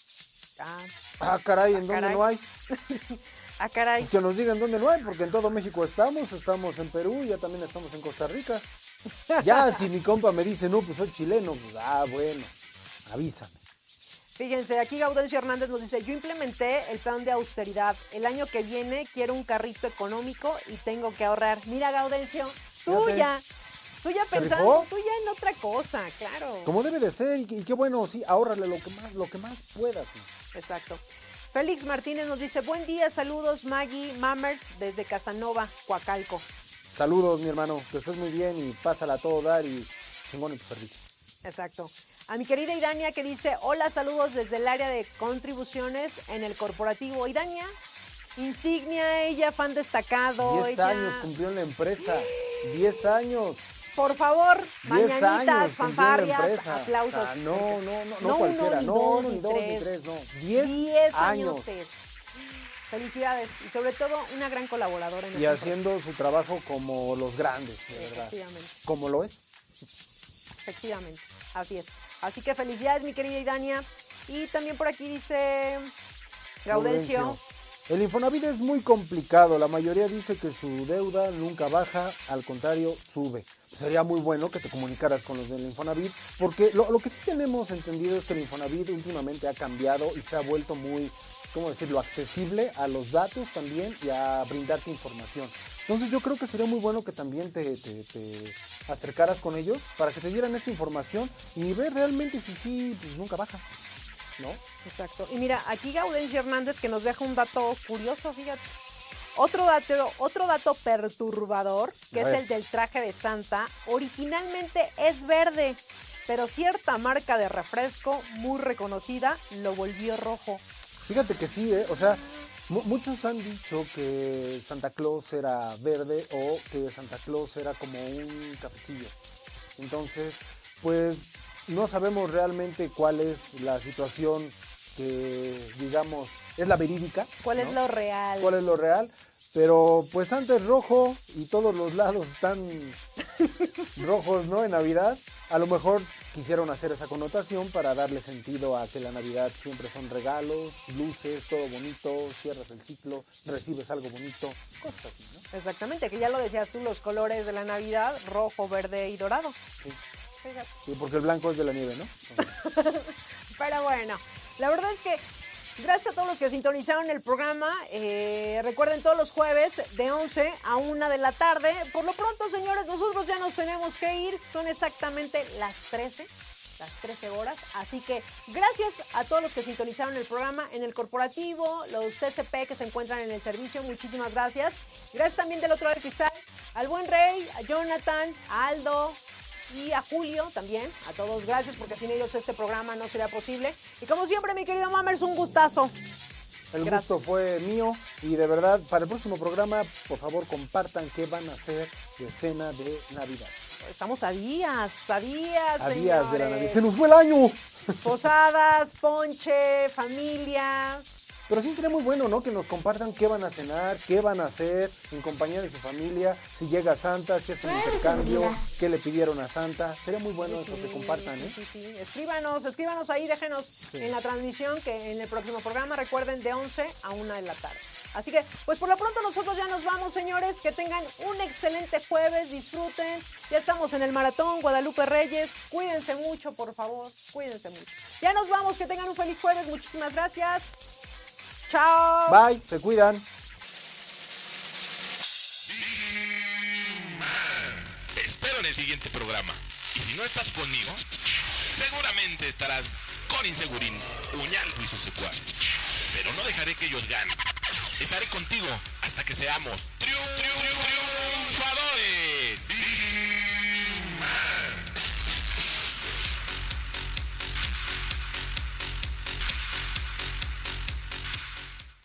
Speaker 1: Ah,
Speaker 6: Ah, caray, ¿en
Speaker 1: Ah,
Speaker 6: dónde
Speaker 1: caray.
Speaker 6: no hay?
Speaker 1: ah, caray.
Speaker 6: Pues que nos digan dónde no hay, porque en todo México estamos, estamos en Perú, ya también estamos en Costa Rica. Ya, si mi compa me dice, no, pues soy chileno, pues, ah, bueno, avísame.
Speaker 1: Fíjense, aquí Gaudencio Hernández nos dice, yo implementé el plan de austeridad. El año que viene quiero un carrito económico y tengo que ahorrar. Mira, Gaudencio, tú ya, tú ya
Speaker 6: ¿Se
Speaker 1: pensando, tú ya en otra cosa, claro.
Speaker 6: Como debe de ser, y, qué- bueno, sí, ahórrale lo que más, lo que más puedas.
Speaker 1: Exacto. Félix Martínez nos dice, buen día, saludos Maggie Mammers desde Casanova, Coacalco.
Speaker 6: Saludos, mi hermano, que estés muy bien y pásala a todo dar y chingón en tu servicio.
Speaker 1: Exacto. A mi querida Idania que dice, hola, saludos desde el área de contribuciones en el corporativo. Idania, insignia, ella, fan destacado.
Speaker 6: Diez
Speaker 1: ella-
Speaker 6: años cumplió en la empresa, diez años.
Speaker 1: Por favor, mañanitas,
Speaker 6: años
Speaker 1: fanfarrias, aplausos.
Speaker 6: Ah, no, no, no, no
Speaker 1: uno,
Speaker 6: cualquiera,
Speaker 1: ni
Speaker 6: no,
Speaker 1: dos,
Speaker 6: no,
Speaker 1: ni
Speaker 6: ni dos, ni
Speaker 1: tres.
Speaker 6: tres, no. Diez,
Speaker 1: Diez
Speaker 6: años.
Speaker 1: añotes. Felicidades y sobre todo una gran colaboradora en
Speaker 6: Y haciendo su trabajo como los grandes, de verdad.
Speaker 1: Efectivamente,
Speaker 6: Como lo es.
Speaker 1: efectivamente, así es. Así que felicidades mi querida Idania. Y también por aquí dice Gaudencio.
Speaker 6: Gaudencio. El Infonavit es muy complicado. La mayoría dice que su deuda nunca baja, al contrario, sube. Sería muy bueno que te comunicaras con los del Infonavit, porque lo, que sí tenemos entendido es que el Infonavit últimamente ha cambiado y se ha vuelto muy, ¿cómo decirlo?, accesible a los datos también y a brindarte información. Entonces yo creo que sería muy bueno que también te, te, te acercaras con ellos para que te dieran esta información y ver realmente si sí, pues nunca baja. ¿No?
Speaker 1: Exacto. Y mira, aquí Gaudencio Hernández que nos deja un dato curioso, fíjate. Otro dato, otro dato perturbador, que es el del traje de Santa, originalmente es verde, pero cierta marca de refresco muy reconocida lo volvió rojo.
Speaker 6: Fíjate que sí, ¿eh? O sea, mu- muchos han dicho que Santa Claus era verde o que Santa Claus era como un cafecillo. Entonces, pues no sabemos realmente cuál es la situación que, digamos, es la verídica.
Speaker 1: ¿Cuál es lo real?
Speaker 6: cuál es lo real. Pero pues antes rojo y todos los lados están rojos, ¿no? En Navidad. A lo mejor quisieron hacer esa connotación para darle sentido a que la Navidad siempre son regalos, luces, todo bonito, cierras el ciclo, recibes algo bonito, cosas así, ¿no?
Speaker 1: Exactamente, que ya lo decías tú, los colores de la Navidad, rojo, verde y dorado.
Speaker 6: Sí. Sí, porque el blanco es de la nieve, ¿no?
Speaker 1: Pero bueno, la verdad es que gracias a todos los que sintonizaron el programa. eh, recuerden todos los jueves de 11 a 1 de la tarde. Por lo pronto, señores, nosotros ya nos tenemos que ir. Son exactamente las 13. Las 13 horas. Así que gracias a todos los que sintonizaron el programa en el corporativo, los TCP que se encuentran en el servicio. Muchísimas gracias. Gracias también del otro lado del cristal al buen Rey, a Jonathan, a Aldo, y a Julio también, a todos gracias porque sin ellos este programa no sería posible. Y como siempre, mi querido Mammers, un gustazo.
Speaker 6: El
Speaker 1: Gracias.
Speaker 6: gusto fue mío y de verdad, para el próximo programa, por favor, compartan qué van a hacer de cena de Navidad.
Speaker 1: Estamos a días, a días,
Speaker 6: A días de la. Navidad. ¡Se nos fue el año!
Speaker 1: Posadas, ponche, familia.
Speaker 6: Pero sí sería muy bueno, ¿no? Que nos compartan qué van a cenar, qué van a hacer en compañía de su familia, si llega Santa, si hacen intercambio, qué le pidieron a Santa. Sería muy bueno
Speaker 1: Sí,
Speaker 6: eso que
Speaker 1: sí,
Speaker 6: compartan,
Speaker 1: sí,
Speaker 6: ¿eh?
Speaker 1: sí, sí. Escríbanos, escríbanos ahí, déjenos
Speaker 6: Sí.
Speaker 1: en la transmisión que en el próximo programa, recuerden, de 11 a 1 de la tarde. Así que, pues por lo pronto nosotros ya nos vamos, señores. Que tengan un excelente jueves, disfruten. Ya estamos en el maratón Guadalupe Reyes. Cuídense mucho, por favor. Cuídense mucho. Ya nos vamos, que tengan un feliz jueves. Muchísimas gracias. Chao.
Speaker 6: Bye, se cuidan.
Speaker 13: Te espero en el siguiente programa. Y si no estás conmigo, seguramente estarás con Insegurín, Uñalco y sus secuaces. Pero no dejaré que ellos ganen. Estaré contigo hasta que seamos